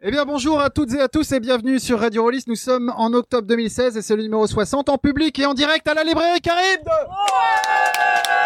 Eh bien bonjour à toutes et à tous et bienvenue sur Radio Rollis. Nous sommes en octobre 2016 et c'est le numéro 60 en public et en direct à la librairie Carib. Alors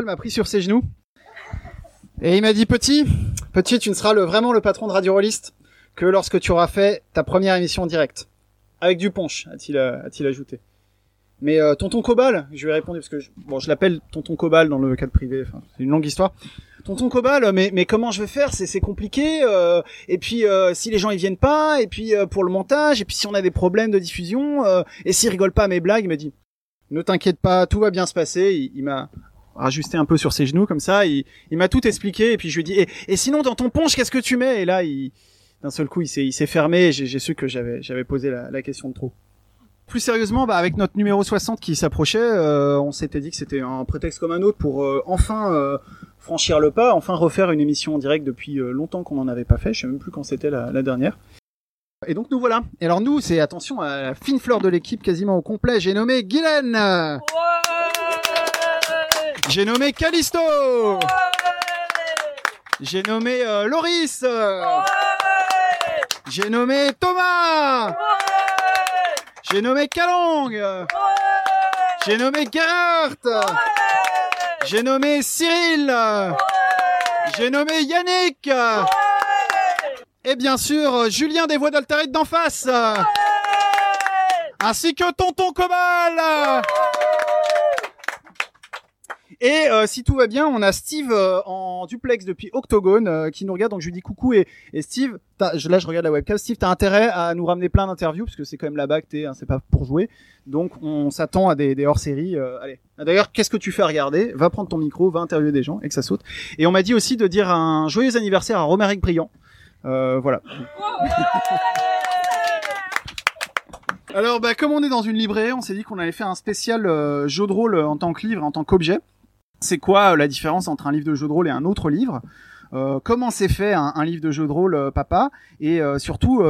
M'a pris sur ses genoux et il m'a dit petit, petit, tu ne seras vraiment le patron de Radio Rollist que lorsque tu auras fait ta première émission en direct avec du punch, a-t-il a-t-il ajouté. Mais euh, tonton Cobal, je lui ai répondu parce que je, bon, je l'appelle tonton Cobal dans le cadre privé. Enfin, c'est une longue histoire. Tonton Cobal, mais mais comment je vais faire? C'est c'est compliqué. euh, et puis euh, si les gens ils viennent pas, et puis pour le montage, et puis si on a des problèmes de diffusion, et s'ils rigolent pas à mes blagues, il me dit ne t'inquiète pas, tout va bien se passer. Il m'a rajusté un peu sur ses genoux comme ça. Il, il m'a tout expliqué et puis je lui dit et, et sinon dans ton punch qu'est-ce que tu mets? Et là d'un seul coup il s'est il s'est fermé. j'ai su que j'avais j'avais posé la, la question de trop. Plus sérieusement, bah, avec notre numéro 60 qui s'approchait, euh, on s'était dit que c'était un prétexte comme un autre pour euh, enfin euh, franchir le pas, enfin refaire une émission en direct depuis euh, longtemps qu'on n'en avait pas fait. Je sais même plus quand c'était la, la dernière. Et donc nous voilà. Et alors nous, c'est attention à la fine fleur de l'équipe quasiment au complet. J'ai nommé Guylaine. J'ai nommé Callisto. J'ai nommé euh, Loris. J'ai nommé Thomas. J'ai nommé Kalong. J'ai nommé Gerhardt. J'ai nommé Cyril. J'ai nommé Yannick. Et bien sûr, euh, Julien des voix d'Altarite d'en face. Ainsi que Tonton Cobal. Et euh, si tout va bien, on a Steve euh, en duplex depuis Octogone euh, qui nous regarde. Donc je lui dis coucou et, Steve, je- là je regarde la webcam. Steve, t'as intérêt à nous ramener plein d'interviews parce que c'est quand même là-bas que t'es, hein, c'est pas pour jouer. Donc on s'attend à des, hors-séries. allez. D'ailleurs, qu'est-ce que tu fais à regarder? Va prendre ton micro, va interviewer des gens et que ça saute. Et on m'a dit aussi de dire un joyeux anniversaire à Romaric Briand. Voilà. Alors, bah, comme on est dans une librairie, on s'est dit qu'on allait faire un spécial jeu de rôle en tant que livre, en tant qu'objet. C'est quoi euh, la différence entre un livre de jeu de rôle et un autre livre? Euh, Comment c'est fait un, livre de jeu de rôle, euh, papa? Et surtout,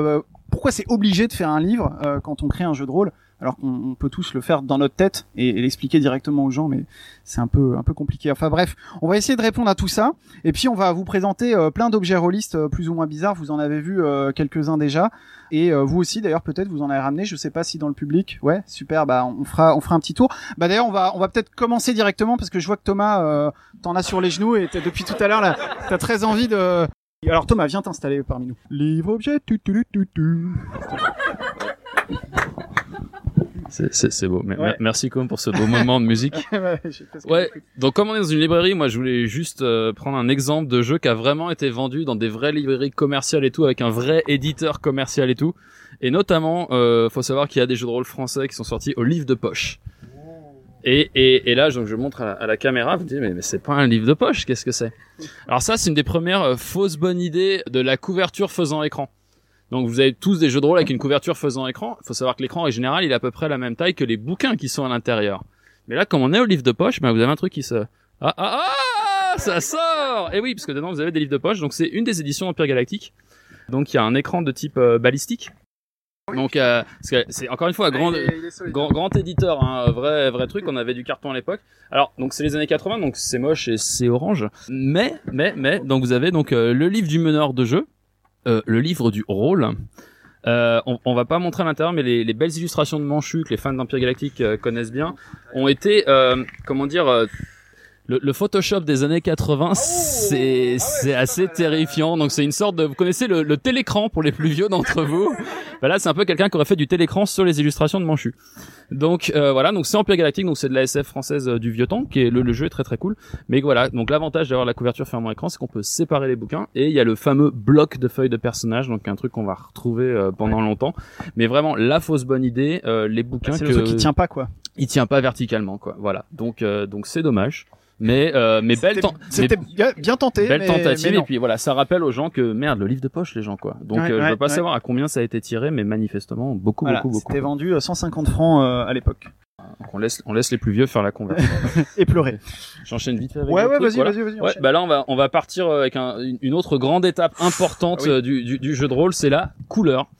pourquoi c'est obligé de faire un livre quand on crée un jeu de rôle? Alors qu'on on peut tous le faire dans notre tête et, et l'expliquer directement aux gens, mais c'est un peu un peu compliqué. Enfin bref, on va essayer de répondre à tout ça, et puis on va vous présenter euh, plein d'objets rôlistes euh, plus ou moins bizarres. Vous en avez vu euh, quelques-uns déjà, et euh, vous aussi d'ailleurs peut-être vous en avez ramené. Je sais pas si dans le public. Ouais, super. Bah on fera on fera un petit tour. Bah d'ailleurs on va on va peut-être commencer directement parce que je vois que Thomas t'en as sur les genoux et depuis tout à l'heure là t'as très envie de. Alors Thomas viens t'installer parmi nous. Livre objet. Tu, tu, tu. C'est- beau. Mais- Ouais. Merci Com pour ce beau moment de musique. Ouais, donc comme on est dans une librairie, moi je voulais juste euh, prendre un exemple de jeu qui a vraiment été vendu dans des vraies librairies commerciales et tout, avec un vrai éditeur commercial et tout. Et notamment, euh, faut savoir qu'il y a des jeux de rôle français qui sont sortis au livre de poche. Et, et, et là, donc, je montre à la, à la caméra, vous dites, mais, mais c'est pas un livre de poche, qu'est-ce que c'est? Alors ça, c'est une des premières euh, fausses bonnes idées de la couverture faisant écran. Donc vous avez tous des jeux de rôle avec une couverture faisant écran. Il faut savoir que l'écran en général, il est à peu près la même taille que les bouquins qui sont à l'intérieur. Mais là, comme on est au livre de poche, ben, vous avez un truc qui se... Ah, ah, ah Ça sort Et oui, parce que dedans, vous avez des livres de poche. Donc c'est une des éditions Empire Galactique. Donc il y a un écran de type euh, balistique. Donc euh, c'est encore une fois un grand, Ah, il est solide. grand, grand éditeur, hein, vrai, vrai truc. On avait du carton à l'époque. Alors donc c'est les années 80, donc c'est moche et c'est orange. Mais, mais, mais, donc vous avez donc euh, le livre du meneur de jeu, euh, le livre du rôle. Euh, on, on va pas montrer à l'intérieur, mais les, les belles illustrations de Manchu que les fans d'Empire Galactique euh, connaissent bien ont été, euh, comment dire, le, le Photoshop des années 80, c'est assez terrifiant. Donc c'est une sorte de, vous connaissez le, le télécran pour les plus vieux d'entre vous? Bah là, c'est un peu quelqu'un qui aurait fait du télécran sur les illustrations de Manchu. Donc euh, voilà, donc c'est Empire Galactique, donc c'est de la SF française euh, du vieux temps, qui est le, le jeu est très très cool. Mais voilà, donc l'avantage d'avoir la couverture fermée écran, c'est qu'on peut séparer les bouquins et il y a le fameux bloc de feuilles de personnages, donc un truc qu'on va retrouver euh, pendant longtemps. Mais vraiment la fausse bonne idée, euh, les bouquins C'est le truc qui tient pas, quoi. il tient pas verticalement quoi. Voilà, donc euh, donc c'est dommage. Mais euh, mais belle C'était- mais bien, bien tenté, belle mais, tentative mais et puis voilà, ça rappelle aux gens que merde le livre de poche les gens quoi. Donc Ouais, euh, je ouais, veux pas ouais. savoir à combien ça a été tiré, mais manifestement beaucoup Voilà, beaucoup beaucoup. c'était vendu à 150 francs euh, à l'époque. Donc on laisse on laisse les plus vieux faire la conversion. Et pleurer. J'enchaîne vite fait avec Ouais, ouais, vas-y, voilà. vas-y, vas-y. Ouais, bah là on va on va partir euh, avec un- une- autre grande étape importante Ah oui. euh, du, du, du jeu de rôle, c'est la couleur.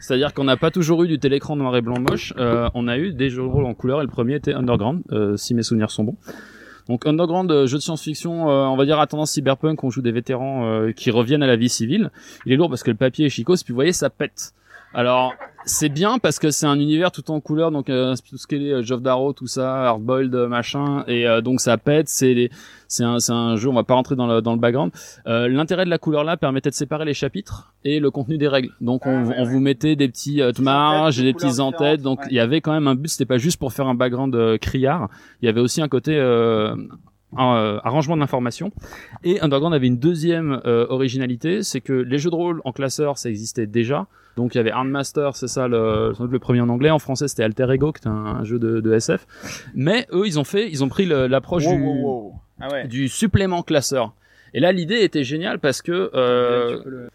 C'est-à-dire qu'on n'a pas toujours eu du télécran noir et blanc moche. euh, on a eu des jeux de rôle en couleur et le premier était Underground, euh, si mes souvenirs sont bons. Donc Underground, euh, jeu de science-fiction, euh, on va dire à tendance cyberpunk, on joue des vétérans euh, qui reviennent à la vie civile. Il est lourd parce que le papier est chicose, puis vous voyez ça pète. Alors c'est bien parce que c'est un univers tout en couleur, donc euh, tout ce qui est euh, Geoff Darrow, tout ça, Hardboiled, euh, machin, et euh, donc ça pète. C'est c'est un, c'est un jeu, on va pas rentrer dans le, dans le background. Euh, L'intérêt de la couleur là permettait de séparer les chapitres et le contenu des règles. Donc on, on vous mettait des petits euh, marges et des petits en-têtes. Donc ouais. il y avait quand même un but, c'était pas juste pour faire un background euh, criard. Il y avait aussi un côté euh, un, euh, arrangement de l'information. Et Underground avait une deuxième euh, originalité, c'est que les jeux de rôle en classeur, ça existait déjà. Donc il y avait Handmaster, c'est ça le, sans doute le premier en anglais. En français, c'était Alter Ego, qui était un, un jeu de, de SF. Mais eux, ils ont fait, ils ont pris l'approche Wow, du, wow, wow. Ah ouais. du supplément classeur. Et là, l'idée était géniale parce que euh,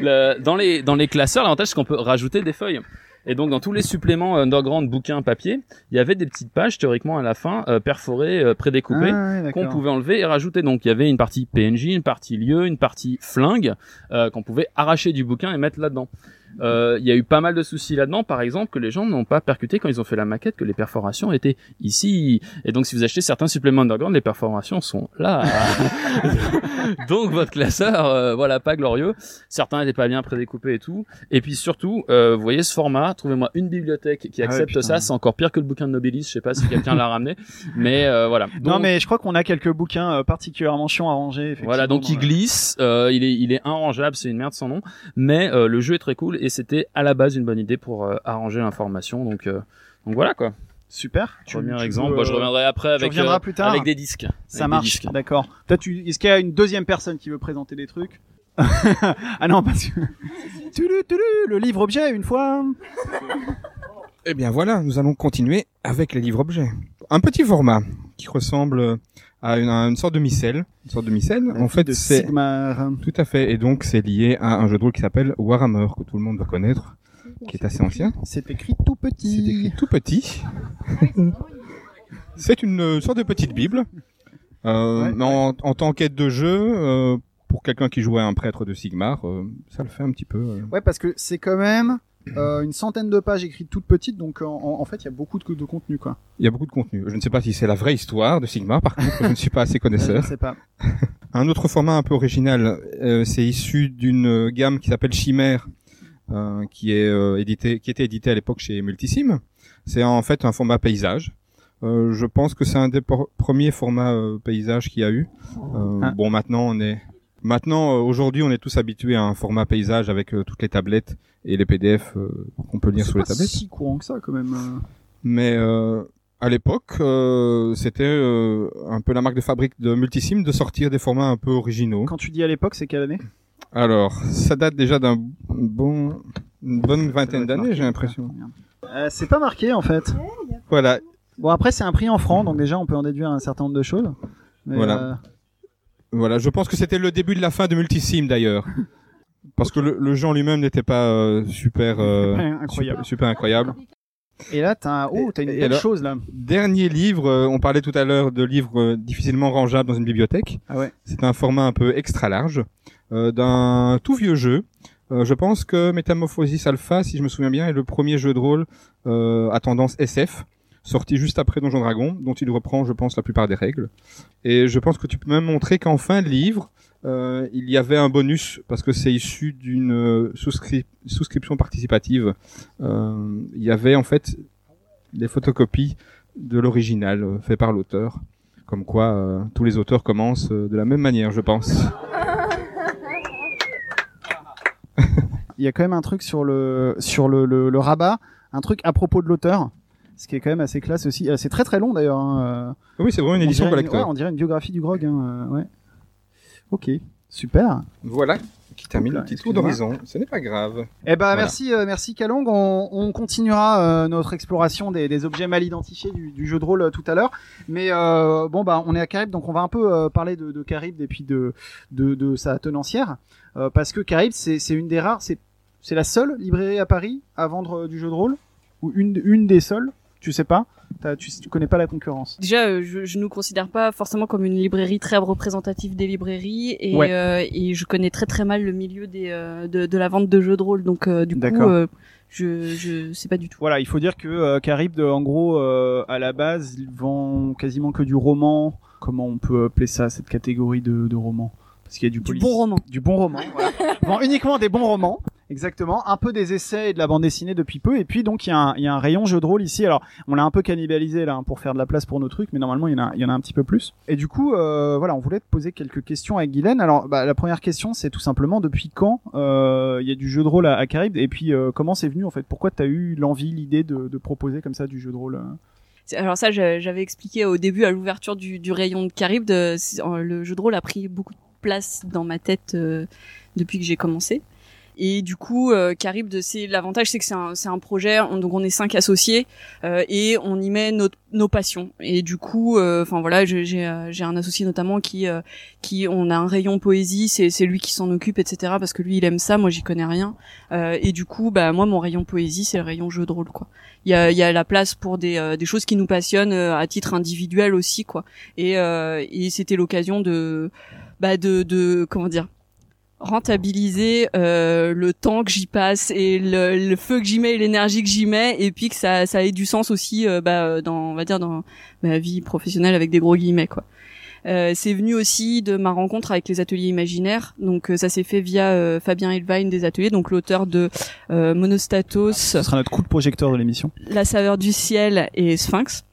le- dans les dans les classeurs, l'avantage c'est qu'on peut rajouter des feuilles. Et donc dans tous les suppléments underground bouquins papier, il y avait des petites pages théoriquement à la fin euh, perforées, euh, prédécoupées Ah ouais, qu'on pouvait enlever et rajouter. Donc il y avait une partie PNJ, une partie lieu, une partie flingue euh, qu'on pouvait arracher du bouquin et mettre là-dedans. Euh, Il y a eu pas mal de soucis là-dedans, par exemple, que les gens n'ont pas percuté quand ils ont fait la maquette que les perforations étaient ici. Et donc si vous achetez certains suppléments underground, les perforations sont là. donc votre classeur, euh, voilà, pas glorieux. Certains n'étaient pas bien prédécoupés et tout. Et puis surtout, euh, vous voyez ce format, trouvez-moi une bibliothèque qui Ah ouais, accepte ça. C'est encore pire que le bouquin de Nobilis. Je sais pas si quelqu'un l'a ramené, mais euh, voilà. Non, mais je crois qu'on a quelques bouquins particulièrement chiants à ranger. voilà, donc il glisse, euh, il est il est inrangeable, c'est une merde sans nom, mais euh, le jeu est très cool et c'était à la base une bonne idée pour euh, arranger l'information. Donc euh, donc voilà quoi. Super. Tu- Premier tu exemple. veux, Bah, je euh, reviendrai après avec euh, plus tard. avec des disques. Ça Avec marche, d'accord. Tu, est-ce qu'il y a une deuxième personne qui veut présenter des trucs Ah non, parce que Tulu, tulu, le livre objet une fois. Eh bien voilà, nous allons continuer avec les livres objets. Un petit format qui ressemble à une, à une sorte de micelle. Une sorte de micelle. en fait, de c'est Sigmar. tout à fait. Et donc, c'est lié à un jeu de rôle qui s'appelle Warhammer, que tout le monde va connaître, qui est assez ancien. C'est écrit tout C'est petit. écrit tout petit. c'est une euh, sorte de petite bible. Euh, Ouais, en, en tant qu'aide de jeu, euh, pour quelqu'un qui jouait un prêtre de Sigmar, euh, ça le fait un petit peu. euh. Ouais, parce que c'est quand même euh, une centaine de pages écrites toutes petites, donc en, en fait, il y a beaucoup de, de contenu, quoi. Il y a beaucoup de contenu. Je ne sais pas si c'est la vraie histoire de Sigmar, par contre, je ne suis pas assez Je connaisseur. sais pas. Un autre format un peu original, euh, c'est issu d'une euh, gamme qui s'appelle Chimère, euh, qui est euh, édité, qui était édité à l'époque chez Multisim. C'est en fait un format paysage. Euh, je pense que c'est un des premiers formats euh, paysage qu'il y a eu. Euh, Ah. Bon, maintenant on est, maintenant euh, aujourd'hui on est tous habitués à un format paysage avec euh, toutes les tablettes et les PDF euh, qu'on peut lire C'est sur les pas tablettes. si courant que ça, quand même. euh. Mais euh, à l'époque, euh, c'était euh, un peu la marque de fabrique de Multisim de sortir des formats un peu originaux. Quand tu dis à l'époque, c'est quelle année? Alors, ça date déjà d'un bon, une bonne vingtaine d'années, j'ai l'impression. Euh, c'est pas marqué, en fait. Voilà. Bon, après, c'est un prix en francs, donc déjà, on peut en déduire un certain nombre de choses. Mais, Voilà. euh, Voilà. Je pense que c'était le début de la fin de Multisim d'ailleurs. Parce que le, le jeu en lui-même n'était pas euh, super, euh, Incroyable. super, super incroyable. Et là, t'as un... oh, t'as une Et belle alors- chose, là. Dernier livre, euh, on parlait tout à l'heure de livres euh, difficilement rangeables dans une bibliothèque. Ah ouais. C'est un format un peu extra large euh, d'un tout vieux jeu. Euh, je pense que Metamorphosis Alpha, si je me souviens bien, est le premier jeu de rôle euh, à tendance SF, sorti juste après Donjon Dragon, dont il reprend, je pense, la plupart des règles. Et je pense que tu peux même montrer qu'en fin de livre, euh, il y avait un bonus parce que c'est issu d'une euh, souscri- souscription participative. Euh, il y avait en fait des photocopies de l'original fait par l'auteur. Comme quoi, tous les auteurs commencent de la même manière, je pense. Il y a quand même un truc sur le sur le rabat, un truc à propos de l'auteur, ce qui est quand même assez classe aussi. Euh, C'est très très long d'ailleurs. Hein. Oui, c'est vraiment une On édition collector. ouais, on dirait une biographie du grog. Hein. euh, Ouais. Ok, super. Voilà, qui termine le petit tour d'horizon. Ce n'est pas grave. Eh ben Voilà. merci euh, merci Kalong. On, on continuera euh, notre exploration des, des objets mal identifiés du, du jeu de rôle euh, tout à l'heure. Mais euh, bon bah on est à Carib donc on va un peu euh, parler de, de Carib et puis de de, de sa tenancière Euh, parce que Carib c'est une des rares c'est c'est la seule librairie à Paris à vendre euh, du jeu de rôle? Ou une une des seules? Tu sais pas? Tu, tu connais pas la concurrence. Déjà, euh, je, je nous considère pas forcément comme une librairie très représentative des librairies et, Ouais. euh, et je connais très très mal le milieu des, euh, de, de la vente de jeux de rôle. Donc euh, du coup, je je sais pas du tout. Voilà, il faut dire que Carib, en gros, à la base, ils vendent quasiment que du roman. Comment on peut appeler ça, cette catégorie de, de romans? Parce qu'il y a du, bon roman. Du bon roman. Voilà. Ils vendent uniquement des bons romans. Exactement, un peu des essais et de la bande dessinée depuis peu, et puis donc il y, a un- rayon jeu de rôle ici. Alors on l'a un peu cannibalisé là hein, pour faire de la place pour nos trucs, mais normalement il y en a, un petit peu plus. Et du coup, euh, voilà, on voulait te poser quelques questions à Guylaine. Alors bah, la première question, c'est tout simplement depuis quand euh, il y a du jeu de rôle à, à et puis euh, comment c'est venu en fait? Pourquoi t'as eu l'envie, l'idée de, proposer comme ça du jeu de rôle Alors ça, j'avais expliqué au début à l'ouverture du, rayon de Caribe, de, le jeu de rôle a pris beaucoup de place dans ma tête depuis que j'ai commencé. Et du coup, euh, c'est l'avantage, c'est que c'est un, c'est un projet. on- donc on est cinq associés euh, et on y met nos, nos passions. Et du coup, euh, enfin voilà, j'ai euh, j'ai un associé notamment qui euh, qui on a un rayon poésie, c'est c'est lui qui s'en occupe, etc. Parce que lui, il aime ça, moi j'y connais rien. Et du coup, bah moi mon rayon poésie, c'est le rayon jeu de rôle, quoi il y a, y a la place pour des, des choses qui nous passionnent à titre individuel aussi quoi et, et c'était l'occasion de bah de, de comment dire rentabiliser euh, le temps que j'y passe et le, le feu que j'y mets et l'énergie que j'y mets et puis que ça, ça ait du sens aussi euh, bah, dans on va dire dans ma vie professionnelle avec des gros guillemets quoi euh, c'est venu aussi de ma rencontre avec les ateliers imaginaires. Donc euh, ça s'est fait via euh, Fabien Elvine des ateliers, donc l'auteur de euh, Monostatos, Ce sera notre coup de projecteur de l'émission. la saveur du ciel et Sphinx.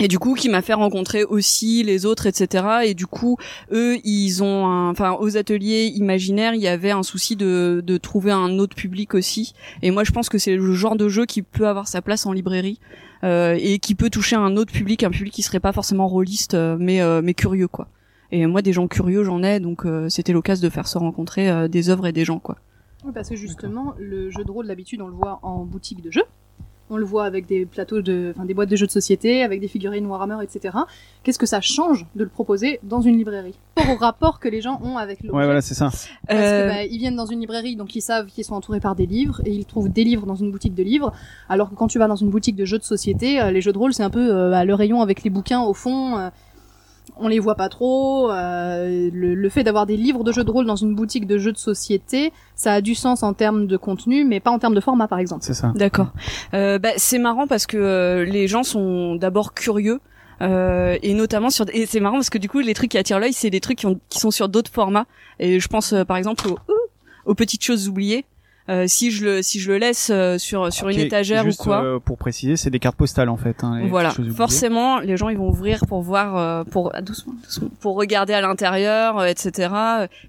Et du coup, qui m'a fait rencontrer aussi les autres, etc. Et du coup, eux, ils ont, enfin, aux ateliers imaginaires, il y avait un souci de, de trouver un autre public aussi. Et moi, je pense que c'est le genre de jeu qui peut avoir sa place en librairie euh, et qui peut toucher un autre public, un public qui serait pas forcément rôliste, euh, mais euh, mais curieux, quoi. Et moi, des gens curieux, j'en ai, donc euh, c'était l'occasion de faire se rencontrer euh, des œuvres et des gens, quoi. Oui, parce que justement, le jeu de rôle, d'habitude, on le voit en boutique de jeux. On le voit avec des plateaux de, enfin, des boîtes de jeux de société, avec des figurines Warhammer, etc. Qu'est-ce que ça change de le proposer dans une librairie? Par rapport au rapport que les gens ont avec l'objet. Ouais, voilà, c'est ça. Parce Euh, que bah, ils viennent dans une librairie, donc ils savent qu'ils sont entourés par des livres, et ils trouvent des livres dans une boutique de livres. Alors que quand tu vas dans une boutique de jeux de société, euh, les jeux de rôle, c'est un peu euh, bah, le rayon avec les bouquins au fond. On les voit pas trop. euh, le, le fait d'avoir des livres de jeux de rôle dans une boutique de jeux de société, ça a du sens en termes de contenu, mais pas en termes de format, par exemple. C'est ça. D'accord. Euh, bah, c'est marrant parce que euh, les gens sont d'abord curieux. euh, et notamment sur et c'est marrant parce que du coup les trucs qui attirent l'œil c'est des trucs qui, ont- qui sont sur d'autres formats et je pense euh, par exemple aux, aux petites choses oubliées Euh, si je le si je le laisse euh, sur sur une étagère juste, ou quoi euh, pour préciser, c'est des cartes postales en fait. Hein, voilà, forcément, les gens ils vont ouvrir pour voir, euh, pour ah, doucement, doucement, pour regarder à l'intérieur, euh, etc.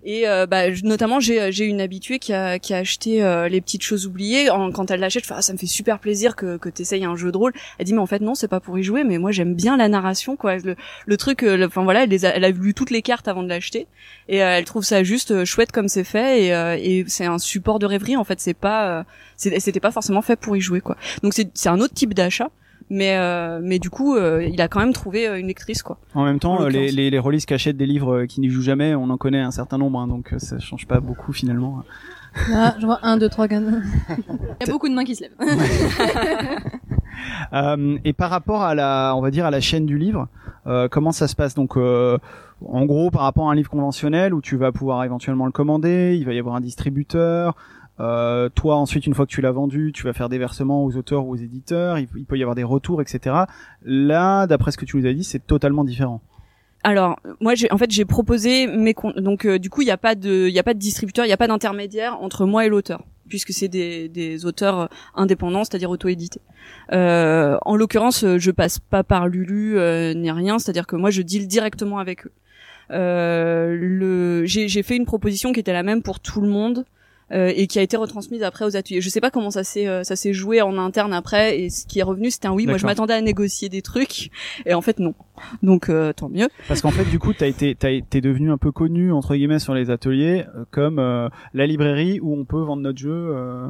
Et euh, bah, je- notamment, j'ai j'ai une habituée qui a qui a acheté euh, les petites choses oubliées. En- quand elle l'achète, ah, ça me fait super plaisir que que t'essayes un jeu de rôle. Elle dit mais en fait non, c'est pas pour y jouer, mais moi j'aime bien la narration quoi. Le, le truc, euh, enfin voilà, elle, les a, elle a lu toutes les cartes avant de l'acheter et euh, elle trouve ça juste chouette comme c'est fait et, euh, et c'est un support de rêverie en fait. C'est pas euh, c'était pas forcément fait pour y jouer quoi. Donc c'est un autre type d'achat mais euh, mais du coup euh, il a quand même trouvé une lectrice quoi En même temps, En les, les, les rôlistes qui achètent des livres qui n'y jouent jamais, on en connaît un certain nombre, hein, donc ça change pas beaucoup finalement. Là, je vois un, deux, trois, quatre. Il y a beaucoup de mains qui se lèvent. Euh, et par rapport à la, on va dire à la chaîne du livre, euh, comment ça se passe? Donc, euh, en gros, par rapport à un livre conventionnel où tu vas pouvoir éventuellement le commander, il va y avoir un distributeur. Euh, toi, ensuite, une fois que tu l'as vendu, tu vas faire des versements aux auteurs ou aux éditeurs. Il, peut y avoir des retours, etc. Là, d'après ce que tu nous as dit, c'est totalement différent. alors moi en fait j'ai proposé mes donc euh, du coup il y a pas de il y a pas de distributeur il y a pas d'intermédiaire entre moi et l'auteur puisque c'est des, des auteurs indépendants, c'est-à-dire auto-édités. Euh, en l'occurrence, je passe pas par Lulu euh, ni rien, c'est-à-dire que moi je deal directement avec eux. Euh, le, j'ai, j'ai fait une proposition qui était la même pour tout le monde. Euh, et qui a été retransmise après aux ateliers. Je sais pas comment ça s'est euh, ça s'est joué en interne après et ce qui est revenu c'était un oui. Moi je m'attendais à négocier des trucs et en fait non. Donc euh, tant mieux. Parce qu'en fait, du coup, t'as été, t'as été devenu un peu connu entre guillemets sur les ateliers euh, comme euh, la librairie où on peut vendre notre jeu. euh,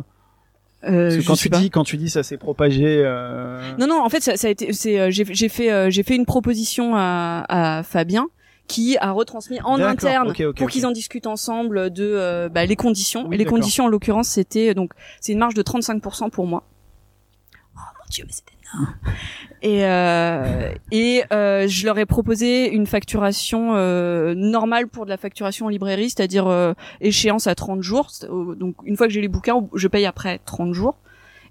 Euh, parce que je quand tu pas. dis, quand tu dis, ça s'est propagé. euh, Non non en fait ça, ça a été c'est j'ai fait euh, j'ai fait une proposition à, à Fabien qui a retransmis en interne pour qu'ils en discutent ensemble de euh, bah, les conditions Oui, et les conditions en l'occurrence c'était donc c'est une marge de 35% pour moi. Oh mon dieu mais c'était énorme. Et euh, et euh, je leur ai proposé une facturation euh, normale pour de la facturation en librairie, c'est-à-dire euh, échéance à 30 jours. C'est- Donc une fois que j'ai les bouquins, je paye après 30 jours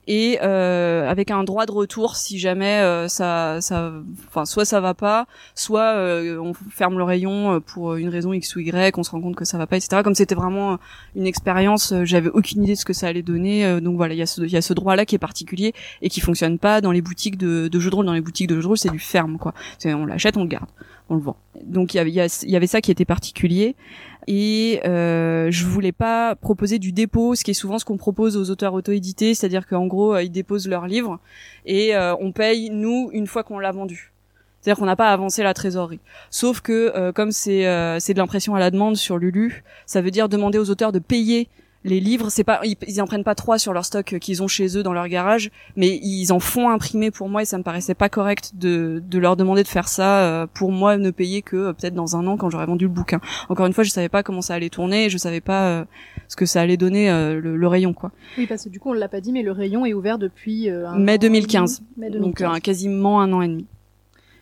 et euh, avec un droit de retour si jamais euh, ça ça enfin soit ça va pas soit euh, on ferme le rayon euh, pour une raison x ou y on se rend compte que ça va pas etc comme c'était vraiment une expérience euh, j'avais aucune idée de ce que ça allait donner euh, donc voilà il y a ce y a ce droit là qui est particulier et qui fonctionne pas dans les boutiques de, de jeux de rôle. Dans les boutiques de jeux de rôle c'est du ferme quoi. On l'achète on le garde on le vend. Donc il y y, y avait ça qui était particulier et euh, je voulais pas proposer du dépôt, ce qui est souvent ce qu'on propose aux auteurs auto-édités, c'est-à-dire qu'en gros euh, ils déposent leur livre et euh, on paye nous une fois qu'on l'a vendu. C'est-à-dire qu'on n'a pas avancé la trésorerie. Sauf que euh, comme c'est euh, c'est de l'impression à la demande sur Lulu, ça veut dire demander aux auteurs de payer les livres. C'est pas ils, ils en prennent pas trois sur leur stock euh, qu'ils ont chez eux dans leur garage, mais ils en font imprimer pour moi et ça me paraissait pas correct de de leur demander de faire ça euh, pour moi ne payer que euh, peut-être dans un an quand j'aurais vendu le bouquin. Encore une fois, je savais pas comment ça allait tourner, et je savais pas euh, ce que ça allait donner euh, le, le rayon quoi. Oui, parce que du coup, on l'a pas dit, mais le rayon est ouvert depuis euh, un Mai an et 2015. demi. Mai Donc 2015. euh, quasiment un an et demi.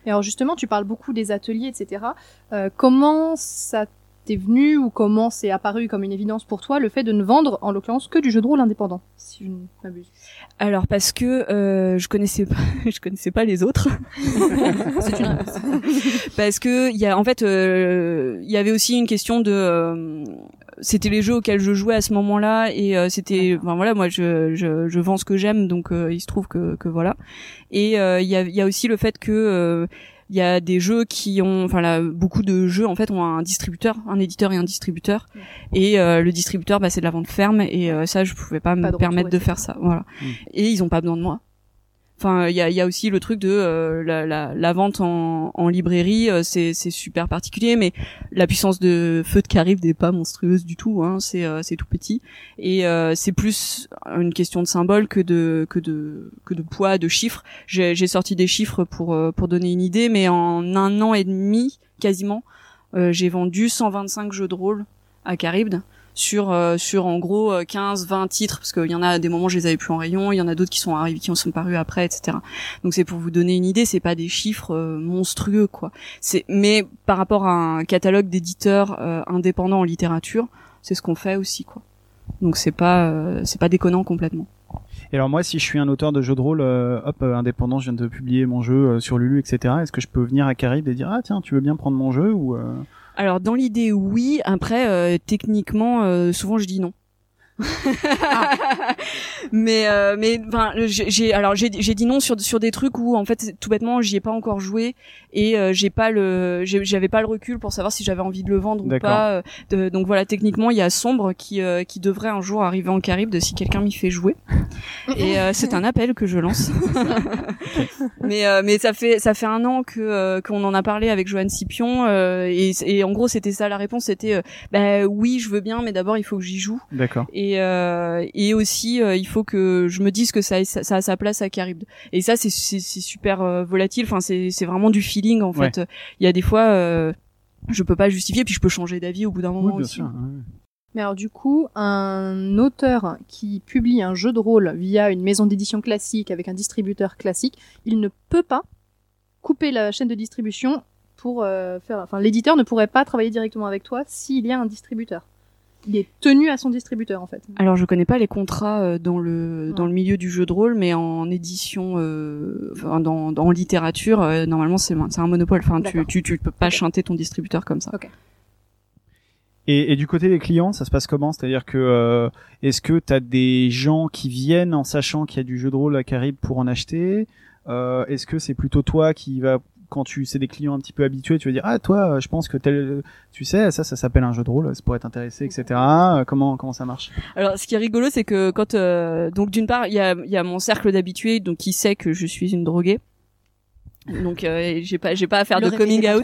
Et alors justement, tu parles beaucoup des ateliers, etc. Euh, comment ça t'est venu ou comment c'est apparu comme une évidence pour toi le fait de ne vendre, en l'occurrence, que du jeu de rôle indépendant, si je ne m'abuse Alors parce que euh, je connaissais pas, je connaissais pas les autres. C'est une réponse. parce que il y a en fait euh, il y avait aussi une question de euh, c'était les jeux auxquels je jouais à ce moment-là et euh, c'était enfin voilà moi je, je je vends ce que j'aime donc euh, il se trouve que que voilà et euh, il y a il y a aussi le fait que euh, il y a des jeux qui ont enfin là beaucoup de jeux en fait ont un distributeur un éditeur et un distributeur. Et euh, le distributeur bah c'est de la vente ferme. Et euh, ça je pouvais pas, Pas me permettre de faire ça. Voilà. Mm. et ils ont pas besoin de moi Enfin, il y a, y a aussi le truc de euh, la, la, la vente en, en librairie, euh, c'est super particulier, mais la puissance de feu de Carib n'est pas monstrueuse du tout. Hein, c'est euh, tout petit et euh, c'est plus une question de symbole que de que de que de poids, de chiffres. J'ai j'ai sorti des chiffres pour euh, pour donner une idée, mais en un an et demi quasiment, euh, j'ai vendu 125 jeux de rôle à Caribde sur euh, sur en gros 15 20 titres parce qu'il y en a des moments je les avais plus en rayon il y en a d'autres qui sont arrivés qui en sont parus après etc donc c'est pour vous donner une idée c'est pas des chiffres euh, monstrueux quoi. C'est mais par rapport à un catalogue d'éditeurs euh, indépendants en littérature c'est ce qu'on fait aussi quoi. Donc c'est pas euh, c'est pas déconnant complètement. Et alors moi, si je suis un auteur de jeu de rôle, euh, hop, euh, indépendant, je viens de publier mon jeu euh, sur Lulu, etc. Est-ce que je peux venir à Carib et dire ah tiens, tu veux bien prendre mon jeu? ou euh, alors dans l'idée oui. Après euh, techniquement euh, souvent je dis non mais euh, mais enfin j'ai alors j'ai j'ai dit non sur sur des trucs où en fait tout bêtement j'y ai pas encore joué et euh, j'ai pas le j'avais pas le recul pour savoir si j'avais envie de le vendre ou pas euh, de- donc voilà techniquement il y a sombre qui euh, qui devrait un jour arriver en Caraïbes si quelqu'un m'y fait jouer et euh, c'est un appel que je lance. Mais euh, mais ça fait ça fait un an que euh, qu'on en a parlé avec Joanne Scipion euh, et, et en gros c'était ça la réponse c'était bah oui je veux bien mais d'abord il faut que j'y joue. D'accord. et euh, et aussi euh, il faut que je me dise que ça, ça, ça a sa place à Caribde et ça c'est super euh, volatile enfin c'est c'est vraiment du feeling en Ouais. fait il y a des fois euh, je peux pas justifier puis je peux changer d'avis au bout d'un moment bien aussi sûr. ouais. Mais alors du coup, un auteur qui publie un jeu de rôle via une maison d'édition classique avec un distributeur classique, il ne peut pas couper la chaîne de distribution pour euh, faire. Enfin, l'éditeur ne pourrait pas travailler directement avec toi s'il y a un distributeur. Il est tenu à son distributeur en fait. alors je connais pas les contrats euh, dans le Ouais. dans le milieu du jeu de rôle mais en édition euh, enfin dans dans littérature euh, normalement c'est c'est un monopole enfin tu tu tu peux pas Ok. chanter ton distributeur comme ça Et, et du côté des clients, ça se passe comment? C'est-à-dire que euh, est-ce que tu as des gens qui viennent en sachant qu'il y a du jeu de rôle à Carib pour en acheter? Euh, Est-ce que c'est plutôt toi qui va quand tu c'est des clients un petit peu habitués, tu vas dire ah toi, je pense que tel, tu sais, ça ça s'appelle un jeu de rôle, ça pourrait t'intéresser, etc. Euh, Comment comment ça marche? Alors, ce qui est rigolo, c'est que quand euh, donc d'une part, il y a, il y a mon cercle d'habitués, donc qui sait que je suis une droguée. Donc euh, j'ai pas j'ai pas à faire Le de coming out.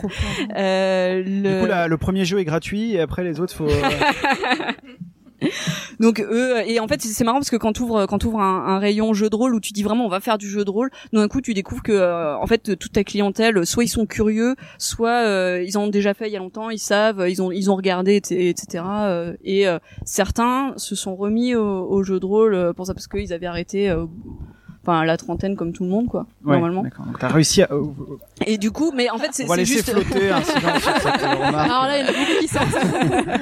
Euh, Du le... coup, la- le premier jeu est gratuit et après les autres faut. Donc eux et en fait c'est marrant parce que quand t'ouvres quand t'ouvres un, un rayon jeu de rôle où tu dis vraiment on va faire du jeu de rôle, d'un coup tu découvres que euh, en fait toute ta clientèle soit ils sont curieux, soit euh, ils en ont déjà fait il y a longtemps, ils savent, ils ont ils ont regardé et- etc. euh, et euh, certains se sont remis au, au jeu de rôle euh, pour ça parce qu'ils avaient arrêté euh, enfin à la trentaine comme tout le monde quoi ouais, normalement. Donc t'as réussi à. euh, Et du coup mais en fait c'est on va laisser juste flotter un silence sur cette euh, remarque. Alors là, il y en a beaucoup qui sortent.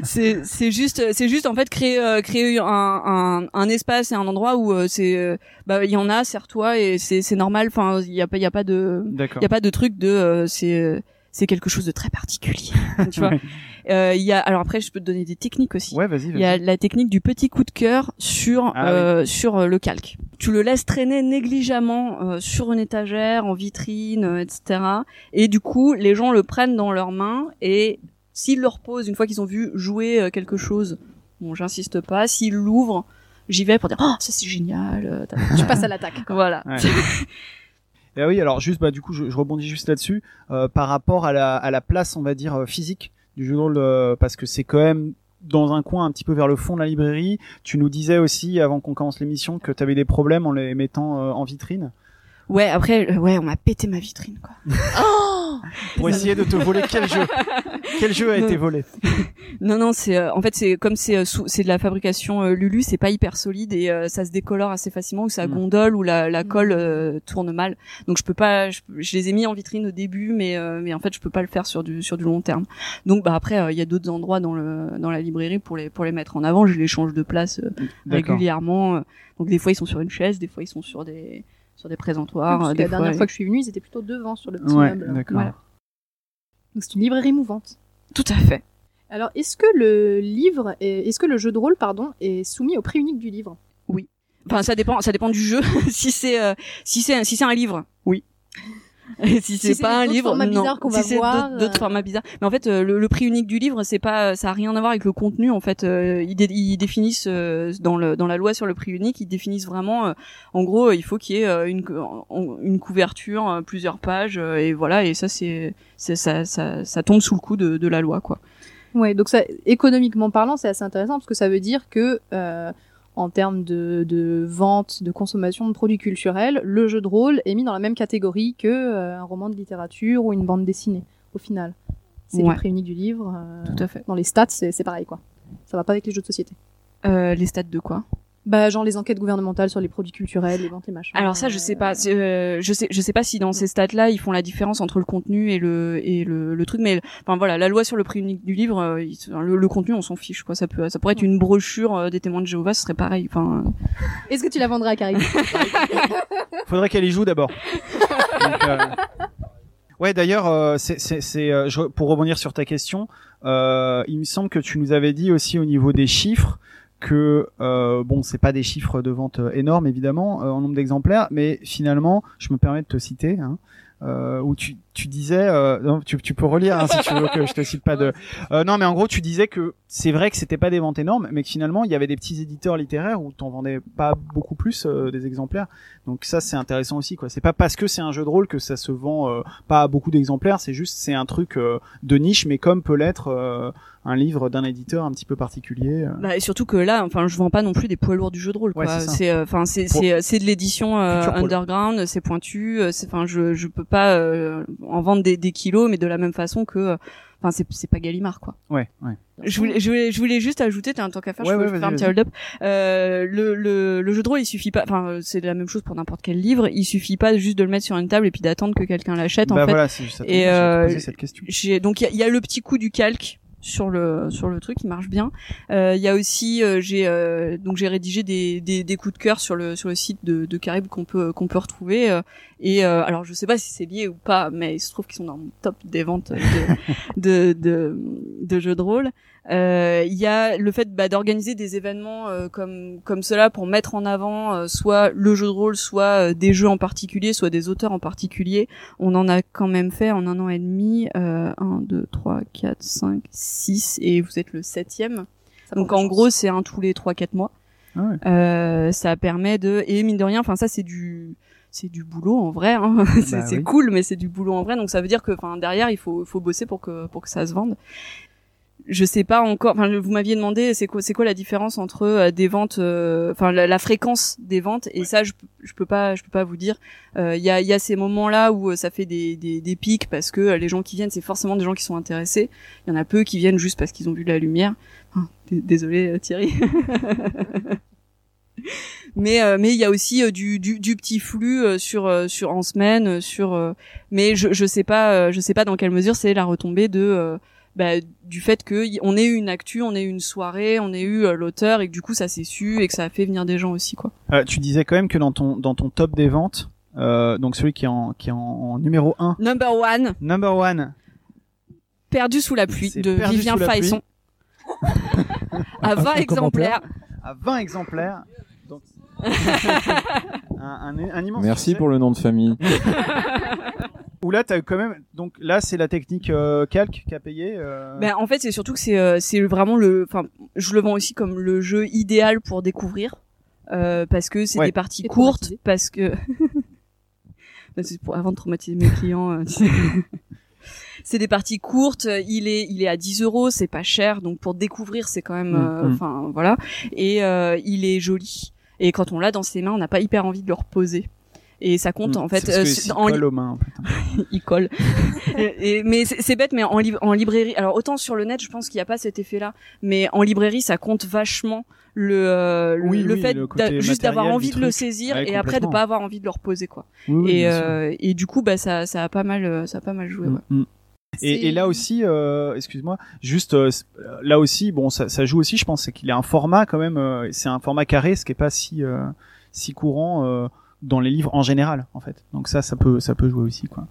c'est c'est juste c'est juste en fait créer euh, créer un, un un espace et un endroit où euh, c'est euh, bah il y en a serre-toi et c'est c'est normal enfin il y a pas il y a pas de D'accord. il y a pas de truc de euh, c'est c'est quelque chose de très particulier tu vois Ouais. Il y a alors après je peux te donner des techniques aussi Ouais, vas-y. il y a la technique du petit coup de cœur sur Ah euh, sur euh, le calque. Tu le laisses traîner négligemment euh, sur une étagère, en vitrine, euh, etc. Et du coup, les gens le prennent dans leurs mains et s'ils le reposent une fois qu'ils ont vu jouer euh, quelque chose, bon, j'insiste pas. S'ils l'ouvrent, j'y vais pour dire oh ça c'est génial. euh, Tu passes à l'attaque. voilà. Ouais. Et oui, alors juste bah du coup je, je rebondis juste là-dessus euh, par rapport à la, à la place on va dire euh, physique du jeu rôle parce que c'est quand même dans un coin un petit peu vers le fond de la librairie. Tu nous disais aussi avant qu'on commence l'émission que tu avais des problèmes en les mettant euh, en vitrine Ouais. Après, euh, ouais, on m'a pété ma vitrine quoi. pour essayer de te voler quel jeu? Quel jeu a Non. été volé? Non, non, c'est euh, en fait c'est comme c'est euh, sous- c'est de la fabrication euh, Lulu, c'est pas hyper solide et euh, ça se décolore assez facilement ou ça Mm. gondole ou la, la colle euh, tourne mal. Donc je peux pas, je, je les ai mis en vitrine au début, mais euh, mais en fait je peux pas le faire sur du sur du long terme. Donc bah après euh, il y a d'autres endroits dans le dans la librairie pour les pour les mettre en avant. Je les change de place euh, régulièrement. Donc des fois ils sont sur une chaise, des fois ils sont sur des sur des présentoirs. Parce euh, que des la dernière fois- que je suis venue, ils étaient plutôt devant sur le petit Ouais, meuble. d'accord. Voilà. Donc c'est une librairie mouvante. Tout à fait. Alors, est-ce que le livre, est... est-ce que le jeu de rôle, pardon, est soumis au prix unique du livre? Enfin, ça dépend, ça dépend du jeu. si c'est, euh, si c'est, si c'est un livre, oui. Et si c'est c'est pas un livre, non. si c'est d'autres, euh. formats bizarres. Mais en fait, euh, le, le prix unique du livre, c'est pas, ça a rien à voir avec le contenu. En fait, euh, ils, dé- ils définissent dans le dans la loi sur le prix unique, ils définissent vraiment. en gros, il faut qu'il y ait une une couverture, plusieurs pages, et voilà. Et ça, c'est, c'est ça, ça, ça tombe sous le coup de, de la loi, quoi. Ouais, donc ça, économiquement parlant, c'est assez intéressant parce que ça veut dire que, euh, en termes de, de vente, de consommation de produits culturels, le jeu de rôle est mis dans la même catégorie que euh, un roman de littérature ou une bande dessinée, au final. C'est Ouais. le prix unique du livre. euh, Tout à fait. dans les stats, c'est pareil, quoi. Ça va pas avec les jeux de société. Euh, les stats de quoi? Bah, genre les enquêtes gouvernementales sur les produits culturels, les ventes, les machins. Alors ça, je sais pas. C'est, euh, je sais, je sais pas si dans ces stats-là, ils font la différence entre le contenu et le et le, le truc. Mais enfin voilà, la loi sur le prix unique du livre, euh, il- le, le contenu, on s'en fiche quoi. Ça peut, ça pourrait être une brochure euh, des témoins de Jéhovah, ce serait pareil. Enfin, Est-ce que tu la vendrais à Carrie Faudrait qu'elle y joue d'abord. Euh, Ouais, d'ailleurs, euh, c'est, c'est, euh, pour rebondir sur ta question, euh, il me semble que tu nous avais dit aussi au niveau des chiffres que euh, bon, c'est pas des chiffres de vente euh, énormes évidemment euh, en nombre d'exemplaires, mais finalement, je me permets de te citer. Hein, euh, où tu, tu disais, euh, non, tu, tu peux relire hein, si tu veux que je te cite pas de. Euh, non, mais en gros, tu disais que c'est vrai que c'était pas des ventes énormes, mais que finalement, il y avait des petits éditeurs littéraires où t'en vendais pas beaucoup plus des exemplaires. Donc ça, c'est intéressant aussi, quoi. C'est pas parce que c'est un jeu de rôle que ça se vend pas beaucoup d'exemplaires. C'est juste, c'est un truc de niche, mais comme peut l'être un livre d'un éditeur un petit peu particulier. euh. bah, et surtout que là, enfin, je vends pas non plus des poids lourds du jeu de rôle. Ouais, c'est euh, enfin, c'est, euh, c'est de l'édition euh, underground, c'est pointu. C'est, enfin, je, je peux pas euh, en vendre des, des kilos, mais de la même façon que, enfin, c'est, c'est pas Gallimard, quoi. Ouais, ouais. Je voulais, je voulais, je voulais juste ajouter, t'as un tant qu'à faire, Ouais, je ouais, vas-y, faire un petit hold-up. Euh, le, le, le jeu de rôle, il suffit pas, enfin, c'est la même chose pour n'importe quel livre, il suffit pas juste de le mettre sur une table et puis d'attendre que quelqu'un l'achète, bah en fait. voilà, c'est juste ça. Et, vais euh, cette question. Donc, il y a, il y a le petit coup du calque sur le sur le truc qui marche bien. Euh, il y a aussi euh, j'ai euh, donc j'ai rédigé des, des des coups de cœur sur le sur le site de de Carib qu'on peut qu'on peut retrouver euh, et euh, alors je sais pas si c'est lié ou pas mais il se trouve qu'ils sont dans mon top des ventes de de de, de jeux de rôle Il y a le fait bah, d'organiser des événements euh, comme comme cela pour mettre en avant euh, soit le jeu de rôle, soit euh, des jeux en particulier, soit des auteurs en particulier. On en a quand même fait en un an et demi, euh, 1, 2, 3, 4, 5, 6, et vous êtes le septième. Ça Donc en gros, c'est un tous les 3-4 mois. Ah ouais. Euh, ça permet de et mine de rien, enfin ça c'est du c'est du boulot en vrai. Hein. c'est Bah oui. cool, mais c'est du boulot en vrai. Donc ça veut dire que enfin derrière il faut faut bosser pour que pour que ça se vende. Je sais pas encore. Enfin, vous m'aviez demandé c'est quoi c'est quoi la différence entre euh, des ventes, euh, enfin la, la fréquence des ventes et ça je je peux pas je peux pas vous dire. Euh, Il y a il y a ces moments là où euh, ça fait des des, des pics parce que euh, les gens qui viennent c'est forcément des gens qui sont intéressés. Il y en a peu qui viennent juste parce qu'ils ont vu la lumière. Désolé euh, Thierry. mais euh, mais il y a aussi euh, du, du du petit flux euh, sur euh, sur en semaine euh, sur euh, mais je je sais pas euh, je sais pas dans quelle mesure c'est la retombée de euh, bah, du fait que y- on ait eu une actu, on ait eu une soirée, on ait eu euh, l'auteur et que du coup ça s'est su et que ça a fait venir des gens aussi quoi. Euh, tu disais quand même que dans ton dans ton top des ventes, euh, donc celui qui est en qui est en, en numéro 1, Number one, number one, perdu sous la pluie de Vivien Faisson. à 20 Un exemplaires. à 20 exemplaires. Donc, un, un, un immense Merci succès. pour le nom de famille. Où là, t'as quand même. Donc là, c'est la technique euh, calque qui a payé. euh, Ben, en fait, c'est surtout que c'est euh, c'est vraiment le enfin je le vends aussi comme le jeu idéal pour découvrir euh, parce que c'est Ouais. des parties courtes parce que Ben, c'est pour avant de traumatiser mes clients euh, tu sais. c'est des parties courtes, il est il est à 10 euros, c'est pas cher donc pour découvrir c'est quand même euh, Mm, mm. enfin voilà et euh, il est joli et quand on l'a dans ses mains, on n'a pas hyper envie de le reposer. Et ça compte hmm, en fait euh, en, colle aux mains, il colle. et, et- mais c'est bête, mais en, li- en librairie, alors autant sur le net, je pense qu'il n'y a pas cet effet-là, mais en librairie, ça compte vachement le euh, le, Oui, le oui, fait le juste d'avoir envie de le saisir Ouais, et après de pas avoir envie de le reposer quoi. Oui, et euh, et du coup, bah ça ça a pas mal euh, ça a pas mal joué. Ouais. Mm, mm. Et, et là aussi, euh, excuse-moi, juste euh, là aussi, bon, ça, ça joue aussi, je pense, c'est qu'il a un format quand même, euh, c'est un format carré, ce qui est pas si si courant dans les livres en général, en fait. Donc ça, ça peut ça peut jouer aussi, quoi.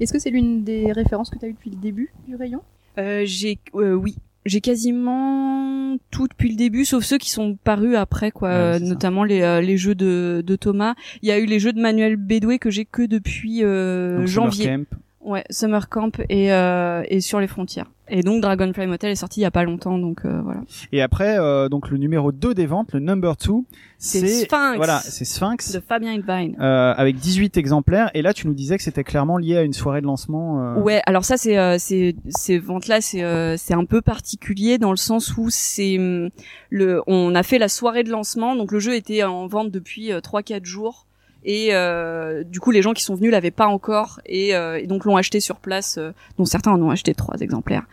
Est-ce que c'est l'une des références que tu as eues depuis le début du rayon? Euh, j'ai euh, oui. J'ai quasiment tout depuis le début, sauf ceux qui sont parus après, quoi. Ouais, euh, notamment les, euh, les jeux de, de Thomas. Il y a eu les jeux de Manuel Bédoué que j'ai que depuis euh, Donc, Summer janvier. Camp. Ouais, Summer Camp et, euh, et sur les frontières. Et donc Dragonfly Motel est sorti il y a pas longtemps, donc euh, voilà. Et après, euh, donc le numéro 2 des ventes, le number 2, C'est Sphinx voilà, c'est Sphinx. de Fabien Hilvine. Euh, avec 18 exemplaires et là tu nous disais que c'était clairement lié à une soirée de lancement euh, Ouais, alors ça c'est euh, c'est ces ventes là c'est euh, c'est un peu particulier dans le sens où c'est hum, le on a fait la soirée de lancement donc le jeu était en vente depuis euh, 3 4 jours et euh, du coup les gens qui sont venus l'avaient pas encore et, euh, et donc l'ont acheté sur place euh, dont certains en ont acheté trois exemplaires.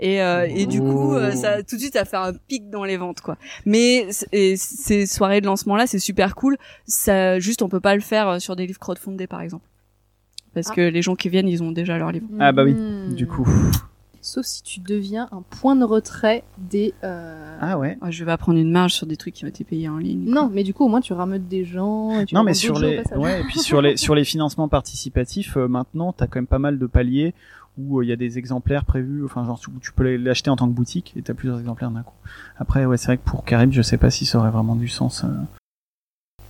Et, euh, et du coup, euh, ça tout de suite ça fait un pic dans les ventes quoi. Mais et ces soirées de lancement là, c'est super cool. Ça juste on peut pas le faire sur des livres crowdfundés par exemple. Parce Ah. que les gens qui viennent, ils ont déjà leur livre. Ah bah oui, du coup. Sauf si tu deviens un point de retrait des. euh, Ah ouais. Ouais, je vais pas prendre une marge sur des trucs qui ont été payés en ligne. Non, mais du coup, au moins, tu rameutes des gens. et tu Non mais sur les ouais et puis sur les sur les financements participatifs euh, maintenant t'as quand même pas mal de paliers où euh, il y a des exemplaires prévus enfin genre où tu peux les- l'acheter en tant que boutique et t'as plusieurs exemplaires d'un coup. Après ouais c'est vrai que pour Carib je sais pas si ça aurait vraiment du sens.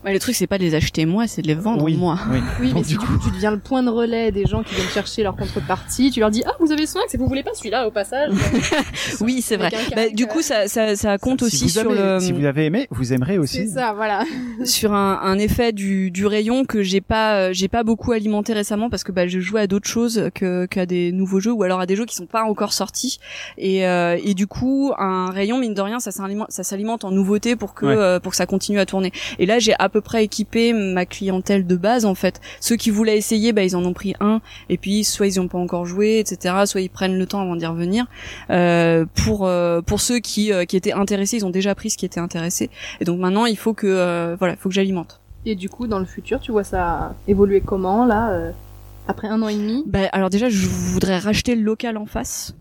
Euh. Mais le truc, c'est pas de les acheter moi, c'est de les vendre oui moi. oui. Oui, mais du coup, tu deviens le point de relais des gens qui viennent chercher leur contrepartie, tu leur dis Ah, vous avez soin, c'est vous voulez pas celui-là au passage Oui, c'est vrai. Bah, du coup, ça, ça, ça compte si aussi sur avez, le, si vous avez aimé vous aimerez aussi. C'est ça, voilà. sur un, un effet du, du rayon que j'ai pas, euh, j'ai pas beaucoup alimenté récemment parce que bah, je jouais à d'autres choses que qu'à des nouveaux jeux ou alors à des jeux qui sont pas encore sortis. Et, euh, et du coup, un rayon mine de rien, ça s'alimente, ça s'alimente en nouveautés pour que Ouais. euh, pour que ça continue à tourner. Et là, j'ai peu près équipé ma clientèle de base en fait. Ceux qui voulaient essayer, bah ils en ont pris un. Et puis soit ils ont pas encore joué, etc. Soit ils prennent le temps avant d'y revenir. Euh, pour euh, pour ceux qui euh, qui étaient intéressés, ils ont déjà pris ce qui était intéressé. Et donc maintenant, il faut que euh, voilà, il faut que j'alimente. Et du coup, dans le futur, tu vois ça évoluer comment, là, euh, après un an et demi? Bah, alors déjà, je voudrais racheter le local en face.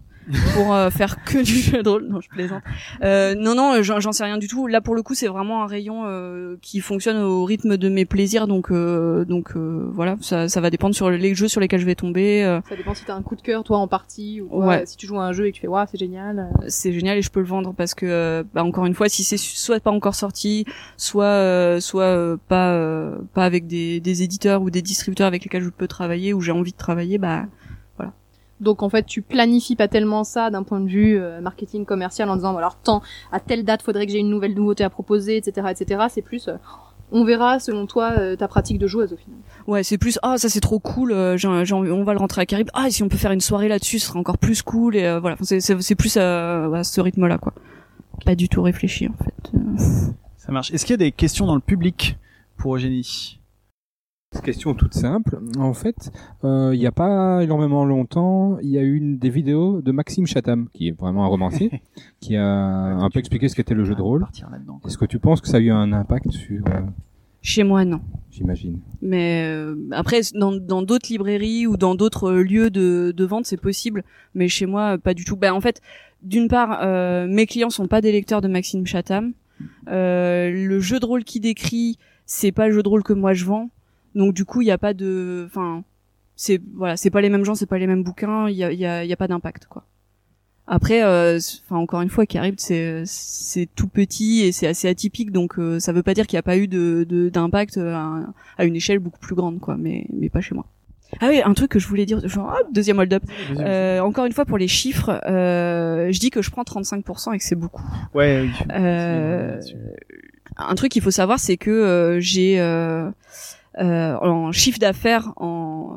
Pour euh, faire que du jeu de rôle. Non, je plaisante. Euh, non, non, j'en sais rien du tout. Là, pour le coup, c'est vraiment un rayon euh, qui fonctionne au rythme de mes plaisirs. Donc, euh, donc euh, voilà, ça, ça va dépendre sur les jeux sur lesquels je vais tomber. euh, Ça dépend si t'as un coup de cœur, toi, en partie, ou. Ouais. si tu joues à un jeu et que tu fais, waouh, c'est génial. c'est génial et je peux le vendre parce que bah, encore une fois si c'est soit pas encore sorti soit euh, soit euh, pas euh, pas avec des, des éditeurs ou des distributeurs avec lesquels je peux travailler ou j'ai envie de travailler bah Donc en fait, tu planifies pas tellement ça d'un point de vue euh, marketing commercial en disant, bon, alors tant à telle date, faudrait que j'ai une nouvelle nouveauté à proposer, etc., etc. C'est plus, euh, on verra selon toi euh, ta pratique de joueuse au final. ouais c'est plus ah ça c'est trop cool euh, j'ai, j'ai envie- on va le rentrer à Caribe ah et si on peut faire une soirée là-dessus ce sera encore plus cool et euh, voilà Enfin, c'est, plus à, à ce rythme là quoi pas du tout réfléchi en fait Ça marche. Est-ce qu'il y a des questions dans le public pour Eugénie? Question toute simple. En fait, euh, il n'y a pas énormément longtemps, il y a eu une des vidéos de Maxime Chatham, qui est vraiment un romancier, qui a un peu expliqué ce qu'était le jeu de rôle. Là-dedans. quoi. Est-ce que tu penses que ça a eu un impact sur, euh, chez moi non j'imagine Mais euh, après, dans dans d'autres librairies ou dans d'autres lieux de, de vente, c'est possible. Mais chez moi, pas du tout. Ben en fait, d'une part, euh, mes clients sont pas des lecteurs de Maxime Chatham. Euh, le jeu de rôle qui décrit, c'est pas le jeu de rôle que moi je vends. Donc du coup, il y a pas de, enfin, c'est voilà, c'est pas les mêmes gens, c'est pas les mêmes bouquins. Il y a, il y a, il y a pas d'impact quoi. Après, euh, enfin encore une fois, Caribe, c'est c'est tout petit et c'est assez atypique, donc euh, ça veut pas dire qu'il n'y a pas eu de de- d'impact euh, à, à une échelle beaucoup plus grande, quoi. Mais mais pas chez moi. Ah oui, un truc que je voulais dire, genre deuxième hold up. Euh, encore une fois pour les chiffres, euh, je dis que je prends 35% et que c'est beaucoup. Ouais, oui. Euh, un truc qu'il faut savoir, c'est que euh, j'ai euh, euh, en chiffre d'affaires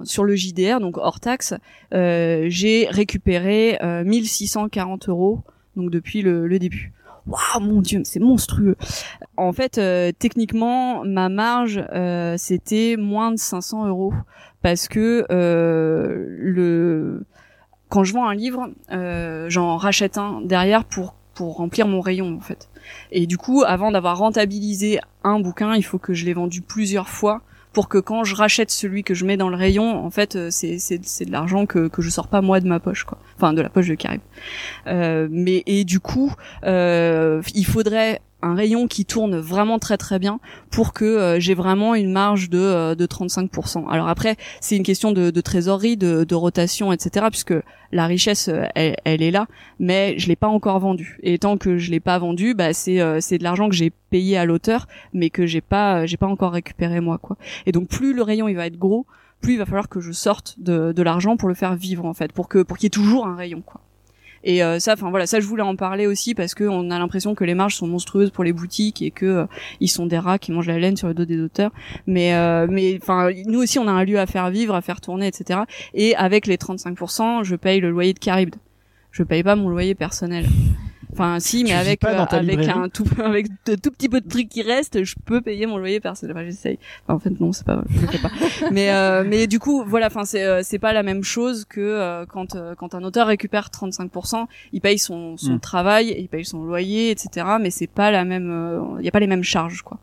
sur le JDR, donc hors taxe, euh, j'ai récupéré euh, 1640 euros donc depuis le, le début. Waouh, mon dieu, c'est monstrueux. En fait, euh, techniquement, ma marge euh, c'était moins de 500 euros parce que euh, le quand je vends un livre, euh, j'en rachète un derrière pour pour remplir mon rayon en fait. Et du coup, avant d'avoir rentabilisé un bouquin, il faut que je l'ai vendu plusieurs fois pour que quand je rachète celui que je mets dans le rayon, en fait, euh, c'est c'est de l'argent que que je sors pas moi de ma poche quoi. Enfin, de la poche de Caribe. Euh, mais et du coup, euh, il faudrait un rayon qui tourne vraiment très très bien pour que euh, j'ai vraiment une marge de euh, de 35%. Alors après, c'est une question de, de trésorerie, de, de rotation, etc. Puisque la richesse, euh, elle, elle est là, mais je l'ai pas encore vendue. Et tant que je l'ai pas vendue, bah c'est euh, c'est de l'argent que j'ai payé à l'auteur, mais que j'ai pas j'ai pas encore récupéré moi quoi. Et donc plus le rayon il va être gros, plus il va falloir que je sorte de, de l'argent pour le faire vivre en fait, pour que pour qu'il y ait toujours un rayon quoi. Et euh, ça, enfin voilà, ça je voulais en parler aussi parce que on a l'impression que les marges sont monstrueuses pour les boutiques et que euh, ils sont des rats qui mangent la laine sur le dos des auteurs. Mais euh, mais enfin nous aussi on a un lieu à faire vivre, à faire tourner, etc. Et avec les 35%, je paye le loyer de Caribe. Je paye pas mon loyer personnel. Enfin si, mais avec pas dans euh, ta avec un tout avec de tout petit peu de trucs qui restent, je peux payer mon loyer personnel. Enfin, j'essaye. Enfin, en fait non, c'est pas je le fais pas. mais euh, mais du coup voilà, enfin c'est euh, c'est pas la même chose que euh, quand euh, quand un auteur récupère 35%, il paye son son Mm. travail, il paye son loyer, etc. Mais c'est pas la même, il y a pas les mêmes charges quoi.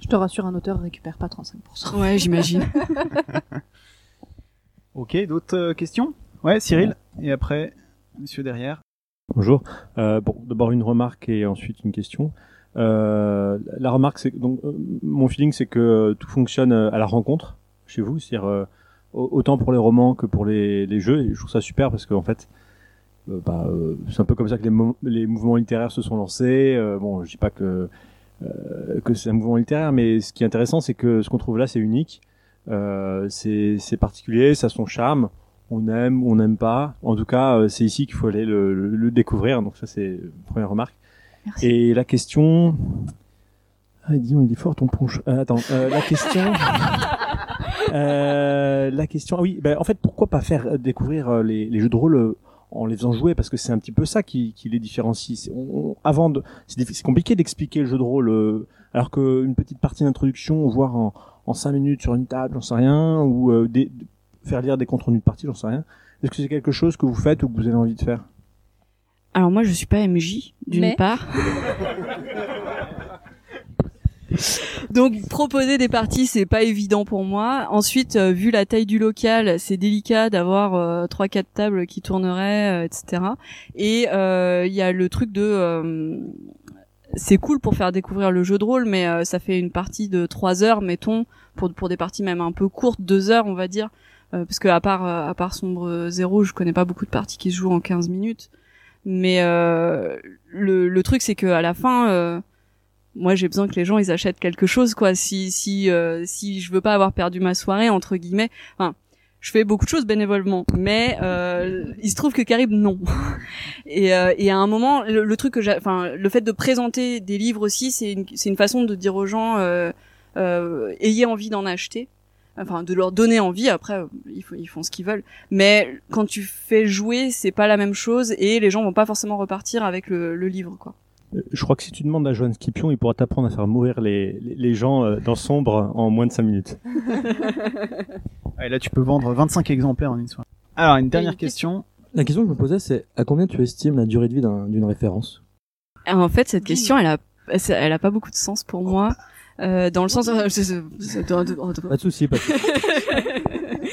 Je te rassure, un auteur récupère pas 35%. Ouais, j'imagine. Ok, d'autres euh, questions? Ouais, Cyril? Et après, monsieur derrière? Bonjour. Euh, bon, d'abord une remarque et ensuite une question. Euh, la remarque, c'est donc euh, mon feeling, c'est que tout fonctionne euh, à la rencontre chez vous, c'est-à-dire euh, au- autant pour les romans que pour les, jeux. Et je trouve ça super parce qu'en fait, euh, bah, c'est un peu comme ça que les, mo- les mouvements littéraires se sont lancés. Bon, je dis pas que que c'est un mouvement littéraire, mais ce qui est intéressant, c'est que ce qu'on trouve là, c'est unique, c'est particulier, ça a son charme on aime, on n'aime pas. En tout cas, euh, c'est ici qu'il faut aller le, le- le découvrir. Donc ça, c'est première remarque. Merci. Et la question... Ah, dis donc, il est fort ton ponche. Euh, attends, euh, la question... Euh, la question... Ah oui, ben, en fait, pourquoi pas faire euh, découvrir euh, les, les jeux de rôle en les faisant jouer? Parce que c'est un petit peu ça qui, qui les différencie. C'est- on- on- avant de... C'est compliqué d'expliquer le jeu de rôle, euh, alors qu'une petite partie d'introduction, voire en, en cinq minutes sur une table, j'en sais rien, ou euh, des, faire lire des comptes rendus de partie, j'en sais rien. Est-ce que c'est quelque chose que vous faites ou que vous avez envie de faire? Alors moi, je suis pas MJ d'une Mais- part. Donc proposer des parties c'est pas évident pour moi. Ensuite euh, vu la taille du local c'est délicat d'avoir euh, trois quatre tables qui tourneraient euh, etc. Et il y a le truc de c'est cool pour faire découvrir le jeu de rôle mais ça fait une partie de trois heures mettons pour pour des parties même un peu courtes deux heures on va dire parce que à part à part sombre zéro je connais pas beaucoup de parties qui se jouent en 15 minutes. Mais le, le truc c'est que à la fin moi j'ai besoin que les gens ils achètent quelque chose quoi. Si si euh, si je veux pas avoir perdu ma soirée entre guillemets enfin je fais beaucoup de choses bénévolement. Mais euh, il se trouve que Carib non. Et, euh, et à un moment le, truc que j'ai enfin le fait de présenter des livres aussi c'est une c'est une façon de dire aux gens euh, euh, ayez envie d'en acheter enfin de leur donner envie après ils, ils font ce qu'ils veulent mais quand tu fais jouer c'est pas la même chose et les gens vont pas forcément repartir avec le, le livre quoi euh, je crois que si tu demandes à Joanne Scipion, il pourra t'apprendre à faire mourir les, les, gens euh, dans Sombre en moins de 5 minutes. Et là, tu peux vendre 25 exemplaires en une soirée. Alors, une dernière question. La question que je me posais, c'est à combien tu estimes la durée de vie d'une référence? En fait, cette question, elle a, elle a pas beaucoup de sens pour moi. Euh, dans le sens, pas de souci, pas de souci.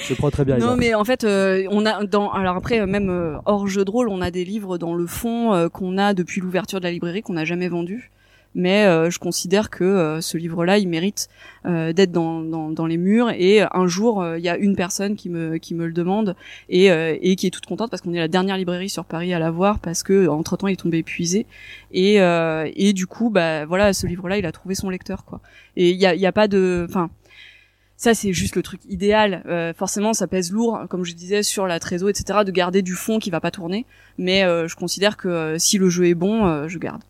Je prends très bien. Non, mais en fait, euh, on a dans alors après euh, même euh, hors jeu de rôle, on a des livres dans le fond qu'on a depuis l'ouverture de la librairie qu'on n'a jamais vendu. Mais je considère que ce livre-là, il mérite d'être dans, dans, dans, les murs. Et un jour, il y a une personne qui me qui me le demande et, et qui est toute contente parce qu'on est la dernière librairie sur Paris à l'avoir parce que entre temps il est tombé épuisé. Et et du coup, bah voilà, ce livre-là, il a trouvé son lecteur quoi. Et il y a, a pas de, enfin ça c'est juste le truc idéal. Euh, forcément, ça pèse lourd, comme je disais, sur la trésor, etc., de garder du fond qui va pas tourner. Mais euh, je considère que euh, si le jeu est bon, je garde.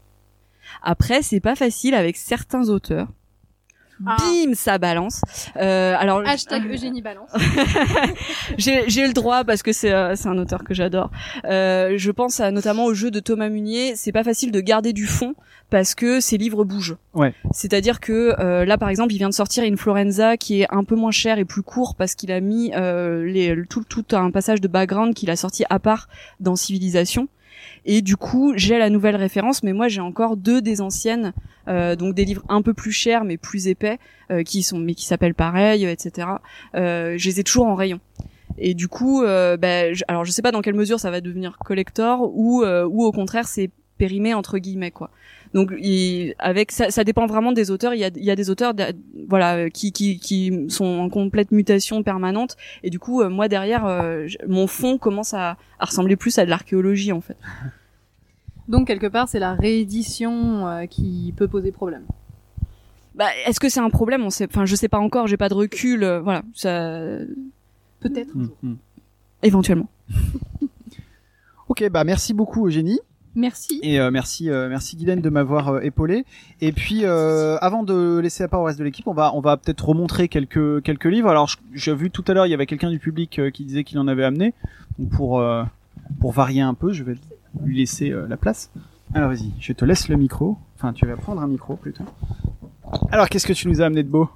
Après, c'est pas facile avec certains auteurs. Ah. Bim, ça balance. alors hashtag Eugénie balance. j'ai j'ai le droit parce que c'est c'est un auteur que j'adore. je pense à, notamment au jeu de Thomas Munier. C'est pas facile de garder du fond parce que ses livres bougent. Ouais. C'est-à-dire que euh, là, par exemple, il vient de sortir une Florenza qui est un peu moins cher et plus court parce qu'il a mis euh, les, tout, tout un passage de background qu'il a sorti à part dans Civilisation. Et du coup, j'ai la nouvelle référence, mais moi j'ai encore deux des anciennes, euh, donc des livres un peu plus chers mais plus épais, euh, qui sont mais qui s'appellent pareil, etc. Euh, je les ai toujours en rayon. Et du coup, euh, ben, alors je sais pas dans quelle mesure ça va devenir collector ou ou au contraire c'est périmé entre guillemets quoi. Donc, avec ça, ça dépend vraiment des auteurs. Il y a, il y a des auteurs, voilà, qui, qui, qui sont en complète mutation permanente. Et du coup, euh, moi derrière, euh, mon fond commence à, à ressembler plus à de l'archéologie en fait. Donc quelque part, c'est la réédition euh, qui peut poser problème. Bah, est-ce que c'est un problème? On sait, enfin, je sais pas encore. J'ai pas de recul. voilà, ça. Peut-être. Mm, mm. Éventuellement. ok, bah merci beaucoup Eugénie. Merci. Et euh, merci, euh, merci Guylaine de m'avoir euh, épaulé. Et puis, euh, avant de laisser la parole au reste de l'équipe, on va, on va peut-être remontrer quelques, quelques livres. Alors, j'ai vu tout à l'heure, il y avait quelqu'un du public qui disait qu'il en avait amené. Donc, pour, pour varier un peu, je vais lui laisser la place. Alors, vas-y, je te laisse le micro. Enfin, tu vas prendre un micro plutôt. Alors, qu'est-ce que tu nous as amené de beau?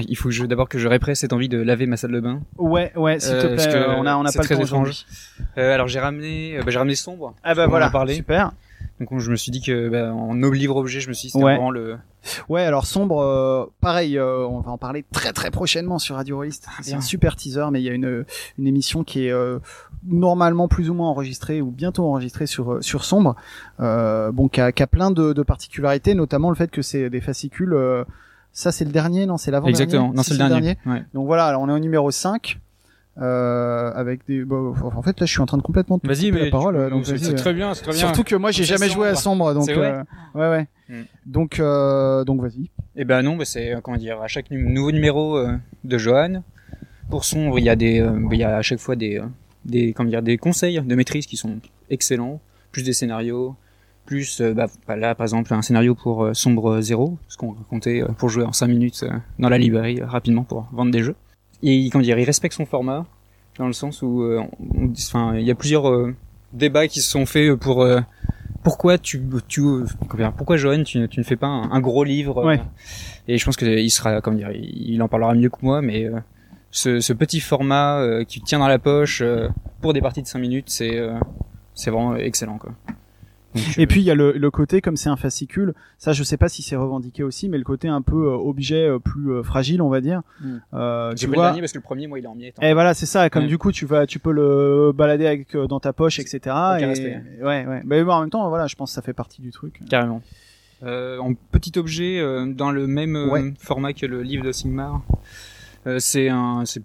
Il faut d'abord que je répresse cette envie de laver ma salle de bain. Ouais, ouais, s'il te plaît. Euh, on a, on a pas le temps étrange. Euh, alors j'ai ramené, euh, bah, j'ai ramené sombre. Ah bah voilà, super. Donc je me suis dit que bah, en nos livres objets, je me suis dit c'était vraiment le. Ouais, alors sombre, euh, pareil, euh, on va en parler très très prochainement sur Radio Rollist. Ah, c'est un super teaser, mais il y a une une émission qui est euh, normalement plus ou moins enregistrée ou bientôt enregistrée sur sur sombre. bon, qui a, qui a plein de, de, particularités, notamment le fait que c'est des fascicules. Ça c'est le dernier, non C'est l'avant dernier. Exactement, non c'est le dernier. Ouais. Donc voilà, alors on est au numéro 5 euh, avec des bah, en fait là je suis en train de complètement vas-y mais la parole donc c'est très bien c'est très bien surtout que moi j'ai jamais joué à sombre donc euh, ouais ouais hmm. donc euh, donc vas-y et eh ben non bah c'est euh, comment dire à chaque nouveau numéro euh, de Johan pour sombre il y a des euh, il y a à chaque fois des des comment dire des conseils de maîtrise qui sont excellents plus des scénarios plus bah, bah, là par exemple un scénario pour sombre 0 ce qu'on racontait pour jouer en 5 minutes dans la librairie rapidement pour vendre des jeux il, comment dire, il respecte son format dans le sens où, euh, enfin, il y a plusieurs euh, débats qui se sont faits pour euh, pourquoi tu, tu pourquoi Johan tu, tu ne fais pas un, gros livre ouais. et je pense que il sera comment dire il en parlera mieux que moi mais ce, ce, petit format qui tient dans la poche pour des parties de 5 minutes c'est c'est vraiment excellent quoi Et puis il y a le, le côté comme c'est un fascicule, ça je sais pas si c'est revendiqué aussi, mais le côté un peu euh, objet euh, plus euh, fragile, on va dire. Mm. Euh, J'ai tu pris le vois. dernier parce que le premier, moi, il est en miettes. hein. Et voilà, c'est ça. Comme Ouais. du coup, tu vas, tu peux le balader avec euh, dans ta poche, etc. Et respect. ouais, ouais. Mais bon, en même temps, voilà, je pense que ça fait partie du truc. Carrément. Euh, en petit objet, euh, dans le même euh, Ouais. format que le livre de Sigmar. Euh, c'est un, c'est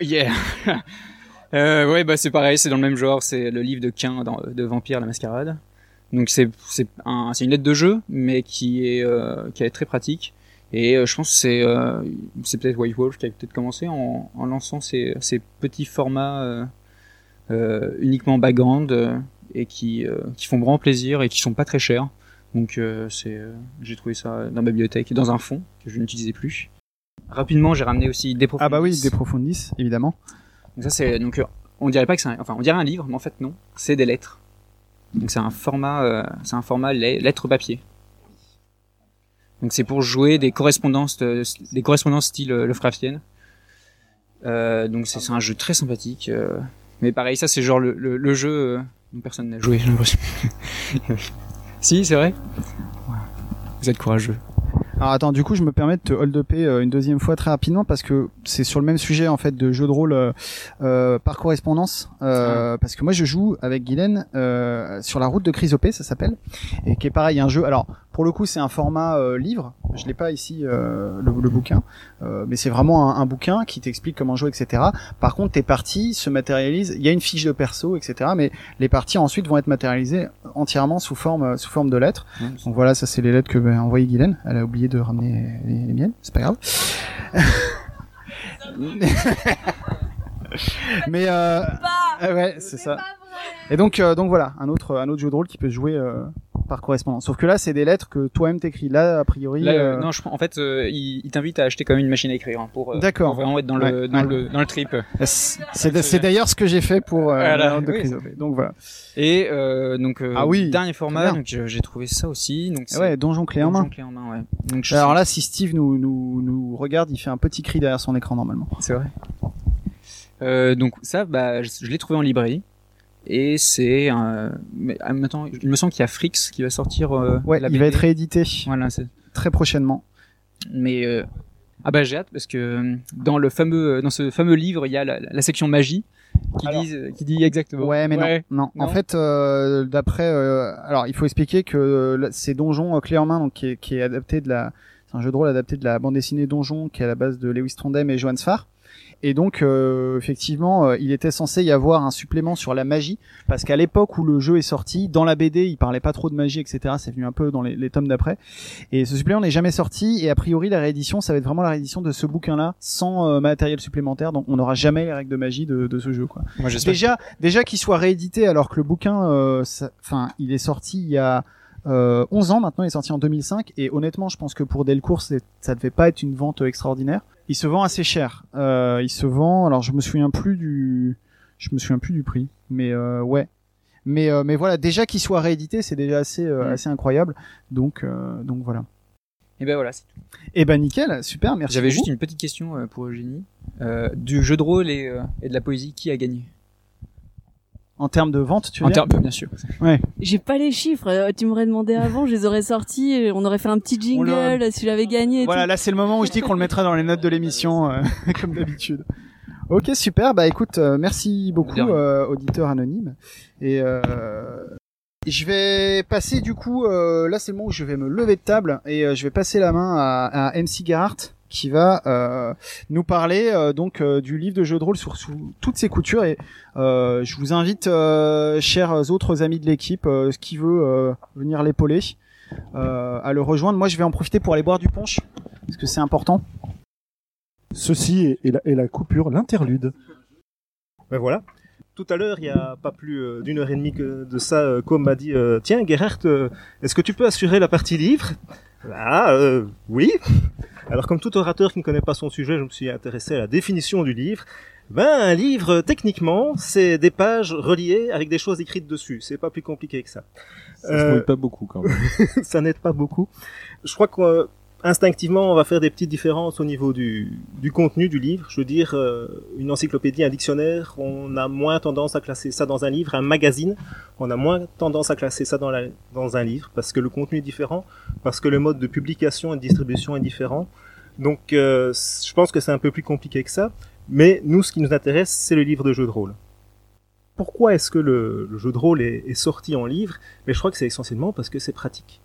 yeah. euh, ouais, bah c'est pareil, c'est dans le même genre. C'est le livre de Quin dans, de Vampire la Mascarade. Donc c'est c'est un, une lettre de jeu, mais qui est euh, qui est très pratique. Et euh, je pense que c'est euh, c'est peut-être White Wolf qui a peut-être commencé en, en lançant ces, ces petits formats uniquement background et qui qui font vraiment plaisir et qui sont pas très chers. Donc c'est, j'ai trouvé ça dans ma bibliothèque, dans un fond que je n'utilisais plus. Rapidement, j'ai ramené aussi des Ah bah oui, des profundis, évidemment. Donc ça c'est donc on dirait pas que c'est enfin on dirait un livre, mais en fait non, c'est des lettres. Donc c'est un format, euh, c'est un format le- lettre papier. Donc c'est pour jouer des correspondances, de- des correspondances style euh, Lovecraftienne. Euh, donc c'est un jeu très sympathique. euh, mais pareil, ça c'est genre le, le, le jeu euh, dont personne n'a joué, j'ai l'impression. si, c'est vrai. Vous êtes courageux. Alors attends, du coup, je me permets de te hold up une deuxième fois très rapidement parce que c'est sur le même sujet en fait de jeu de rôle euh, euh, par correspondance. Euh, Parce que moi, je joue avec Guylaine euh, sur la route de Chrysopée, ça s'appelle, et qui est pareil, un jeu. Alors pour le coup, c'est un format euh, livre. Je l'ai pas ici euh, le, le bouquin, euh, mais c'est vraiment un, un bouquin qui t'explique comment jouer, etc. Par contre, tes parties se matérialisent. Il y a une fiche de perso, etc. Mais les parties ensuite vont être matérialisées entièrement sous forme euh, sous forme de lettres. Donc voilà, ça c'est les lettres que m'a envoyé Guylaine. Elle a oublié de ramener les, les miennes, c'est pas grave. Mais euh, euh, ouais, c'est ça. Et donc euh, donc voilà, un autre un autre jeu de rôle qui peut se jouer euh, par correspondance. Sauf que là, c'est des lettres que toi-même t'écris. Là, a priori. Là, euh, euh, non, je, en fait, euh, il, il t'invite à acheter quand même une machine à écrire hein, pour, euh, D'accord. pour vraiment être dans le Ouais, dans ouais. le dans le trip. c'est c'est- d'ailleurs ce que j'ai fait pour euh, Voilà, de oui. Donc voilà. Et euh, donc euh, Ah oui, dernier format, donc j'ai trouvé ça aussi. Donc c'est- Ouais, donjon clé en main. Donjon clé en main, ouais. Donc je Alors là, si Steve nous nous nous regarde, il fait un petit cri derrière son écran normalement. c'est vrai. Euh, donc ça, bah, je, je l'ai trouvé en librairie. Et c'est un... mais ah, maintenant, il me semble qu'il y a Frix qui va sortir. euh, Ouais, la il va être réédité Voilà, c'est. très prochainement. Mais euh, ah bah j'ai hâte parce que euh, dans le fameux dans ce fameux livre, il y a la, la section magie qui Alors- dit qui dit exactement. Ouais, mais Ouais. non, non. En fait, euh, d'après, alors il faut expliquer que euh, là, c'est Donjon euh, clé en main, donc qui est, qui est adapté de la, c'est un jeu de rôle adapté de la bande dessinée Donjon, qui est à la base de Lewis Trondheim et Johan Sfar. Et donc, euh, effectivement, euh, il était censé y avoir un supplément sur la magie, parce qu'à l'époque où le jeu est sorti, dans la BD, il parlait pas trop de magie, etc. C'est venu un peu dans les, les tomes d'après. Et ce supplément n'est jamais sorti. Et a priori, la réédition, ça va être vraiment la réédition de ce bouquin-là, sans euh, matériel supplémentaire. Donc, on n'aura jamais les règles de magie de, de ce jeu, quoi. Moi j'espère. Déjà, déjà qu'il soit réédité alors que le bouquin, euh, enfin, il est sorti il y a euh, 11 ans maintenant, il est sorti en 2005 et honnêtement, je pense que pour Delcourt, ça devait pas être une vente extraordinaire. Il se vend assez cher. Euh, il se vend, alors je me souviens plus du, je me souviens plus du prix, mais euh, ouais. Mais euh, mais voilà, déjà qu'il soit réédité, c'est déjà assez euh, assez incroyable. Donc euh, donc voilà. Et ben voilà. c'est tout. Et ben nickel, super, merci. J'avais juste une petite question pour Eugénie. Euh, du jeu de rôle et, euh, et de la poésie, qui a gagné? En termes de vente, tu veux En dire termes, bien sûr. Ouais. J'ai pas les chiffres. euh, Tu m'aurais demandé avant, je les aurais sortis. et On aurait fait un petit jingle si j'avais gagné. et Voilà, tout. là c'est le moment où je dis qu'on le mettra dans les notes de l'émission, euh, comme d'habitude. Ok, super. Bah écoute, euh, merci beaucoup, euh, auditeur anonyme. Et euh, je vais passer du coup, euh, là c'est le moment où je vais me lever de table et euh, je vais passer la main à, à MC Gerhardt qui va euh, nous parler euh, donc euh, du livre de jeu de rôle sur, sous toutes ses coutures et euh, je vous invite euh, chers autres amis de l'équipe euh, qui veut euh, venir l'épauler euh, à le rejoindre moi je vais en profiter pour aller boire du punch parce que c'est important Ceci est, est la, est la coupure, l'interlude. Ben voilà. Tout à l'heure, il y a pas plus d'une heure et demie que de ça, euh, Com m'a dit euh, Tiens, Gerhard, est-ce que tu peux assurer la partie livre? Ah, euh, oui. Alors, comme tout orateur qui ne connaît pas son sujet, je me suis intéressé à la définition du livre. Ben, un livre, techniquement, c'est des pages reliées avec des choses écrites dessus. C'est pas plus compliqué que ça. Ça se Euh, mouille pas beaucoup quand même. ça n'aide pas beaucoup. Je crois qu'un instinctivement, on va faire des petites différences au niveau du, du contenu du livre. Je veux dire, euh, une encyclopédie, un dictionnaire, on a moins tendance à classer ça dans un livre. Un magazine, on a moins tendance à classer ça dans, dans un livre parce que le contenu est différent, parce que le mode de publication et de distribution est différent. Donc, euh, je pense que c'est un peu plus compliqué que ça. Mais nous, ce qui nous intéresse, c'est le livre de jeu de rôle. Pourquoi est-ce que le, jeu de rôle est sorti en livre? Mais je crois que c'est essentiellement parce que c'est pratique.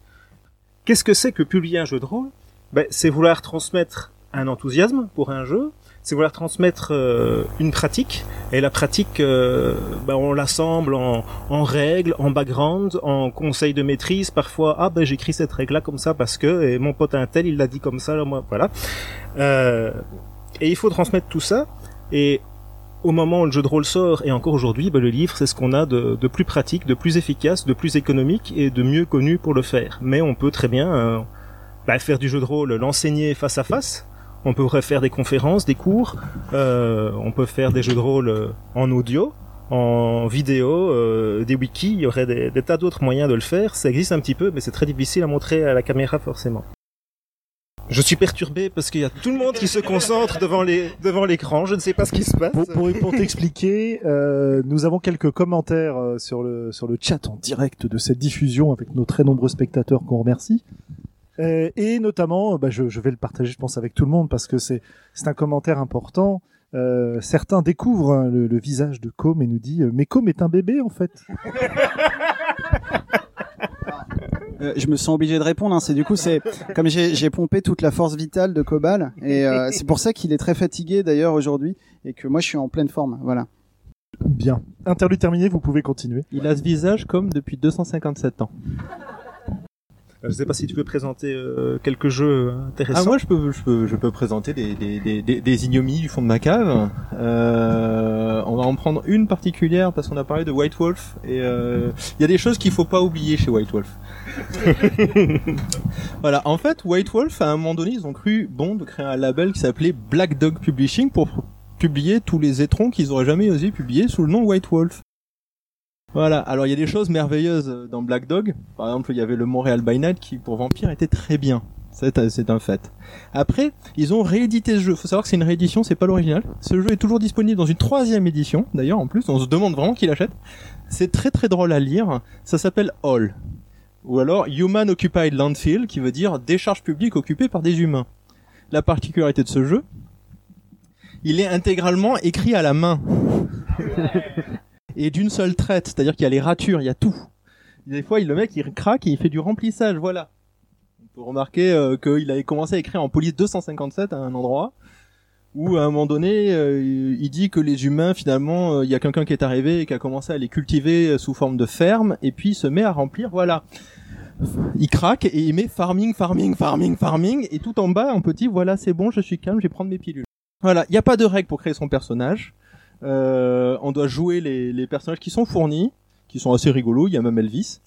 Qu'est-ce que c'est que publier un jeu de rôle? Ben, C'est vouloir transmettre un enthousiasme pour un jeu, c'est vouloir transmettre euh, une pratique, et la pratique, euh, ben, on l'assemble en, en règles, en background, en conseils de maîtrise, parfois, ah ben j'écris cette règle-là comme ça parce que, et mon pote un tel, il l'a dit comme ça, alors moi, voilà. Euh, et il faut transmettre tout ça, et au moment où le jeu de rôle sort, et encore aujourd'hui, ben, le livre, c'est ce qu'on a de, de, plus pratique, de plus efficace, de plus économique et de mieux connu pour le faire. Mais on peut très bien ben, faire du jeu de rôle, l'enseigner face à face. On pourrait faire des conférences, des cours. Euh, on peut faire des jeux de rôle euh, en audio, en vidéo, euh, des wikis. Il y aurait des, tas d'autres moyens de le faire. Ça existe un petit peu, mais c'est très difficile à montrer à la caméra forcément. Je suis perturbé parce qu'il y a tout le monde qui se concentre devant les devant l'écran. Je ne sais pas ce qui se passe. Pour, t'expliquer, nous avons quelques commentaires sur le sur le chat en direct de cette diffusion avec nos très nombreux spectateurs qu'on remercie. Euh, et notamment, bah, je, je vais le partager, je pense, avec tout le monde parce que c'est c'est un commentaire important. Euh, certains découvrent hein, le, le, visage de Com et nous dit euh, mais Com est un bébé en fait. Euh, je me sens obligé de répondre. Hein. C'est du coup, c'est comme j'ai pompé toute la force vitale de Cobal, et euh, c'est pour ça qu'il est très fatigué d'ailleurs aujourd'hui, et que moi je suis en pleine forme. Voilà. Bien. Interlude terminé, vous pouvez continuer. Il a ce visage comme depuis 257 ans. Je sais pas si tu peux présenter euh, quelques jeux intéressants. Ah moi je peux je peux je peux présenter des des des, des ignominies du fond de ma cave. Euh, on va en prendre une particulière parce qu'on a parlé de White Wolf et il euh, y a des choses qu'il faut pas oublier chez White Wolf. voilà, en fait White Wolf à un moment donné ils ont cru bon de créer un label qui s'appelait Black Dog Publishing pour publier tous les étrons qu'ils auraient jamais osé publier sous le nom White Wolf. Voilà, alors il y a des choses merveilleuses dans Black Dog. Par exemple, il y avait le Montréal by Night qui, pour Vampire, était très bien. C'est, c'est un fait. Après, ils ont réédité ce jeu. Faut savoir que c'est une réédition, c'est pas l'original. Ce jeu est toujours disponible dans une troisième édition, d'ailleurs, en plus. On se demande vraiment qui l'achète. C'est très très drôle à lire. Ça s'appelle All. Ou alors Human Occupied Landfill, qui veut dire décharge publique occupée par des humains. La particularité de ce jeu, il est intégralement écrit à la main. et d'une seule traite, c'est-à-dire qu'il y a les ratures, il y a tout. Des fois, le mec, il craque et il fait du remplissage, voilà. On peut remarquer euh, qu'il avait commencé à écrire en police 257 à un endroit, où à un moment donné, euh, il dit que les humains, finalement, euh, il y a quelqu'un qui est arrivé et qui a commencé à les cultiver euh, sous forme de ferme, et puis il se met à remplir, voilà. Il craque et il met farming, farming, farming, farming, et tout en bas, en petit, voilà, c'est bon, je suis calme, je vais prendre mes pilules. Voilà, il n'y a pas de règle pour créer son personnage. Euh, on doit jouer les, les, personnages qui sont fournis, qui sont assez rigolos. Il y a même Elvis.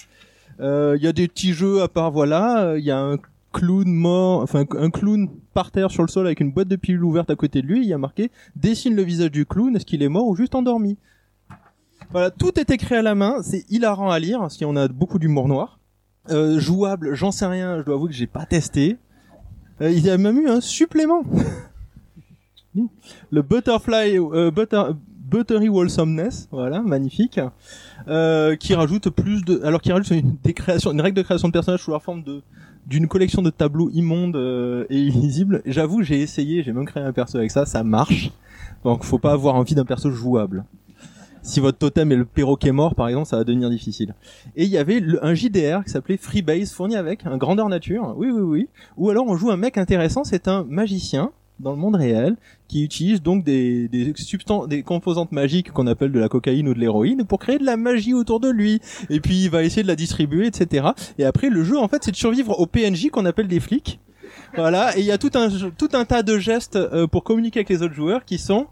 Euh, il y a des petits jeux à part, voilà. Il y a un clown mort, enfin un clown par terre sur le sol avec une boîte de pilules ouverte à côté de lui. Il y a marqué dessine le visage du clown. Est-ce qu'il est mort ou juste endormi? Voilà, tout est écrit à la main. C'est hilarant à lire, parce qu'on a beaucoup d'humour noir. Euh, jouable, j'en sais rien. Je dois avouer que j'ai pas testé. Euh, il y a même eu un supplément. le Butterfly, euh, butter, Buttery Wholesomeness, voilà, magnifique, euh, qui rajoute plus de, alors qui rajoute une, des une règle de création de personnages sous la forme de d'une collection de tableaux immondes euh, et illisibles. J'avoue, j'ai essayé, j'ai même créé un perso avec ça, ça marche. Donc, faut pas avoir envie d'un perso jouable. Si votre totem est le perroquet mort, par exemple, ça va devenir difficile. Et il y avait le, un JDR qui s'appelait Freebase, fourni avec un grandeur nature. Oui, oui, oui. Ou alors on joue un mec intéressant, c'est un magicien dans le monde réel qui utilise donc des, des substances, des composantes magiques qu'on appelle de la cocaïne ou de l'héroïne pour créer de la magie autour de lui. Et puis il va essayer de la distribuer, etc. Et après le jeu en fait c'est de survivre aux PNJ qu'on appelle des flics. Voilà, et il y a tout un tout un tas de gestes euh, pour communiquer avec les autres joueurs qui sont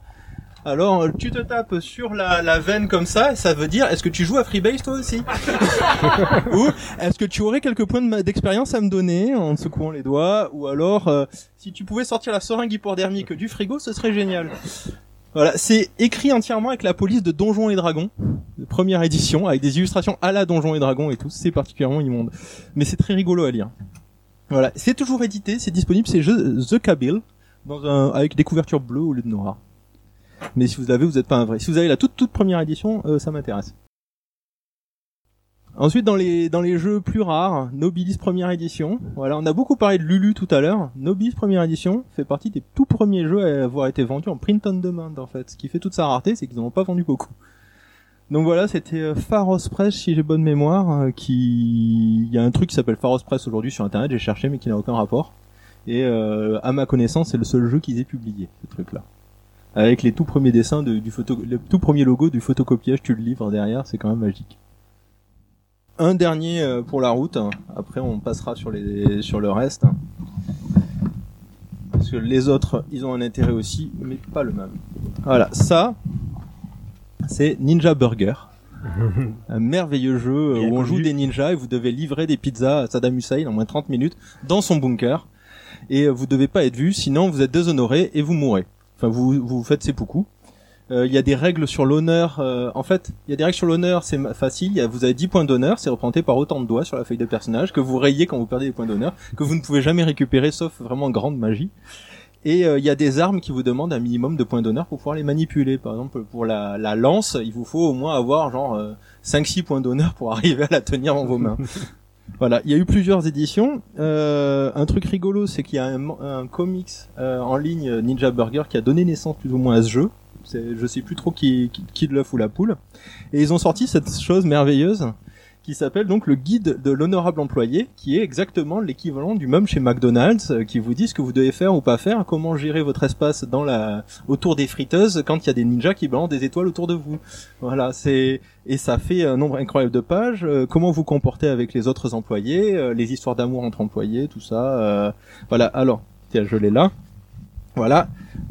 alors tu te tapes sur la, la veine comme ça, ça veut dire est-ce que tu joues à Freebase toi aussi Ou est-ce que tu aurais quelques points d'expérience à me donner en secouant les doigts Ou alors euh, si tu pouvais sortir la seringue hypodermique du frigo, ce serait génial. Voilà, c'est écrit entièrement avec la police de Donjons et Dragons, première édition, avec des illustrations à la Donjons et Dragons et tout. C'est particulièrement immonde, mais c'est très rigolo à lire. Voilà, c'est toujours édité, c'est disponible, c'est The Cabal, dans un, avec des couvertures bleues au lieu de noir. Mais si vous l'avez, vous n'êtes pas un vrai. Si vous avez la toute toute première édition, euh, ça m'intéresse. Ensuite, dans les dans les jeux plus rares, Nobilis première édition. Voilà, on a beaucoup parlé de Lulu tout à l'heure. Nobilis première édition fait partie des tout premiers jeux à avoir été vendus en print on demand en fait. Ce qui fait toute sa rareté, c'est qu'ils n'en ont pas vendu beaucoup. Donc voilà, c'était euh, Pharos Press, si j'ai bonne mémoire, euh, qui... Il y a un truc qui s'appelle Pharos Press aujourd'hui sur Internet, j'ai cherché, mais qui n'a aucun rapport. Et euh, à ma connaissance, c'est le seul jeu qu'ils aient publié, ce truc-là. Avec les tout premiers dessins de, du photo... Le tout premier logo du photocopiage, tu le livres derrière, c'est quand même magique. Un dernier euh, pour la route, après on passera sur, les... sur le reste. Parce que les autres, ils ont un intérêt aussi, mais pas le même. Voilà, ça, c'est Ninja Burger. un merveilleux jeu euh, Bien où on connu. joue des ninjas et vous devez livrer des pizzas à Saddam Hussein en moins de 30 minutes dans son bunker. Et euh, vous devez pas être vu, sinon vous êtes déshonoré et vous mourrez. Enfin, vous vous, faites seppuku. Il y a des règles sur l'honneur. euh, en fait, il y a des règles sur l'honneur, c'est facile. Il y a- Vous avez 10 points d'honneur, c'est représenté par autant de doigts sur la feuille de personnage que vous rayez quand vous perdez des points d'honneur, que vous ne pouvez jamais récupérer sauf vraiment grande magie. Et euh, il y a des armes qui vous demandent un minimum de points d'honneur pour pouvoir les manipuler. Par exemple, pour la, la lance, il vous faut au moins avoir genre euh, 5-6 points d'honneur pour arriver à la tenir dans vos mains. Voilà, il y a eu plusieurs éditions. Euh, un truc rigolo, c'est qu'il y a un, comics euh, en ligne euh, Ninja Burger qui a donné naissance plus ou moins à ce jeu. Je sais plus trop qui, qui, qui de l'œuf ou la poule. Et ils ont sorti cette chose merveilleuse qui s'appelle donc le guide de l'honorable employé, qui est exactement l'équivalent du même chez McDonald's, euh, qui vous dit ce que vous devez faire ou pas faire, comment gérer votre espace dans la autour des friteuses quand il y a des ninjas qui balancent des étoiles autour de vous. Voilà, c'est et ça fait un nombre incroyable de pages. euh, comment vous comporter avec les autres employés, euh, les histoires d'amour entre employés, tout ça. euh, voilà. Alors, tiens, je l'ai là. Voilà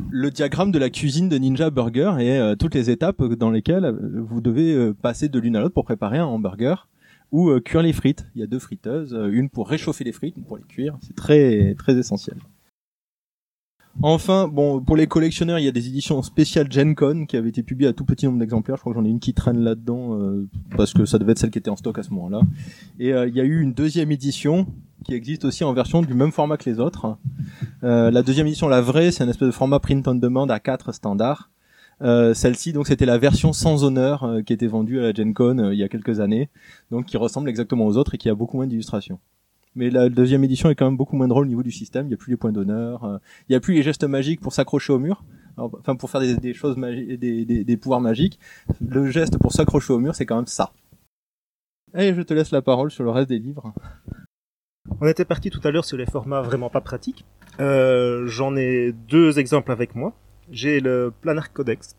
le diagramme de la cuisine de Ninja Burger et euh, toutes les étapes dans lesquelles euh, vous devez passer de l'une à l'autre pour préparer un hamburger ou euh, cuire les frites. Il y a deux friteuses, euh, une pour réchauffer les frites, une pour les cuire. C'est très très essentiel. Enfin, bon, pour les collectionneurs, il y a des éditions spéciales Gen Con qui avaient été publiées à tout petit nombre d'exemplaires. Je crois que j'en ai une qui traîne là-dedans euh, parce que ça devait être celle qui était en stock à ce moment-là. Et il y a eu une deuxième édition qui existe aussi en version du même format que les autres. La deuxième édition, la vraie, c'est un espèce de format print on demand à 4 standards. Euh, Celle-ci, donc, c'était la version sans honneur euh, qui était vendue à la Gen Con euh, il y a quelques années, donc qui ressemble exactement aux autres et qui a beaucoup moins d'illustrations. Mais la deuxième édition est quand même beaucoup moins drôle au niveau du système. Il n'y a plus les points d'honneur, euh, il n'y a plus les gestes magiques pour s'accrocher au mur. Enfin, pour faire des, des choses magiques, des, des, pouvoirs magiques. Le geste pour s'accrocher au mur, c'est quand même ça. Allez, je te laisse la parole sur le reste des livres. On était parti tout à l'heure sur les formats vraiment pas pratiques. Euh, J'en ai deux exemples avec moi. J'ai le Planar Codex,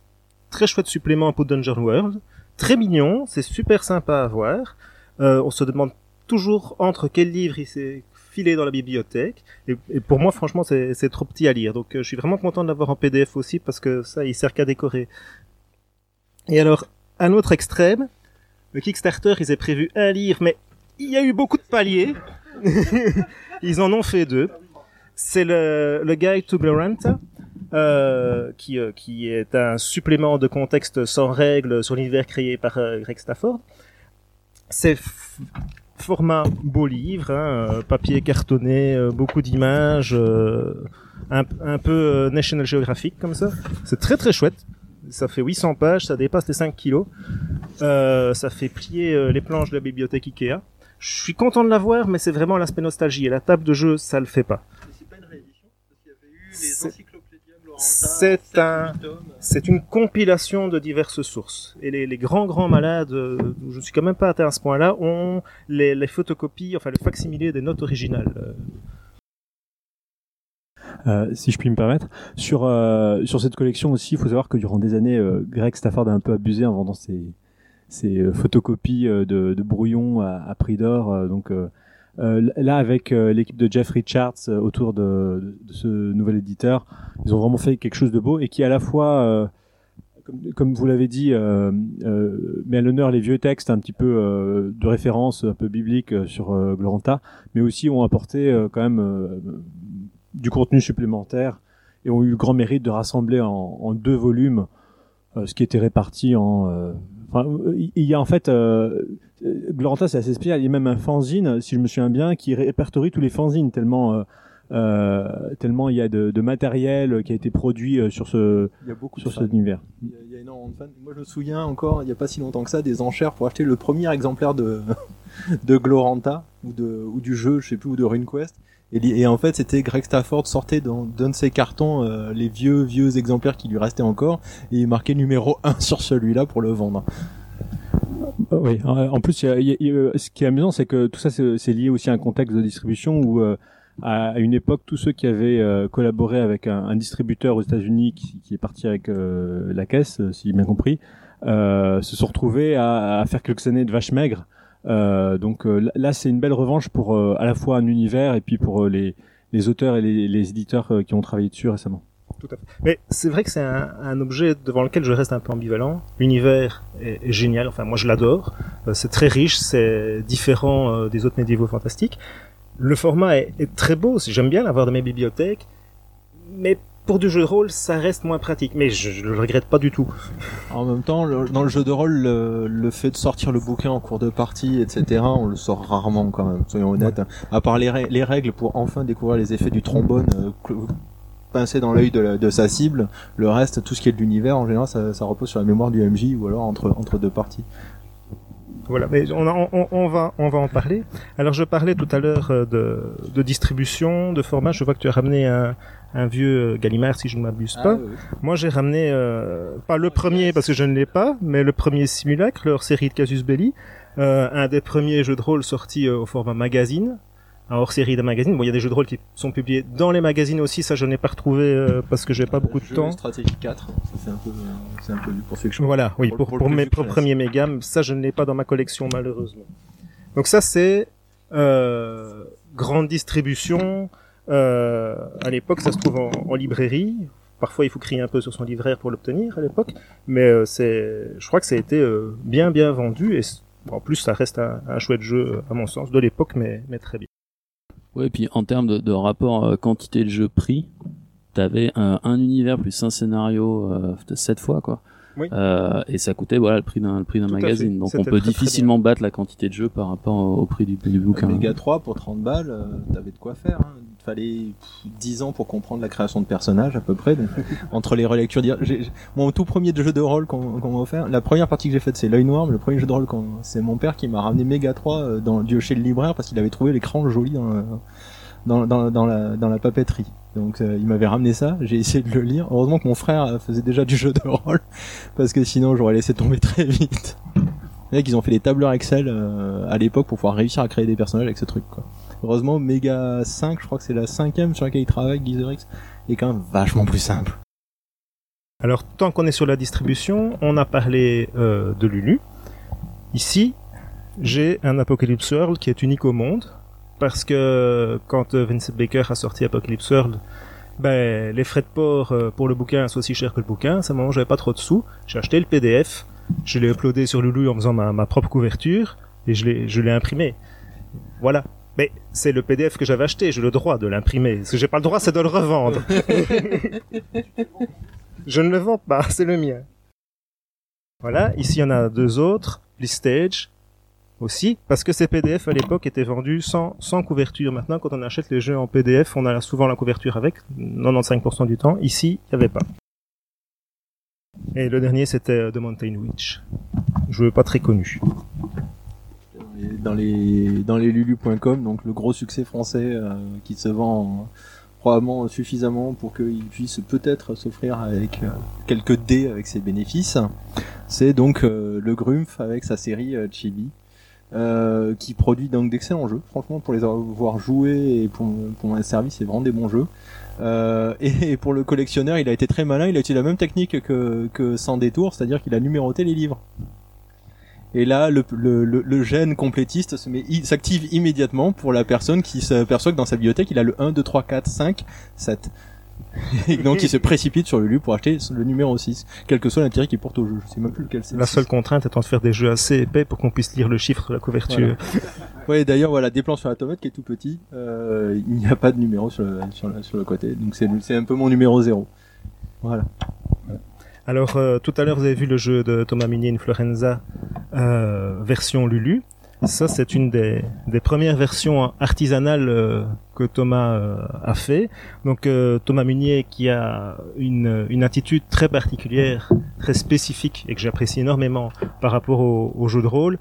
très chouette supplément pour Dungeon World, très mignon, c'est super sympa à voir. Euh, on se demande toujours entre quel livre il s'est filé dans la bibliothèque. Et, pour moi, franchement, c'est trop petit à lire. Donc, euh, je suis vraiment content de l'avoir en PDF aussi parce que ça, il sert qu'à décorer. Et alors, un autre extrême, le Kickstarter, ils ont prévu un livre, mais il y a eu beaucoup de paliers. Ils en ont fait deux. C'est le, le Guide to Gloranta, euh, qui, euh, qui est un supplément de contexte sans règles sur l'univers créé par euh, Greg Stafford. C'est format beau livre, hein, papier cartonné, beaucoup d'images, un, un peu National Geographic comme ça. C'est très très chouette. Ça fait 800 pages, ça dépasse les 5 kilos. Ça fait plier les planches de la bibliothèque Ikea. Je suis content de l'avoir, mais c'est vraiment l'aspect nostalgie. Et la table de jeu, ça le fait pas. C'est- C'est un, c'est une compilation de diverses sources. Et les, grands grands malades, euh, je ne suis quand même pas atteint à ce point-là, ont les, photocopies, enfin le facsimilé des notes originales. Euh, si je puis me permettre. Sur euh, sur cette collection aussi, il faut savoir que durant des années, Greg Stafford a un peu abusé en vendant ses photocopies de, brouillons à, à prix d'or. donc euh, là, avec euh, l'équipe de Jeff Richards euh, autour de, ce nouvel éditeur, ils ont vraiment fait quelque chose de beau et qui à la fois comme, vous l'avez dit, met à l'honneur les vieux textes un petit peu de référence, un peu bibliques euh, sur Gloranta, mais aussi ont apporté quand même du contenu supplémentaire et ont eu le grand mérite de rassembler en, deux volumes ce qui était réparti en Enfin, il y a en fait, euh, Gloranta c'est assez spécial. Il y a même un fanzine, si je me souviens bien, qui répertorie tous les fanzines tellement. euh, euh, tellement il y a de, de matériel qui a été produit euh, sur ce Il y a beaucoup sur de cet univers. Il y, a, il y a énormément de fans. Moi, je me souviens encore, il n'y a pas si longtemps que ça, des enchères pour acheter le premier exemplaire de, de Gloranta, ou, de, ou du jeu, je sais plus, ou de RuneQuest. Et, en fait, c'était Greg Stafford sortait dans d'un de ses cartons euh, les vieux, vieux exemplaires qui lui restaient encore, et il marquait numéro 1 sur celui-là pour le vendre. Euh, Oui, en plus, ce qui est amusant, c'est que tout ça, c'est lié aussi à un contexte de distribution où, euh, à une époque, tous ceux qui avaient euh, collaboré avec un, distributeur aux États-Unis qui, est parti avec la caisse, si j'ai bien compris, se sont retrouvés à, à faire quelques années de vaches maigres. Euh, donc euh, là- c'est une belle revanche pour euh, à la fois un univers et puis pour les, les auteurs et les, les éditeurs qui ont travaillé dessus récemment. Tout à fait. Mais c'est vrai que c'est un, un objet devant lequel je reste un peu ambivalent. L'univers est, est génial, enfin moi je l'adore. Euh, c'est très riche, c'est différent euh, des autres médiévaux fantastiques. Le format est, est très beau, j'aime bien l'avoir dans mes bibliothèques. Mais pour du jeu de rôle, ça reste moins pratique. Mais je, je le regrette pas du tout. En même temps, le- dans le jeu de rôle, le, le fait de sortir le bouquin en cours de partie, etc., on le sort rarement quand même, soyons honnêtes. À part les, les règles pour enfin découvrir les effets du trombone euh, pincé dans l'œil de, de sa cible, le reste, tout ce qui est de l'univers, en général, ça, ça repose sur la mémoire du MJ ou alors entre, entre deux parties. Voilà, mais on, a- on, on va on va en parler. Alors je parlais tout à l'heure euh, de, de distribution, de format. Je vois que tu as ramené un, un vieux euh, Gallimard, si je ne m'abuse pas. Moi j'ai ramené euh, pas le premier parce que je ne l'ai pas, mais le premier Simulacre, leur série de Casus Belli, euh, un des premiers jeux de rôle sortis euh, au format magazine. Un hors série de magazine. Bon, il y a des jeux de rôle qui sont publiés dans les magazines aussi. Ça, je n'ai pas retrouvé euh, parce que j'ai pas beaucoup de Jeu temps. Stratégie 4, ça, c'est un peu, euh, c'est un peu pour ceux que je Voilà, oui, Pour- pour, pour mes premiers mégas, ça je ne l'ai pas dans ma collection malheureusement. Donc ça c'est euh, grande distribution. Euh, à l'époque, ça se trouve en, librairie. Parfois, il faut crier un peu sur son livraire pour l'obtenir à l'époque, mais euh, c'est, je crois que ça a été euh, bien bien vendu et en plus ça reste un, chouette jeu à mon sens de l'époque, mais mais très bien. Ouais, et puis en termes de, rapport quantité de jeu prix, t'avais un, un univers plus un scénario sept fois quoi. Oui. Euh, et ça coûtait voilà le prix d'un le prix d'un magazine. Donc on peut très, très difficilement battre la quantité de jeux par rapport au, au prix du, du bouquin. Méga 3 pour 30 balles, euh, t'avais de quoi faire. Hein. Il fallait pff, 10 ans pour comprendre la création de personnages à peu près. Donc, entre les relectures, mon tout premier jeu de rôle qu'on qu'on m'a offert, la première partie que j'ai faite c'est l'œil noir, mais le premier jeu de rôle qu'on- c'est mon père qui m'a ramené Méga 3 euh, dans, chez le libraire parce qu'il avait trouvé l'écran joli dans, dans, dans, la, dans la papeterie. Donc euh, il m'avait ramené ça, j'ai essayé de le lire. Heureusement que mon frère faisait déjà du jeu de rôle parce que sinon j'aurais laissé tomber très vite. Les ils ont fait des tableurs Excel euh, à l'époque pour pouvoir réussir à créer des personnages avec ce truc. Quoi. Heureusement, Mega 5, je crois que c'est la cinquième sur laquelle il travaille, Gizerix, est quand même vachement plus simple. Alors, tant qu'on est sur la distribution, on a parlé euh, de Lulu. Ici, j'ai un Apocalypse World qui est unique au monde, parce que quand euh, Vincent Baker a sorti Apocalypse World, ben, les frais de port euh, pour le bouquin sont aussi chers que le bouquin, ça moment j'avais pas trop de sous, j'ai acheté le PDF, je l'ai uploadé sur Lulu en faisant ma, propre couverture, et je l'ai, imprimé. Voilà. Mais c'est le PDF que j'avais acheté, j'ai le droit de l'imprimer. Ce que j'ai pas le droit, c'est de le revendre. Je ne le vends pas, c'est le mien. Voilà, ici il y en a deux autres, Stage aussi, parce que ces PDF à l'époque étaient vendus sans, sans couverture. Maintenant, quand on achète les jeux en PDF, on a souvent la couverture avec, 95% du temps. Ici, il n'y avait pas. Et le dernier, c'était euh, The Mountain Witch. Jeu pas très connu. Dans les dans les lulu.com, donc le gros succès français euh, qui se vend euh, probablement suffisamment pour qu'il puisse peut-être s'offrir avec quelques dés avec ses bénéfices. C'est donc le Grumpf avec sa série Chibi. Euh, qui produit donc d'excellents jeux. Franchement, pour les avoir joués et pour, pour un service, c'est vraiment des bons jeux. Euh, et pour le collectionneur, il a été très malin. Il a utilisé la même technique que, que Sans Détour, c'est-à-dire qu'il a numéroté les livres. Et là, le, le, le, le gène complétiste s'active immédiatement pour la personne qui s'aperçoit que dans sa bibliothèque, il a le 1, 2, 3, 4, 5, 7. Et donc il se précipite sur Lulu pour acheter le numéro 6, quel que soit l'intérêt qu'il porte au jeu. Je sais même plus lequel c'est. La seule contrainte étant de faire des jeux assez épais pour qu'on puisse lire le chiffre de la couverture. Ouais, d'ailleurs, voilà, des plans sur la tomate qui est tout petit. Euh, il n'y a pas de numéro sur le, sur le, sur le côté. Donc c'est c'est un peu mon numéro 0. Voilà. Alors, euh, tout à l'heure, vous avez vu le jeu de Thomas Munier, Influenza, euh, version Lulu. Ça, c'est une des, des premières versions artisanales euh, que Thomas euh, a fait. Donc, euh, Thomas Munier, qui a une, attitude très particulière, très spécifique, et que j'apprécie énormément par rapport au, au jeu de rôle,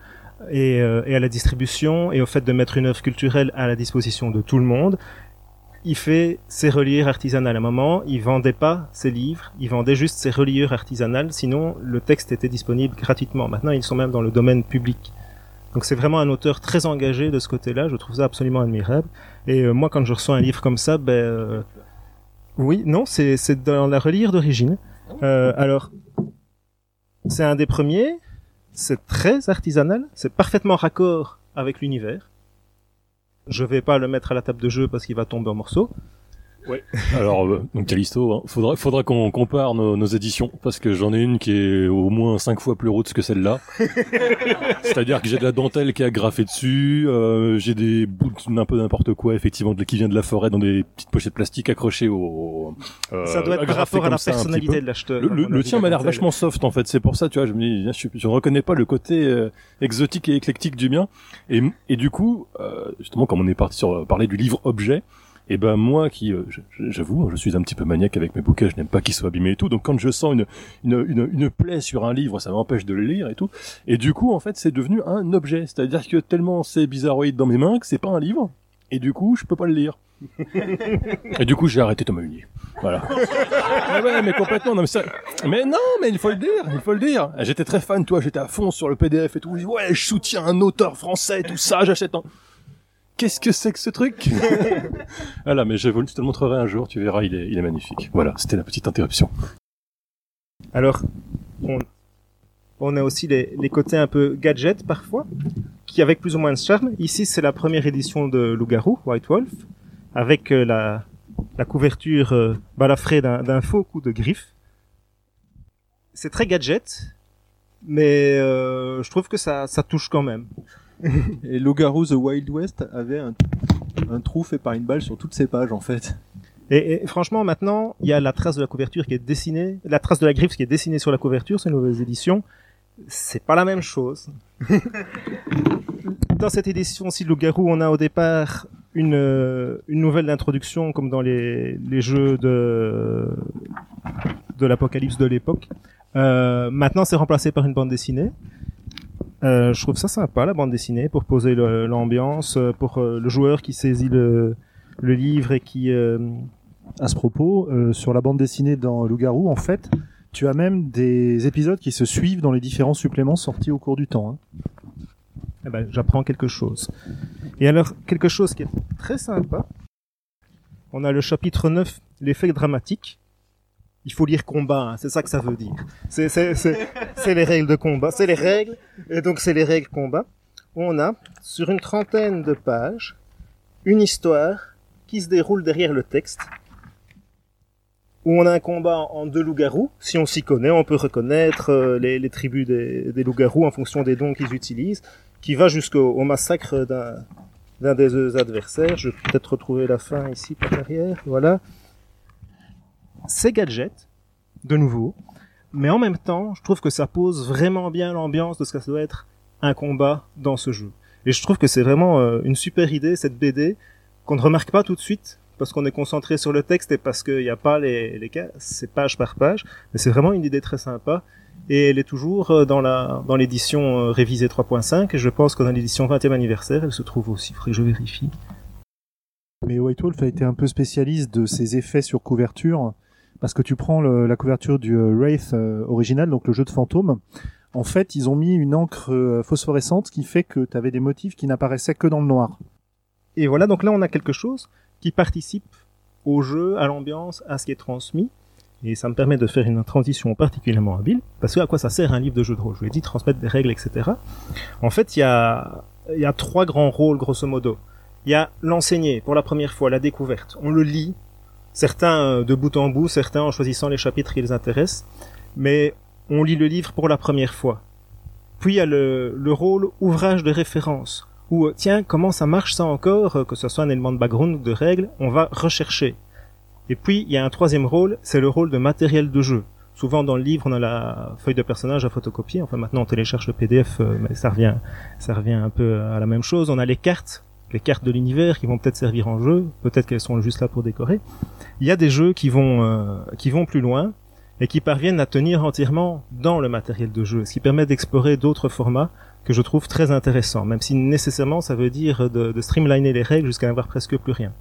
et, et à la distribution, et au fait de mettre une œuvre culturelle à la disposition de tout le monde il fait ses reliures artisanales. À un moment, il vendait pas ses livres, il vendait juste ses reliures artisanales, sinon le texte était disponible gratuitement. Maintenant, ils sont même dans le domaine public. Donc c'est vraiment un auteur très engagé de ce côté-là, je trouve ça absolument admirable. Et euh, moi, quand je reçois un livre comme ça, ben... euh, oui, non, c'est c'est dans la reliure d'origine. Euh, alors, c'est un des premiers, c'est très artisanal, c'est parfaitement raccord avec l'univers. Je vais pas le mettre à la table de jeu parce qu'il va tomber en morceaux. Alors, euh, donc Callisto, hein, faudra, faudra qu'on compare nos, nos éditions, parce que j'en ai une qui est au moins cinq fois plus roots que celle-là. C'est-à-dire que j'ai de la dentelle qui est agrafée dessus, euh, j'ai des bouts de- un peu n'importe quoi, effectivement, de- qui vient de la forêt dans des petites pochettes plastiques accrochées au... euh, ça doit être par rapport à la personnalité de l'acheteur. Le, le- mon le tien m'a la l'air vachement soft en fait, c'est pour ça tu vois, je me dis, je, je ne reconnais pas le côté euh, exotique et éclectique du mien. Et, et du coup, euh, justement, comme on est parti sur euh, parler du livre objet, et ben moi qui, euh, j'avoue, je suis un petit peu maniaque avec mes bouquins, je n'aime pas qu'ils soient abîmés et tout. Donc quand je sens une, une, une, une plaie sur un livre, ça m'empêche de le lire et tout. Et du coup, en fait, c'est devenu un objet, c'est-à-dire que tellement c'est bizarroïde dans mes mains que c'est pas un livre. Et du coup, je peux pas le lire. et du coup, j'ai arrêté Thomas Munier. Voilà. Ah ouais, mais complètement. Non, mais, ça... mais non, mais il faut le dire, il faut le dire. J'étais très fan, toi, j'étais à fond sur le PDF et tout. Ouais, je soutiens un auteur français, tout ça, j'achète un. Qu'est-ce que c'est que ce truc Voilà, mais je te le montrerai un jour, tu verras, il est, il est magnifique. Voilà, c'était la petite interruption. Alors, on, on a aussi les, les côtés un peu gadget parfois, qui avec plus ou moins de charme. Ici, c'est la première édition de Loup-garou, White Wolf, avec euh, la, la couverture euh, balafrée d'un d'un faux coup de griffe. C'est très gadget, mais euh, je trouve que ça, ça touche quand même. Et Loup-garou The Wild West avait un, un trou fait par une balle sur toutes ses pages en fait. Et, et franchement, maintenant, il y a la trace de la couverture qui est dessinée, la trace de la griffe qui est dessinée sur la couverture, c'est une nouvelle édition. C'est pas la même chose. dans cette édition-ci de Loup-Garou, on a au départ une, euh, une nouvelle d'introduction, comme dans les, les jeux de, de l'apocalypse de l'époque. Euh, maintenant, c'est remplacé par une bande dessinée. Euh, je trouve ça sympa, la bande dessinée, pour poser l'ambiance, euh, pour euh, le joueur qui saisit le, le livre et qui... euh, À ce propos, euh, sur la bande dessinée dans Loup-garou, en fait, tu as même des épisodes qui se suivent dans les différents suppléments sortis au cours du temps. hein. eh ben, j'apprends quelque chose. Et alors, quelque chose qui est très sympa, on a le chapitre 9, l'effet dramatique. Il faut lire combat, hein, c'est ça que ça veut dire. C'est, les règles de combat, c'est les règles, et donc c'est les règles combat. On a, sur une trentaine de pages, une histoire qui se déroule derrière le texte, où on a un combat en deux loups-garous. Si on s'y connaît, on peut reconnaître euh, les, tribus des, loups-garous en fonction des dons qu'ils utilisent, qui va jusqu'au au massacre d'un d'un des adversaires. Je vais peut-être retrouver la fin ici par derrière. Voilà. C'est gadget, de nouveau, mais en même temps, je trouve que ça pose vraiment bien l'ambiance de ce que ça doit être un combat dans ce jeu. Et je trouve que c'est vraiment euh, une super idée, cette BD, qu'on ne remarque pas tout de suite, parce qu'on est concentré sur le texte et parce qu'il n'y a pas les, cas, c'est page par page. Mais c'est vraiment une idée très sympa. Et elle est toujours euh, dans la dans l'édition euh, révisée 3.5. Et je pense que dans l'édition 20e anniversaire, elle se trouve aussi. Faudrait que je vérifie. Mais White Wolf a été un peu spécialiste de ces effets sur couverture, parce que tu prends le- la couverture du euh, Wraith euh, original, donc le jeu de fantôme. En fait, ils ont mis une encre euh, phosphorescente qui fait que tu avais des motifs qui n'apparaissaient que dans le noir. Et voilà, donc là on a quelque chose qui participe au jeu, à l'ambiance, à ce qui est transmis. Et ça me permet de faire une transition particulièrement habile, parce que à quoi ça sert un livre de jeu de rôle? Je vous l'ai dit, transmettre des règles, etc. En fait, il y a, y a trois grands rôles, grosso modo. Il y a l'enseigner, pour la première fois, la découverte. On le lit, certains euh, de bout en bout, certains en choisissant les chapitres qui les intéressent, mais on lit le livre pour la première fois. Puis il y a le, le rôle ouvrage de référence, où euh, tiens, comment ça marche ça encore, euh, que ce soit un élément de background ou de règles, on va rechercher. Et puis il y a un troisième rôle, c'est le rôle de matériel de jeu. Souvent dans le livre, on a la feuille de personnage à photocopier. Enfin maintenant, on télécharge le PDF, mais ça revient, ça revient un peu à la même chose. On a les cartes, les cartes de l'univers qui vont peut-être servir en jeu. Peut-être qu'elles sont juste là pour décorer. Il y a des jeux qui vont, euh, qui vont plus loin et qui parviennent à tenir entièrement dans le matériel de jeu, ce qui permet d'explorer d'autres formats que je trouve très intéressants, même si nécessairement ça veut dire de, de streamliner les règles jusqu'à n'avoir presque plus rien.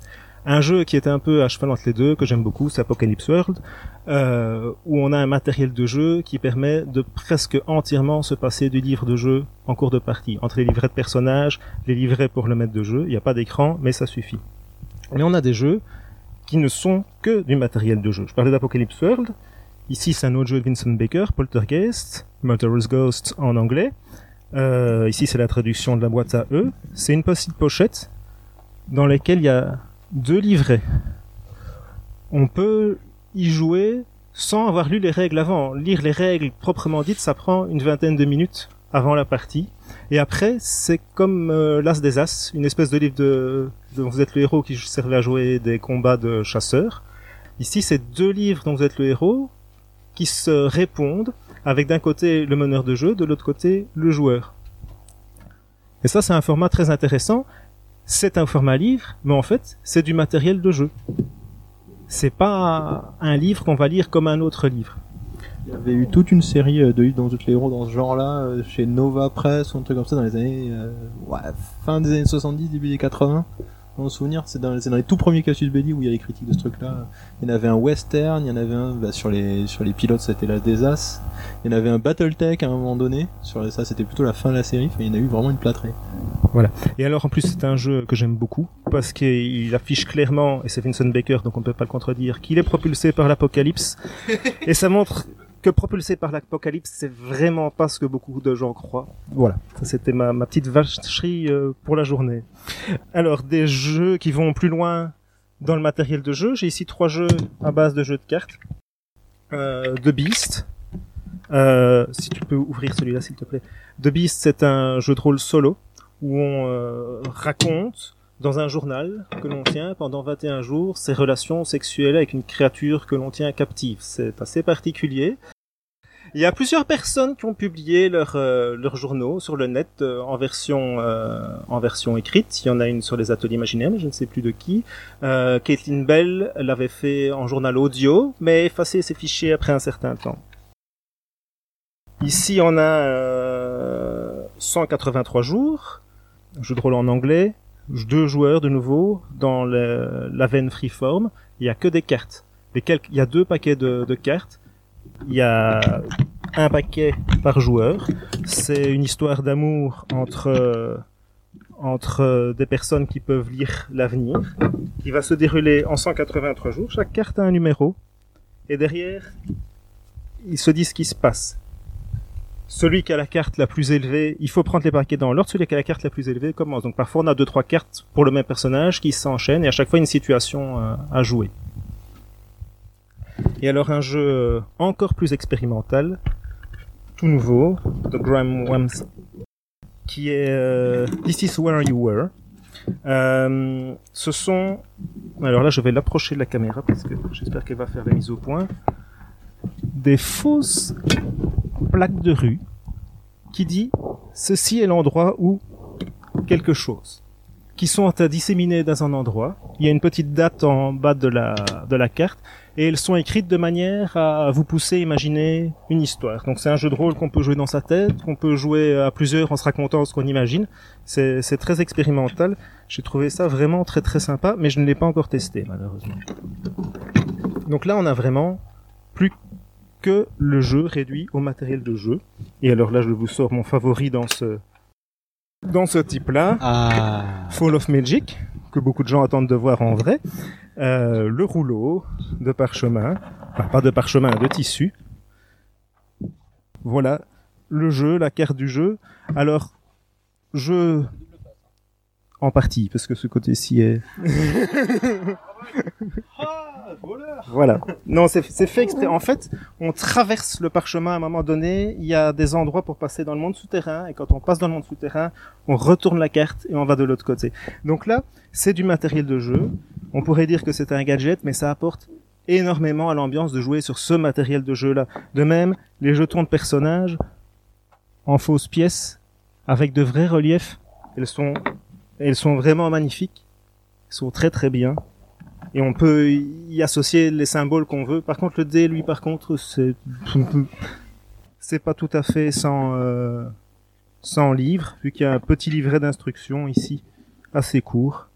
Un jeu qui est un peu à cheval entre les deux, que j'aime beaucoup, c'est Apocalypse World, euh, où on a un matériel de jeu qui permet de presque entièrement se passer du livre de jeu en cours de partie. Entre les livrets de personnages, les livrets pour le maître de jeu, il n'y a pas d'écran, mais ça suffit. Mais on a des jeux qui ne sont que du matériel de jeu. Je parlais d'Apocalypse World, ici c'est un autre jeu de Vincent Baker, Poltergeist, Murderous Ghost en anglais, euh, ici c'est la traduction de la boîte à eux, c'est une petite pochette dans laquelle il y a deux livrets. On peut y jouer sans avoir lu les règles avant. Lire les règles proprement dites, ça prend une vingtaine de minutes avant la partie. Et après, c'est comme euh, l'As des As, une espèce de livre de, dont vous êtes le héros qui servait à jouer des combats de chasseurs. Ici, c'est deux livres dont vous êtes le héros qui se répondent avec d'un côté le meneur de jeu, de l'autre côté le joueur. Et ça, c'est un format très intéressant c'est un format livre, mais en fait, c'est du matériel de jeu. C'est pas un livre qu'on va lire comme un autre livre. Il y avait eu toute une série euh, de livres dans toutes les héros dans ce genre-là, euh, chez Nova Press ou un truc comme ça dans les années, euh, ouais, fin des années 70, début des 80. Mon souvenir, c'est dans, les tout premiers Cassius Belli où il y a les critiques de ce truc-là. Il y en avait un western, il y en avait un bah, sur les sur les pilotes, c'était l'As des As. Il y en avait un BattleTech à un moment donné. Sur ça, c'était plutôt la fin de la série. Il y en a eu vraiment une plâtrée. Voilà. Et alors en plus c'est un jeu que j'aime beaucoup parce qu'il affiche clairement, et c'est Vincent Baker donc on ne peut pas le contredire, qu'il est propulsé par l'apocalypse. et ça montre que propulsé par l'apocalypse, c'est vraiment pas ce que beaucoup de gens croient. Voilà, ça c'était ma, ma petite vacherie euh, pour la journée. Alors des jeux qui vont plus loin dans le matériel de jeu, j'ai ici trois jeux à base de jeux de cartes. Euh, The Beast. Euh, si tu peux ouvrir celui-là s'il te plaît. The Beast c'est un jeu de rôle solo où on euh, raconte dans un journal que l'on tient pendant 21 jours ses relations sexuelles avec une créature que l'on tient captive. C'est assez particulier. Il y a plusieurs personnes qui ont publié leurs euh, leurs journaux sur le net euh, en version euh, en version écrite. Il y en a une sur les ateliers imaginaires, mais je ne sais plus de qui. Euh, Caitlin Bell l'avait fait en journal audio, mais effacé ses fichiers après un certain temps. Ici, on a euh, 183 jours, un jeu de rôle en anglais, deux joueurs de nouveau dans la veine freeform. Il y a que des cartes. Il y a deux paquets de, cartes. Il y a un paquet par joueur. C'est une histoire d'amour entre entre des personnes qui peuvent lire l'avenir. Il va se dérouler en 183 jours. Chaque carte a un numéro. Et derrière, ils se disent ce qui se passe. Celui qui a la carte la plus élevée, il faut prendre les paquets dans l'ordre. Celui qui a la carte la plus élevée commence. Donc parfois on a deux trois cartes pour le même personnage qui s'enchaînent et à chaque fois une situation euh, à jouer. Et alors un jeu euh, encore plus expérimental, tout nouveau, de Graham Wams, qui est euh, This is Where You Were. Ce sont, alors là je vais l'approcher de la caméra parce que j'espère qu'elle va faire la mise au point, des fausses plaques de rue qui dit ceci est l'endroit où quelque chose qui sont à disséminer dans un endroit. Il y a une petite date en bas de la, de la carte et elles sont écrites de manière à vous pousser à imaginer une histoire. Donc c'est un jeu de rôle qu'on peut jouer dans sa tête, qu'on peut jouer à plusieurs en se racontant ce qu'on imagine. C'est très expérimental. J'ai trouvé ça vraiment très très sympa, mais je ne l'ai pas encore testé malheureusement. Donc là on a vraiment plus que le jeu réduit au matériel de jeu. Et alors là je vous sors mon favori dans ce dans ce type-là, Fall of Magic, que beaucoup de gens attendent de voir en vrai, euh, le rouleau de parchemin, enfin pas de parchemin, de tissu. Voilà le jeu, la carte du jeu. Alors, je... En partie, parce que ce côté-ci est... Voilà. Non, c'est c'est fait exprès. En fait, on traverse le parchemin à un moment donné. Il y a des endroits pour passer dans le monde souterrain. Et quand on passe dans le monde souterrain, on retourne la carte et on va de l'autre côté. Donc là, c'est du matériel de jeu. On pourrait dire que c'est un gadget, mais ça apporte énormément à l'ambiance de jouer sur ce matériel de jeu-là. De même, les jetons de personnages en fausses pièces, avec de vrais reliefs, elles sont, elles sont vraiment magnifiques. Elles sont très très bien. Et on peut y associer les symboles qu'on veut. Par contre, le dé, lui, par contre, c'est, c'est pas tout à fait sans, euh, sans livre, vu qu'il y a un petit livret d'instructions ici, assez court.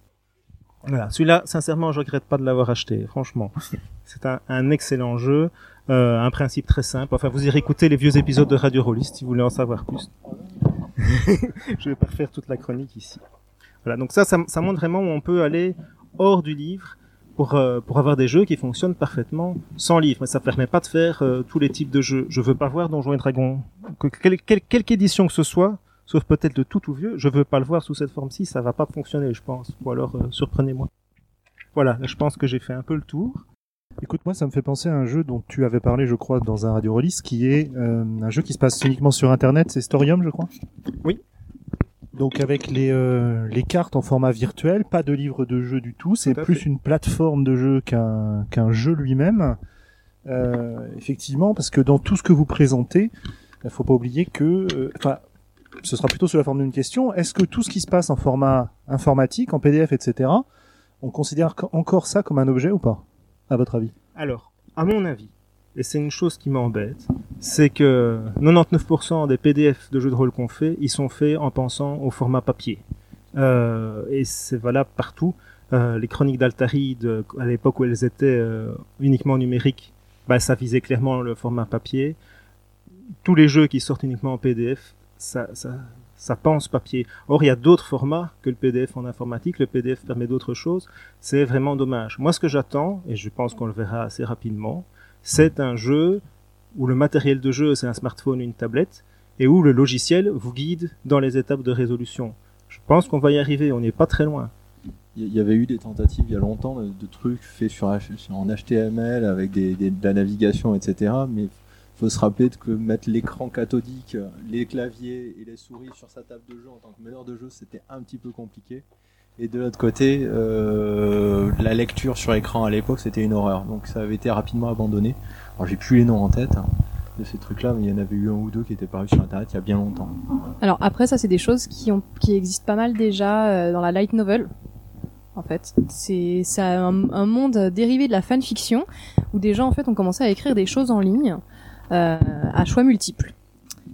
Voilà, celui-là, sincèrement, je regrette pas de l'avoir acheté, franchement. C'est un, excellent jeu, euh, un principe très simple. Enfin, vous irez écouter les vieux épisodes de Radio Rollist si vous voulez en savoir plus. je vais pas refaire toute la chronique ici. Voilà, donc ça, ça, ça montre vraiment où on peut aller hors du livre pour, euh, pour avoir des jeux qui fonctionnent parfaitement sans livre. Mais ça permet pas de faire euh, tous les types de jeux. Je veux pas voir Donjons et Dragons, que, quelle, quelle- quelque édition que ce soit, sauf peut-être de tout ou vieux, je veux pas le voir sous cette forme-ci, ça va pas fonctionner, je pense. Ou alors, euh, surprenez-moi. Voilà, je pense que j'ai fait un peu le tour. Écoute, moi, ça me fait penser à un jeu dont tu avais parlé, je crois, dans un radio release, qui est euh, un jeu qui se passe uniquement sur Internet. C'est Storium, je crois? Oui. Donc avec les euh, les cartes en format virtuel, pas de livre de jeu du tout. C'est Tout plus fait. une plateforme de jeu qu'un qu'un jeu lui-même. Euh, effectivement, parce que dans tout ce que vous présentez, il faut pas oublier que, euh, enfin, ce sera plutôt sous la forme d'une question. Est-ce que tout ce qui se passe en format informatique, en PDF, etc., on considère encore ça comme un objet ou pas, à votre avis? Alors, à mon avis, et c'est une chose qui m'embête, c'est que 99% des PDF de jeux de rôle qu'on fait, ils sont faits en pensant au format papier. Euh, et c'est valable partout. Euh, les chroniques d'Altaride, à l'époque où elles étaient euh, uniquement numériques, bah, ça visait clairement le format papier. Tous les jeux qui sortent uniquement en PDF, ça, ça, ça pense papier. Or, il y a d'autres formats que le PDF en informatique. Le PDF permet d'autres choses. C'est vraiment dommage. Moi, ce que j'attends, et je pense qu'on le verra assez rapidement, c'est un jeu où le matériel de jeu, c'est un smartphone, une tablette, et où le logiciel vous guide dans les étapes de résolution. Je pense qu'on va y arriver, on n'est pas très loin. Il y avait eu des tentatives il y a longtemps de, trucs faits sur, en HTML avec de la navigation, etc. Mais faut se rappeler que mettre l'écran cathodique, les claviers et les souris sur sa table de jeu en tant que meneur de jeu, c'était un petit peu compliqué. Et de l'autre côté, euh, la lecture sur écran à l'époque, c'était une horreur. Donc ça avait été rapidement abandonné. Alors j'ai plus les noms en tête hein, de ces trucs-là, mais il y en avait eu un ou deux qui étaient parus sur Internet il y a bien longtemps. Alors après, ça, c'est des choses qui, ont, qui existent pas mal déjà euh, dans la light novel. En fait, c'est un, un monde dérivé de la fanfiction où des gens en fait ont commencé à écrire des choses en ligne euh, à choix multiples.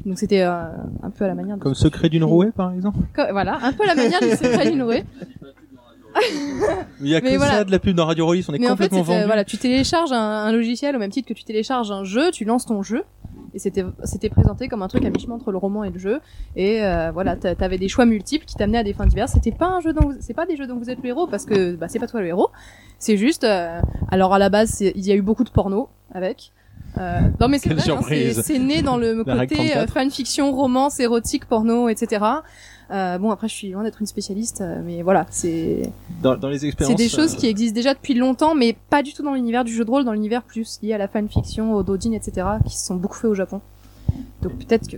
Donc c'était euh, un peu à la manière de Comme Secret d'une rouée, par exemple voilà, un peu à la manière du secret d'une rouée. Il y a que voilà. ça de la pub dans Radio Rollis, on est Mais en fait, complètement c'était- vendu. voilà, tu télécharges un, un logiciel au même titre que tu télécharges un jeu, tu lances ton jeu. Et c'était c'était présenté comme un truc à mi-chemin entre le roman et le jeu. Et euh, voilà, t'a- t'avais des choix multiples qui t'amenaient à des fins diverses. C'était pas un jeu dont c'est pas des jeux dont vous êtes le héros parce que bah, c'est pas toi le héros. C'est juste. euh, alors à la base, il y a eu beaucoup de porno avec. Euh, non mais c'est Quelle vrai, hein, surprise. c'est c'est né dans le côté euh, 34. fanfiction, romance, érotique, porno, etc. Euh, bon après, je suis loin d'être une spécialiste, euh, mais voilà, c'est Dans, dans les c'est expériences. des choses euh, qui existent déjà depuis longtemps, mais pas du tout dans l'univers du jeu de rôle, dans l'univers plus lié à la fanfiction, au dodin, etc., qui se sont beaucoup faits au Japon. Donc peut-être que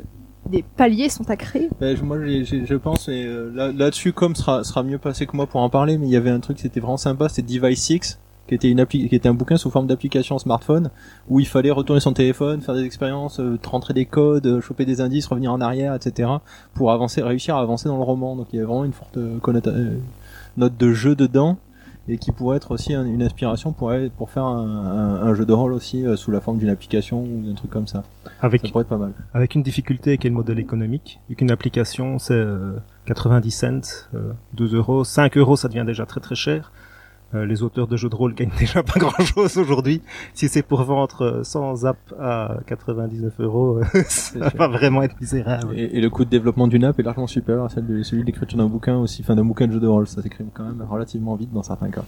des paliers sont à créer. Ben, je- moi, j'ai- j'ai- je pense, et euh, là- là-dessus, comme sera, sera mieux passé que moi pour en parler, mais il y avait un truc, c'était vraiment sympa, c'était Device 6, qui était une appli, qui était un bouquin sous forme d'application smartphone, où il fallait retourner son téléphone, faire des expériences, euh, rentrer des codes, euh, choper des indices, revenir en arrière, etc., pour avancer, réussir à avancer dans le roman. Donc il y avait vraiment une forte euh, euh, note de jeu dedans, et qui pourrait être aussi un- une inspiration pour, pour faire un, un- un jeu de rôle aussi euh, sous la forme d'une application ou d'un truc comme ça. Avec, Ça pourrait être pas mal. avec une difficulté qui est le modèle économique, vu qu'une application c'est euh, 90 cents, euh, 2 euros, 5 euros ça devient déjà très très cher. Euh, les auteurs de jeux de rôle gagnent déjà pas grand chose aujourd'hui. Si c'est pour vendre euh, sans app à 99 euros, euh, ça va vraiment être misérable. Et, et le coût de développement d'une app est largement supérieur à celle de, celui d'écriture d'un bouquin aussi, enfin d'un bouquin de jeu de rôle. Ça s'écrit quand même relativement vite dans certains cas.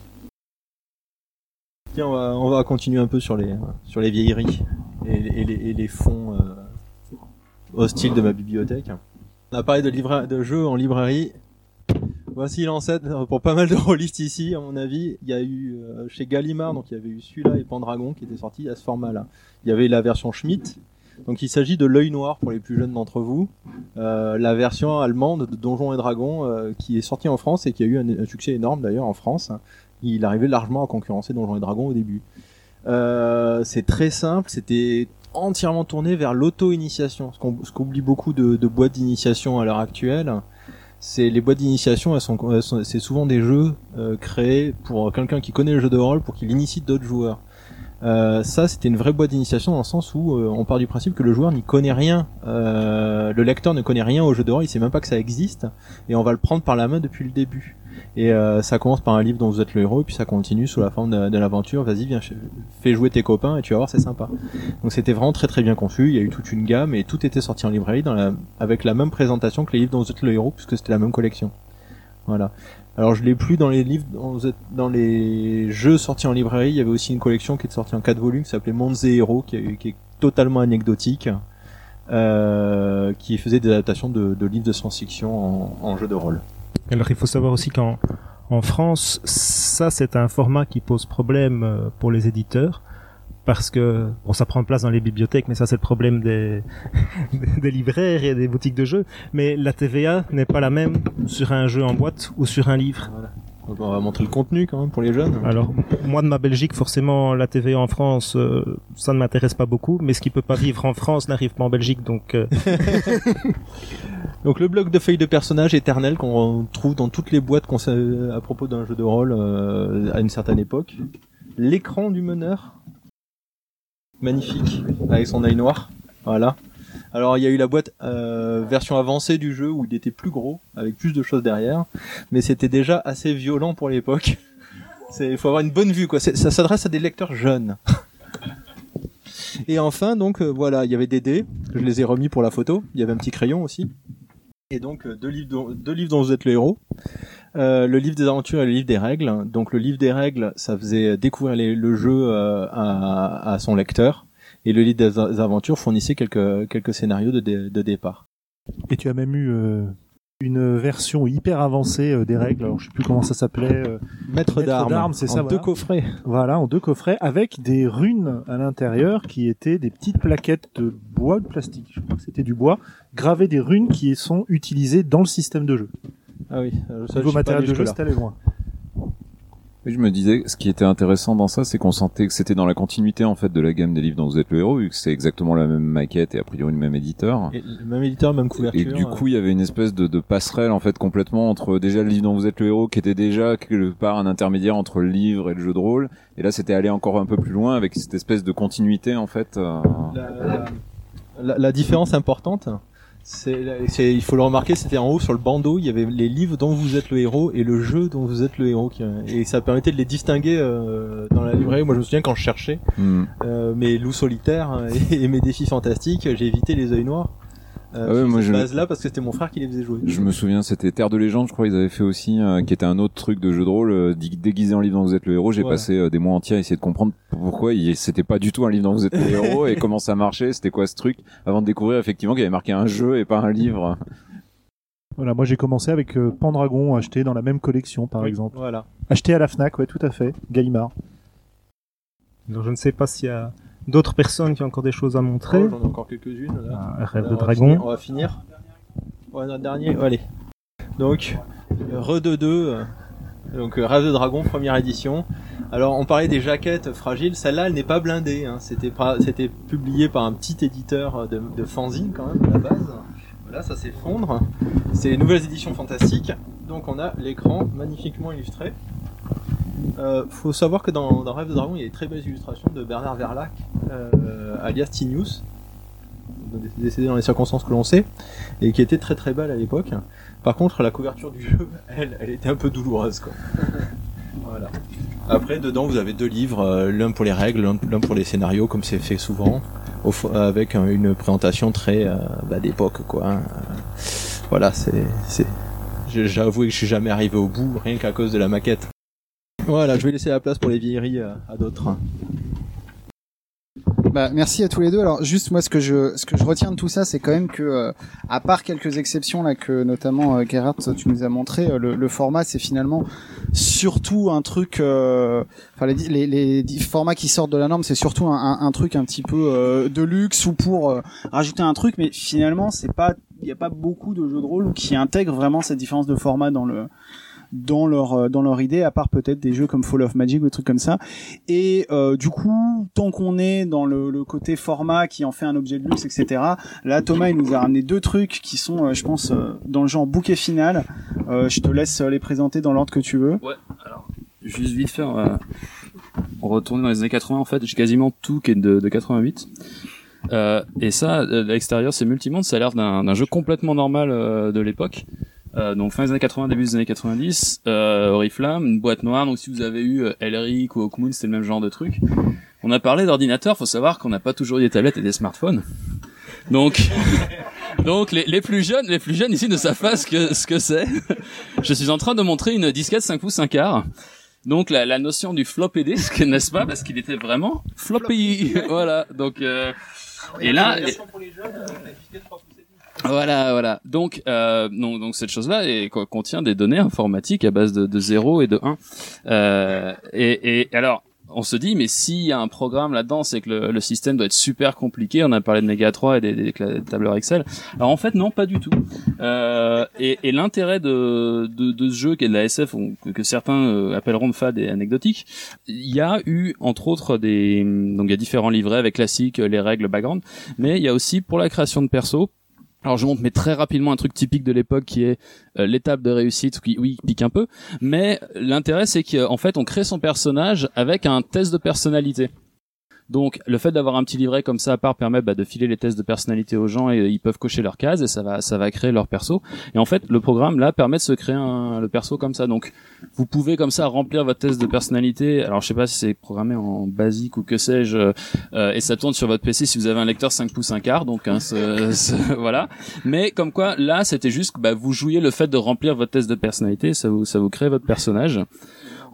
Tiens, on va, on va continuer un peu sur les, sur les vieilleries et, et les, et les fonds euh, hostiles de ma bibliothèque. On a parlé de, livra- de jeux en librairie. Voici l'ancêtre pour pas mal de rôlistes ici, à mon avis. Il y a eu euh, chez Gallimard, donc il y avait eu celui-là et Pendragon qui étaient sortis à ce format-là. Il y avait la version Schmidt, donc il s'agit de l'œil noir pour les plus jeunes d'entre vous, Euh, la version allemande de Donjons et Dragons euh, qui est sortie en France et qui a eu un, succès énorme d'ailleurs en France. Il arrivait largement à concurrencer Donjons et Dragons au début. Euh, c'est très simple, c'était entièrement tourné vers l'auto-initiation. Ce qu'on- ce qu'oublie beaucoup de, de boîtes d'initiation à l'heure actuelle, c'est les boîtes d'initiation, elles sont, sont- c'est souvent des jeux euh, créés pour quelqu'un qui connaît le jeu de rôle pour qu'il initie d'autres joueurs. Euh, ça, c'était une vraie boîte d'initiation dans le sens où euh, on part du principe que le joueur n'y connaît rien, euh, le lecteur ne connaît rien au jeu rôle, il sait même pas que ça existe, et on va le prendre par la main depuis le début. Et euh, ça commence par un livre dont vous êtes le héros, et puis ça continue sous la forme de, de l'aventure. Vas-y, viens, fais jouer tes copains, et tu vas voir, c'est sympa. Donc c'était vraiment très très bien conçu. Il y a eu toute une gamme, et tout était sorti en librairie dans la, avec la même présentation que les livres dont vous êtes le héros, puisque c'était la même collection. Voilà. Alors je l'ai plus dans les livres, dans les jeux sortis en librairie. Il y avait aussi une collection qui est sortie en quatre volumes, qui s'appelait Mondes et Héros, qui, est- totalement anecdotique, euh, qui faisait des adaptations de, livres de science-fiction en, jeu de rôle. Alors il faut savoir aussi qu'en en France, ça c'est un format qui pose problème euh, pour les éditeurs parce que bon ça prend place dans les bibliothèques mais ça c'est le problème des des libraires et des boutiques de jeux mais la TVA n'est pas la même sur un jeu en boîte ou sur un livre. Donc on va montrer le contenu quand même pour les jeunes. Alors moi de ma Belgique forcément la TVA en France euh, ça ne m'intéresse pas beaucoup mais ce qui peut pas vivre en France n'arrive pas en Belgique donc euh, Donc le bloc de feuilles de personnages éternel qu'on trouve dans toutes les boîtes qu'on sait à propos d'un jeu de rôle euh, à une certaine époque. L'écran du meneur, magnifique, avec son œil noir. Voilà. Alors il y a eu la boîte euh, version avancée du jeu où il était plus gros, avec plus de choses derrière, mais c'était déjà assez violent pour l'époque. Il faut avoir une bonne vue quoi. Ça s'adresse à des lecteurs jeunes. Et enfin donc euh, voilà, il y avait des dés, je les ai remis pour la photo. Il y avait un petit crayon aussi. Et donc euh, deux livres dont, deux livres dont vous êtes le héros. Euh, le livre des aventures et le livre des règles. Donc le livre des règles, ça faisait découvrir les- le jeu euh, à, à son lecteur. Et le livre des aventures fournissait quelques, quelques scénarios de, dé- de départ. Et tu as même eu euh, une version hyper avancée euh, des règles. Alors je sais plus comment ça s'appelait. euh, Maître d'armes, c'est en ça. deux voilà. coffrets. Voilà, en deux coffrets avec des runes à l'intérieur qui étaient des petites plaquettes de bois, de plastique. Je crois que c'était du bois, gravées des runes qui sont utilisées dans le système de jeu. Ah oui, euh, ça, Niveau je pas de jeu, c'est allé loin. Oui, je me disais, ce qui était intéressant dans ça, c'est qu'on sentait que c'était dans la continuité en fait de la gamme des livres dont vous êtes le héros, vu que c'est exactement la même maquette et a priori le même éditeur. Et le même éditeur, même couverture. Et du coup, il y avait une espèce de, de passerelle en fait complètement entre déjà le livre dont vous êtes le héros, qui était déjà quelque part un intermédiaire entre le livre et le jeu de rôle, et là c'était aller encore un peu plus loin avec cette espèce de continuité en fait. euh, la, la- la- la différence importante, c'est, c'est- il faut le remarquer, c'était en haut sur le bandeau, il y avait les livres dont vous êtes le héros et le jeu dont vous êtes le héros, qui- et ça permettait de les distinguer euh, dans la librairie. Moi, je me souviens quand je cherchais Hmm. euh, mes loups solitaires et, et mes défis fantastiques, j'ai évité les œils noirs. Euh, Ah ouais, sur moi, cette je- base-là parce que c'était mon frère qui les faisait jouer. Je me souviens, c'était Terre de légende, je crois, ils avaient fait aussi, euh, qui était un autre truc de jeu de rôle, euh, dé- déguisé en livre dont vous êtes le héros. J'ai Voilà. passé euh, des mois entiers à essayer de comprendre pourquoi il- c'était pas du tout un livre dont vous êtes le héros et comment ça marchait, c'était quoi ce truc, avant de découvrir effectivement qu'il y avait marqué un jeu et pas un livre. Voilà, moi j'ai commencé avec euh, Pendragon acheté dans la même collection par Oui, exemple. Voilà. Acheté à la Fnac, ouais, tout à fait. Gallimard. alors je ne sais pas s'il y a d'autres personnes qui ont encore des choses à montrer. Oh, J'en ai encore quelques-unes. Rêve Là, de on va dragon. finir- on va finir. Ouais, notre dernier. Allez. Donc, Re 2 2. Donc, euh, Rêve de Dragon, première édition. Alors, on parlait des jaquettes fragiles. Celle-là, elle n'est pas blindée. Hein. C'était c'était publié par un petit éditeur de, de fanzine quand même à la base. Voilà, ça s'effondre. C'est les nouvelles éditions fantastiques. Donc, on a l'écran magnifiquement illustré. Euh, faut savoir que dans, dans Rêve de Dragon, il y a des très belles illustrations de Bernard Verlac, euh, alias Tinius, décédé dans les circonstances que l'on sait, et qui était très très belle à l'époque. Par contre, la couverture du jeu, elle, elle était un peu douloureuse, quoi. voilà. Après, dedans, vous avez deux livres, euh, l'un pour les règles, l'un pour les scénarios, comme c'est fait souvent, avec une présentation très euh, bah, d'époque, quoi. hein. Voilà, c'est, J'avoue que je suis jamais arrivé au bout, rien qu'à cause de la maquette. Voilà, je vais laisser la place pour les vieilleries euh, à d'autres. Bah, merci à tous les deux. Alors juste moi ce que je ce que je retiens de tout ça c'est quand même que euh, à part quelques exceptions là que notamment euh, Gerhard tu nous as montré euh, le, le format c'est finalement surtout un truc euh, enfin les, les, les formats qui sortent de la norme c'est surtout un, un, truc un petit peu de luxe ou pour rajouter un truc mais finalement c'est pas il y a pas beaucoup de jeux de rôle qui intègrent vraiment cette différence de format dans le dans leur euh, dans leur idée, à part peut-être des jeux comme Fall of Magic ou des trucs comme ça. Et euh, du coup, tant qu'on est dans le, le côté format qui en fait un objet de luxe, etc. Là, Thomas, il nous a ramené deux trucs qui sont, euh, je pense, euh, dans le genre bouquet final. Euh, je te laisse euh, les présenter dans l'ordre que tu veux. Ouais, alors, juste vite faire, euh, on retourne dans les années 80, en fait, j'ai quasiment tout qui est de, de 88. Euh, et ça, à l'extérieur, c'est multimonde, ça a l'air d'un d'un jeu complètement normal euh, de l'époque. Euh, donc fin des années 80, début des années 90, euh, Oriflamme, une boîte noire, donc si vous avez eu euh, Elric ou Hawkmoon, c'était le même genre de truc. On a parlé d'ordinateur, faut savoir qu'on n'a pas toujours eu des tablettes et des smartphones. Donc, donc les, les plus jeunes, les plus jeunes ici ne savent pas ce que ce que c'est. Je suis en train de montrer une disquette 5 pouces 1 quart. Donc la, la notion du floppy disk, n'est-ce pas, parce qu'il était vraiment floppy. voilà. Donc euh, et là. Voilà, voilà. Donc, euh, donc, donc cette chose-là contient des données informatiques à base de, de 0 et de 1. Euh, et, et alors, on se dit, mais s'il y a un programme là-dedans, c'est que le, le système doit être super compliqué. On a parlé de Mega 3 et des, des cla- tableurs Excel. Alors en fait, non, pas du tout. Euh, et et l'intérêt de, de, de ce jeu qui est de la SF, que certains euh, appelleront de fade et anecdotique, il y a eu entre autres des donc il y a différents livrets avec classiques, les règles, background, mais il y a aussi pour la création de perso alors je montre mais très rapidement un truc typique de l'époque qui est euh, l'étape de réussite qui oui pique un peu mais l'intérêt c'est qu'en fait on crée son personnage avec un test de personnalité. Donc le fait d'avoir un petit livret comme ça à part permet bah, de filer les tests de personnalité aux gens et euh, ils peuvent cocher leurs cases et ça va ça va créer leur perso. Et en fait le programme là permet de se créer un, le perso comme ça. Donc vous pouvez comme ça remplir votre test de personnalité. Alors je sais pas si c'est programmé en basique ou que sais-je euh, et ça tourne sur votre PC si vous avez un lecteur 5 pouces 1 quart donc hein, ce- ce- voilà. Mais comme quoi là c'était juste bah, vous jouiez le fait de remplir votre test de personnalité, ça vous ça vous crée votre personnage.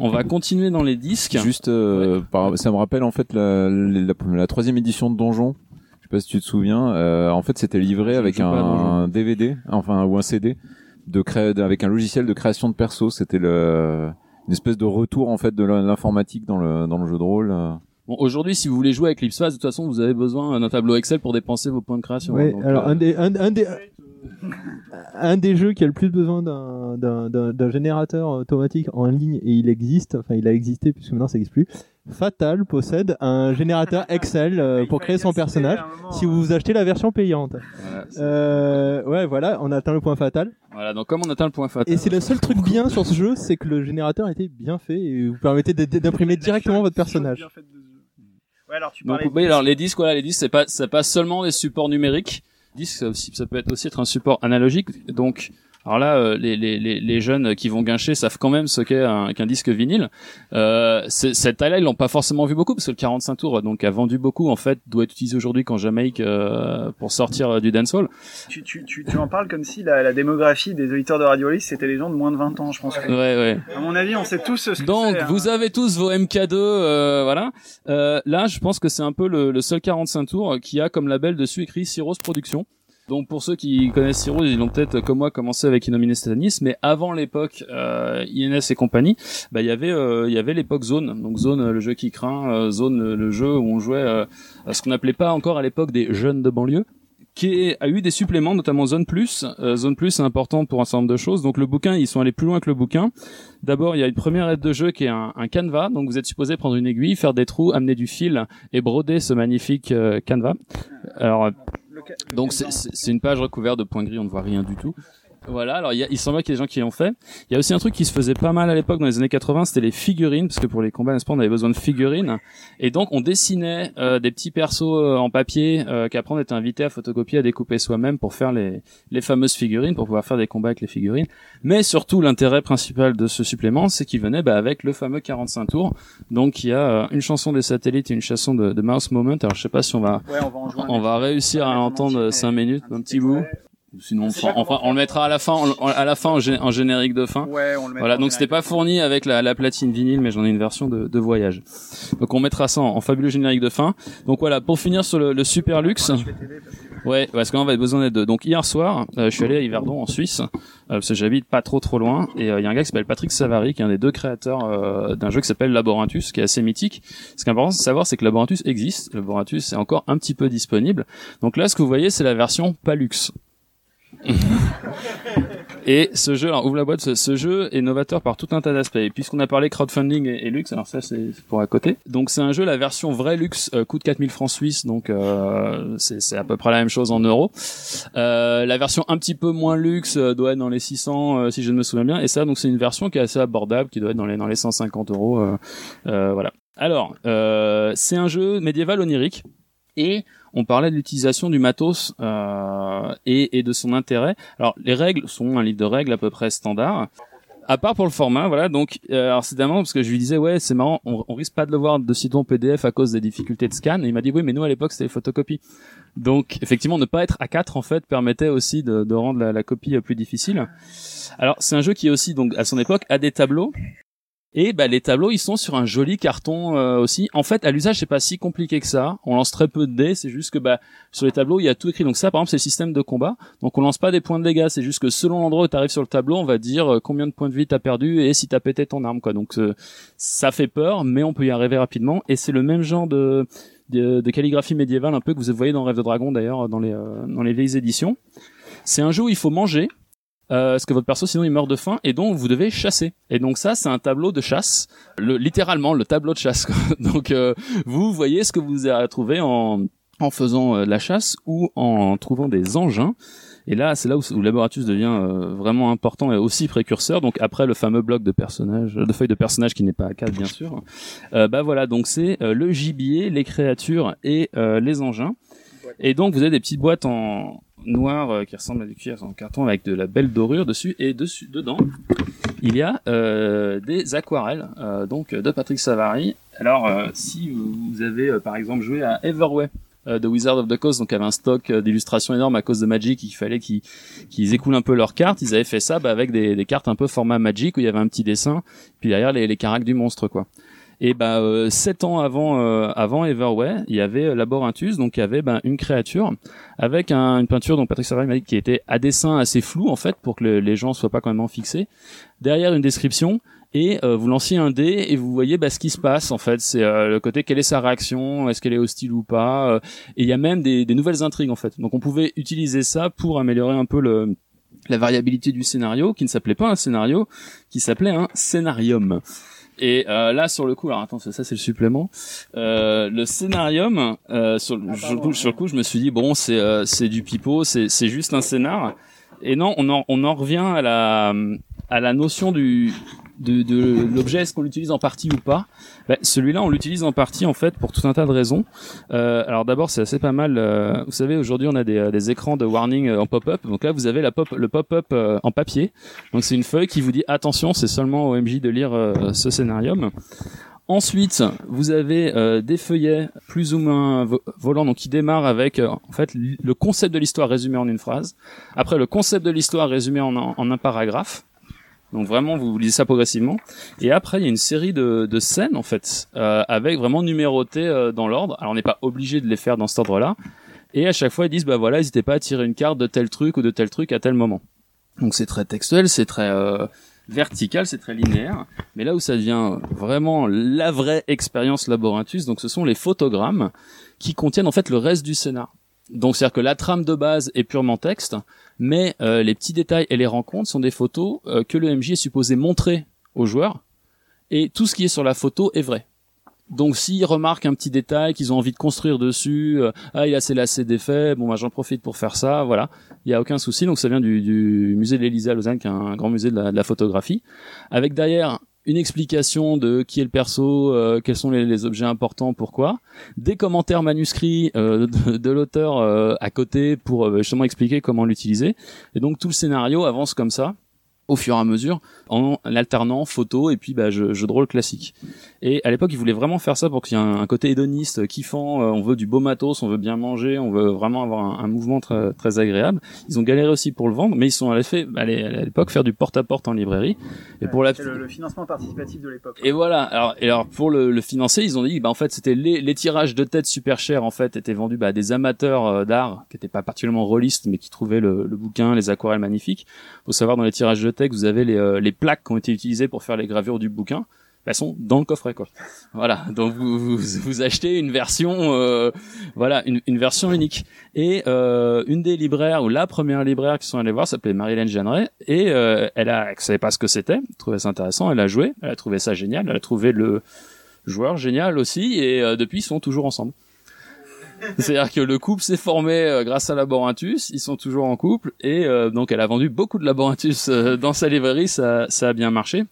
On va continuer dans les disques. Juste, euh, par- ça me rappelle en fait la, la, la troisième édition de Donjon. Je sais pas si tu te souviens. euh, en fait, c'était livré avec un DVD, enfin ou un CD, de cré... avec un logiciel de création de perso. C'était le une espèce de retour en fait de l'informatique dans le dans le jeu de rôle. euh. Bon, aujourd'hui, si vous voulez jouer avec Lipspace, de toute façon, vous avez besoin d'un tableau Excel pour dépenser vos points de création. Ouais, Donc, alors euh, un des, un, un des, un des jeux qui a le plus besoin d'un, générateur automatique en ligne et il existe, enfin il a existé puisque maintenant ça n'existe plus. Fatal possède un générateur Excel euh, pour créer son personnage si vous achetez la version payante. Euh, ouais, voilà, on atteint le point fatal. Voilà, donc comme on atteint le point fatal. Et c'est le seul truc bien sur ce jeu, c'est que le générateur a été bien fait et vous permettez d'imprimer directement votre personnage. Ouais, alors tu Donc parlais de oui, alors les disques, voilà, les disques, c'est pas, c'est pas seulement des supports numériques. Disques, ça, ça peut être aussi être un support analogique. Donc, alors là, euh, les, les, les, les jeunes qui vont gâcher savent quand même ce qu'est un, qu'un disque vinyle. Euh, c'est- cette taille-là, ils l'ont pas forcément vu beaucoup parce que le 45 tours, donc a vendu beaucoup. En fait, doit être utilisé aujourd'hui qu'en Jamaïque euh, pour sortir euh, du dancehall. Tu, tu, tu, tu en parles comme si la, la démographie des auditeurs de Radio List c'était les gens de moins de 20 ans, je pense. Que... Ouais, ouais. À mon avis, on sait tous ce que Donc c'est, hein. vous avez tous vos MK2, euh, voilà. Euh, là, je pense que c'est un peu le, le seul 45 tours qui a comme label dessus écrit Cyros Productions. Donc pour ceux qui connaissent Cyros, ils ont peut-être comme moi commencé avec Innomine Stanis, mais avant l'époque euh, INS et compagnie, bah il y avait euh, il y avait l'époque Zone. Donc Zone, euh, le jeu qui craint, Zone, le, jeu où on jouait à ce qu'on n'appelait pas encore à l'époque des jeunes de banlieue qui a eu des suppléments, notamment Zone Plus. Euh, Zone Plus c'est important pour un certain nombre de choses. Donc le bouquin, ils sont allés plus loin que le bouquin. D'abord, il y a une première aide de jeu qui est un, un canevas. Donc vous êtes supposé prendre une aiguille, faire des trous, amener du fil et broder ce magnifique euh, canevas. Alors donc c'est une page recouverte de points gris, on ne voit rien du tout. Voilà, alors il, y a, il semble qu'il y a des gens qui l'ont fait. Il y a aussi un truc qui se faisait pas mal à l'époque dans les années 80, c'était les figurines, parce que pour les combats, n'est-ce pas, on avait besoin de figurines. Et donc on dessinait euh, des petits persos euh, en papier euh, qu'après on était invité à photocopier, à découper soi-même pour faire les, les fameuses figurines, pour pouvoir faire des combats avec les figurines. Mais surtout l'intérêt principal de ce supplément, c'est qu'il venait bah, avec le fameux 45 tours. Donc il y a euh, une chanson des satellites et une chanson de, de Mouse Moment. Alors je sais pas si on va, Ouais, on va un on réussir à entendre 5 minutes, un petit bout. Sinon, enfin, on le mettra à la fin, on- à la fin en, gé- en générique de fin. Ouais, on le Voilà, donc c'était pas fourni avec la, la platine vinyle, mais j'en ai une version de, de voyage. Donc on mettra ça en, en fabuleux générique de fin. Donc voilà, pour finir sur le, le super luxe. Ouais, parce qu'on va avoir besoin deux. Donc hier soir, euh, je suis allé à Yverdon en Suisse, euh, parce que j'habite pas trop trop loin, et euh, il y a un gars qui s'appelle Patrick Savary, qui est un des deux créateurs d'un jeu qui s'appelle Laborantus, qui est assez mythique. Ce qui est important de savoir, c'est que Laborantus existe. Laborantus est encore un petit peu disponible. Donc là, ce que vous voyez, c'est la version pas luxe. Et ce jeu, alors ouvre la boîte, ce, jeu est novateur par tout un tas d'aspects. Puisqu'on a parlé crowdfunding et, luxe, alors ça c'est pour à côté. Donc c'est un jeu, la version vrai luxe euh, coûte 4000 francs suisses, donc euh, c'est à peu près la même chose en euros. Euh, la version un petit peu moins luxe euh, doit être dans les 600 euh, si je ne me souviens bien. Et ça donc c'est une version qui est assez abordable, qui doit être dans les dans les 150 euros. euh, voilà. Alors c'est un jeu médiéval onirique et on parlait de l'utilisation du matos euh, et, et de son intérêt. Alors les règles sont un livre de règles à peu près standard. À part pour le format, voilà. Donc, euh, alors c'est marrant parce que je lui disais ouais, c'est marrant, on, on risque pas de le voir de sitôt en PDF à cause des difficultés de scan. Et il m'a dit oui, mais nous à l'époque c'était les photocopies. Donc effectivement, ne pas être à 4 en fait permettait aussi de, de rendre la, la copie euh, plus difficile. Alors c'est un jeu qui aussi donc à son époque a des tableaux. Et bah, les tableaux, ils sont sur un joli carton euh, aussi. En fait, à l'usage, c'est pas si compliqué que ça. On lance très peu de dés. C'est juste que bah, sur les tableaux, il y a tout écrit. Donc ça, par exemple, c'est le système de combat. Donc on lance pas des points de dégâts. C'est juste que selon l'endroit où tu arrives sur le tableau, on va dire euh, combien de points de vie t'as perdu et si t'as pété ton arme. quoi. Donc euh, ça fait peur, mais on peut y arriver rapidement. Et c'est le même genre de, de, de calligraphie médiévale un peu que vous voyez dans Rêve de Dragon d'ailleurs dans les euh, dans les vieilles éditions. C'est un jeu où il faut manger euh, parce que votre perso sinon il meurt de faim et donc vous devez chasser. Et donc ça c'est un tableau de chasse, le, littéralement le tableau de chasse. donc euh, vous voyez ce que vous avez trouvé en en faisant euh, la chasse ou en trouvant des engins. Et là, c'est là où, où Laboratus devient euh, vraiment important et aussi précurseur. Donc après le fameux bloc de personnages, de feuilles de personnages qui n'est pas à 4 bien sûr. Euh, bah voilà, donc c'est euh, le gibier, les créatures et euh, les engins. Et donc vous avez des petites boîtes en noir euh, qui ressemblent à du cuir en carton avec de la belle dorure dessus et dessus dedans il y a euh, des aquarelles euh, donc de Patrick Savary. Alors euh, si vous avez euh, par exemple joué à Everway euh, de Wizard of the Coast, donc avait un stock euh, d'illustrations énorme à cause de Magic, il fallait qu'ils écoulent un peu leurs cartes. Ils avaient fait ça bah, avec des, des cartes un peu format Magic où il y avait un petit dessin, puis derrière les, les caractères du monstre quoi. Et bah euh, sept ans avant euh, avant Everway, il y avait Laborinthus, donc il y avait bah, une créature avec un- une peinture donc Patrick Savary m'a dit qui était à dessin assez flou en fait pour que le- les gens soient pas quand même fixés. Derrière une description et euh, vous lanciez un dé et vous voyez bah, ce qui se passe en fait. C'est euh, le côté quelle est sa réaction, est-ce qu'elle est hostile ou pas? euh, et il y a même des, des nouvelles intrigues en fait. Donc on pouvait utiliser ça pour améliorer un peu le la variabilité du scénario qui ne s'appelait pas un scénario, qui s'appelait un scénarium. Et euh, là, sur le coup, alors attends, ça c'est le supplément. Euh, le scénarium, euh, sur, le- sur, le coup, sur le coup, je me suis dit bon, c'est euh, c'est du pipeau, c'est c'est juste un scénar. Et non, on en on en revient à la à la notion du de, de l'objet, est-ce qu'on l'utilise en partie ou pas? Ben, Celui-là, on l'utilise en partie en fait pour tout un tas de raisons. Euh, alors d'abord, c'est assez pas mal. euh, vous savez, aujourd'hui, on a des, euh, des écrans de warning euh, en pop-up. Donc là, vous avez la pop, le pop-up euh, en papier. Donc c'est une feuille qui vous dit attention, c'est seulement MJ de lire euh, ce scénarium. Ensuite, vous avez euh, des feuillets plus ou moins vo- volants, donc qui démarrent avec euh, en fait le concept de l'histoire résumé en une phrase. Après, le concept de l'histoire résumé en un paragraphe. Donc vraiment, vous lisez ça progressivement. Et après, il y a une série de, de scènes en fait, euh, avec vraiment numérotées euh, dans l'ordre. Alors, on n'est pas obligé de les faire dans cet ordre-là. Et à chaque fois, ils disent bah voilà, n'hésitez pas à tirer une carte de tel truc ou de tel truc à tel moment. Donc c'est très textuel, c'est très euh, vertical, c'est très linéaire. Mais là où ça devient vraiment la vraie expérience Laborinthus, donc ce sont les photogrammes qui contiennent en fait le reste du scénar. Donc c'est-à-dire que la trame de base est purement texte, mais euh, les petits détails et les rencontres sont des photos euh, que le MJ est supposé montrer aux joueurs, et tout ce qui est sur la photo est vrai. Donc s'ils remarquent un petit détail qu'ils ont envie de construire dessus, euh, ah il a ses lacets défaits, bon bah j'en profite pour faire ça, voilà, il y a aucun souci. Donc ça vient du, du musée de l'Élysée à Lausanne, qui est un grand musée de la, de la photographie, avec derrière une explication de qui est le perso, euh, quels sont les, objets importants, pourquoi, des commentaires manuscrits euh, de, l'auteur euh, à côté pour justement expliquer comment l'utiliser. Et donc tout le scénario avance comme ça au fur et à mesure en alternant photos et puis bah, jeu, jeu de rôle classique. Et à l'époque, ils voulaient vraiment faire ça pour qu'il y ait un, un côté hédoniste, kiffant. euh, on veut du beau matos, on veut bien manger, on veut vraiment avoir un, un mouvement très, très agréable. Ils ont galéré aussi pour le vendre, mais ils sont allés fait, allés, à l'époque faire du porte-à-porte en librairie. Et pour la le, le financement participatif de l'époque. et voilà. Alors, et alors pour le, le financer, ils ont dit, bah en fait, c'était les, les tirages de tête super chers en fait étaient vendus bah, à des amateurs euh, d'art qui étaient pas particulièrement rôlistes, mais qui trouvaient le, le bouquin, les aquarelles magnifiques. Faut savoir dans les tirages de tête, vous avez les, euh, les plaques qui ont été utilisées pour faire les gravures du bouquin. elles sont dans le coffret. Voilà, donc vous vous, vous achetez une version euh, voilà une, une version unique. Et euh, une des libraires ou la première libraire qui sont allées voir s'appelait Marie-Hélène Jeanneret et euh, elle a elle savait pas ce que c'était, trouvait ça intéressant, elle a joué, elle a trouvé ça génial, elle a trouvé le joueur génial aussi et euh, depuis ils sont toujours ensemble. C'est-à-dire que le couple s'est formé euh, grâce à Laborantus, ils sont toujours en couple et euh, donc elle a vendu beaucoup de Laborantus euh, dans sa librairie, ça, ça a bien marché.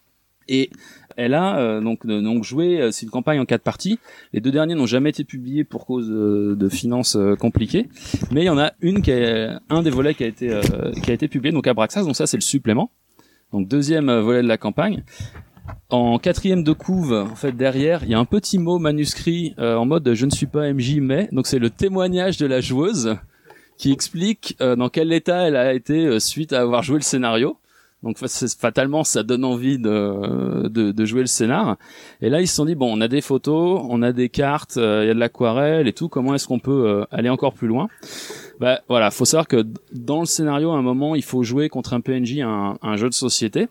Et elle a euh, donc joué, euh, c'est une campagne en quatre parties. Les deux derniers n'ont jamais été publiés pour cause de finances compliquées, mais il y en a une qui est un des volets qui a été qui a été publié donc Abraxas, donc ça c'est le supplément. Donc deuxième volet de la campagne. En quatrième de couve, en fait derrière, il y a un petit mot manuscrit euh, en mode je ne suis pas MJ mais donc c'est le témoignage de la joueuse qui explique euh, dans quel état elle a été euh, suite à avoir joué le scénario. Donc fatalement, ça donne envie de, de, de jouer le scénar. Et là, ils se sont dit bon, on a des photos, on a des cartes, euh, il y a de l'aquarelle et tout. Comment est-ce qu'on peut euh, aller encore plus loin? Bah voilà, faut savoir que dans le scénario, à un moment, il faut jouer contre un PNJ un, un jeu de société.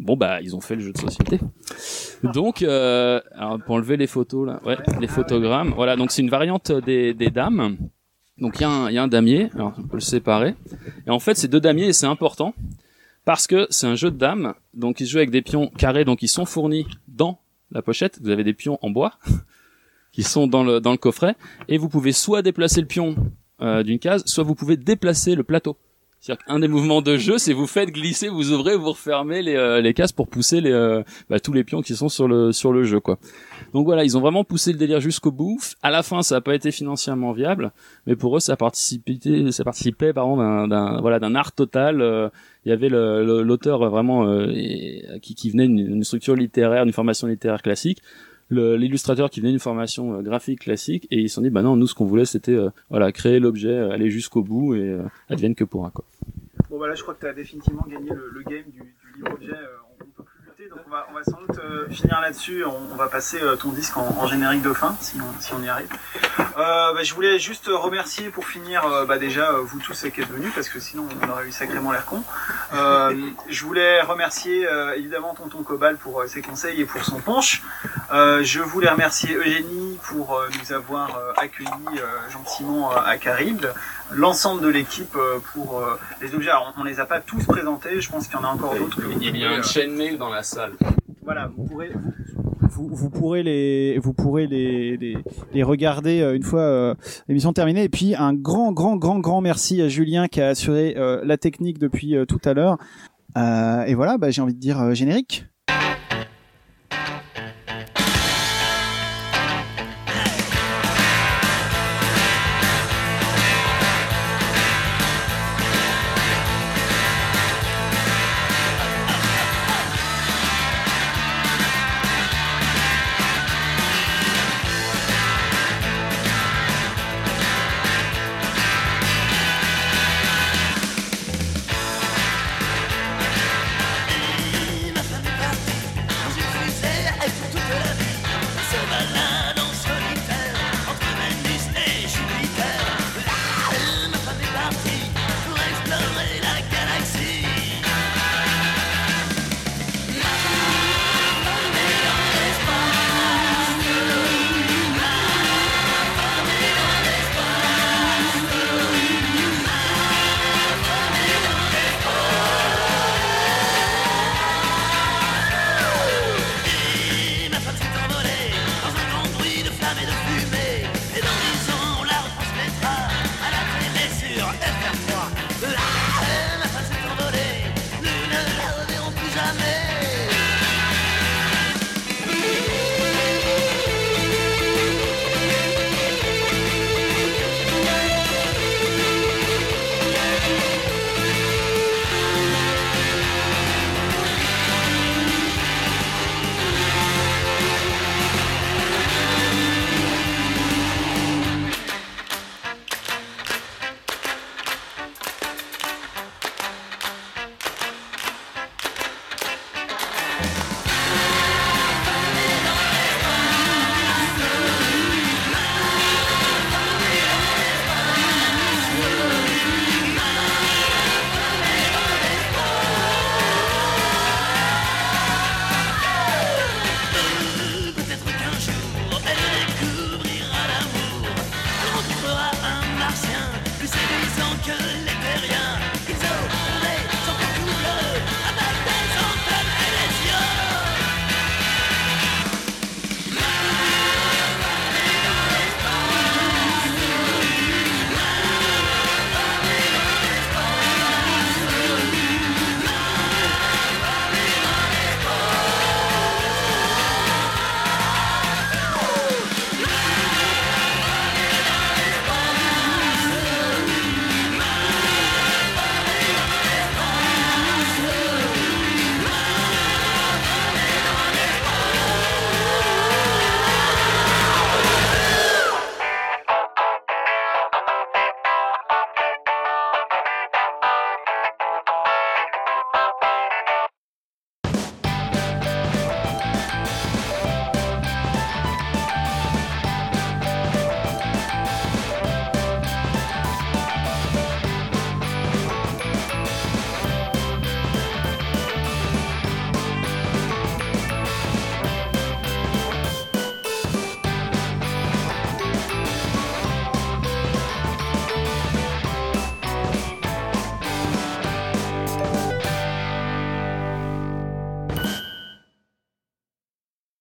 Bon bah ils ont fait le jeu de société. Donc euh, alors, pour enlever les photos là, ouais, les photogrammes. Voilà, donc c'est une variante des, des dames. Donc il y, y a un damier, alors on peut le séparer. Et en fait, c'est deux damiers et c'est important parce que c'est un jeu de dames. Donc il se joue avec des pions carrés, donc ils sont fournis dans la pochette. Vous avez des pions en bois qui sont dans le dans le coffret et vous pouvez soit déplacer le pion euh, d'une case, soit vous pouvez déplacer le plateau. C'est-à-dire qu'un des mouvements de jeu, c'est vous faites glisser, vous ouvrez, vous refermez les, euh, les cases pour pousser les, euh, bah, tous les pions qui sont sur le sur le jeu, quoi. Donc voilà, ils ont vraiment poussé le délire jusqu'au bout. À la fin, ça n'a pas été financièrement viable, mais pour eux, ça participait, ça participait pardon d'un, voilà d'un art total. euh, il y avait l'auteur vraiment euh, qui, qui venait d'une structure littéraire, d'une formation littéraire classique. L'illustrateur qui venait d'une formation euh, graphique classique et ils se sont dit bah non nous ce qu'on voulait c'était euh, voilà créer l'objet euh, aller jusqu'au bout et advienne que pourra quoi. Bon bah là je crois que tu as définitivement gagné le, le game du, du livre objet, on, va, on va sans doute euh, finir là-dessus, on, on va passer euh, ton disque en, en générique de fin si on, si on y arrive. Euh, bah, je voulais juste remercier pour finir euh, bah, déjà euh, vous tous qui êtes venus parce que sinon on aurait eu sacrément l'air con. Euh, je voulais remercier évidemment Tonton Cobal pour ses conseils et pour son punch. Euh, je voulais remercier Eugénie pour nous avoir accueillis gentiment à Caribde, l'ensemble de l'équipe euh, pour euh, les objets. Alors, on, on les a pas tous présentés, je pense qu'il y en a encore d'autres. Il y a une euh, chaîne dans la salle. voilà, vous pourrez, vous, vous, vous pourrez les, vous pourrez les, les, les regarder euh, une fois euh, l'émission terminée. Et puis un grand, grand, grand, grand merci à Julien qui a assuré euh, la technique depuis euh, tout à l'heure. Euh, et voilà, bah, j'ai envie de dire euh, générique.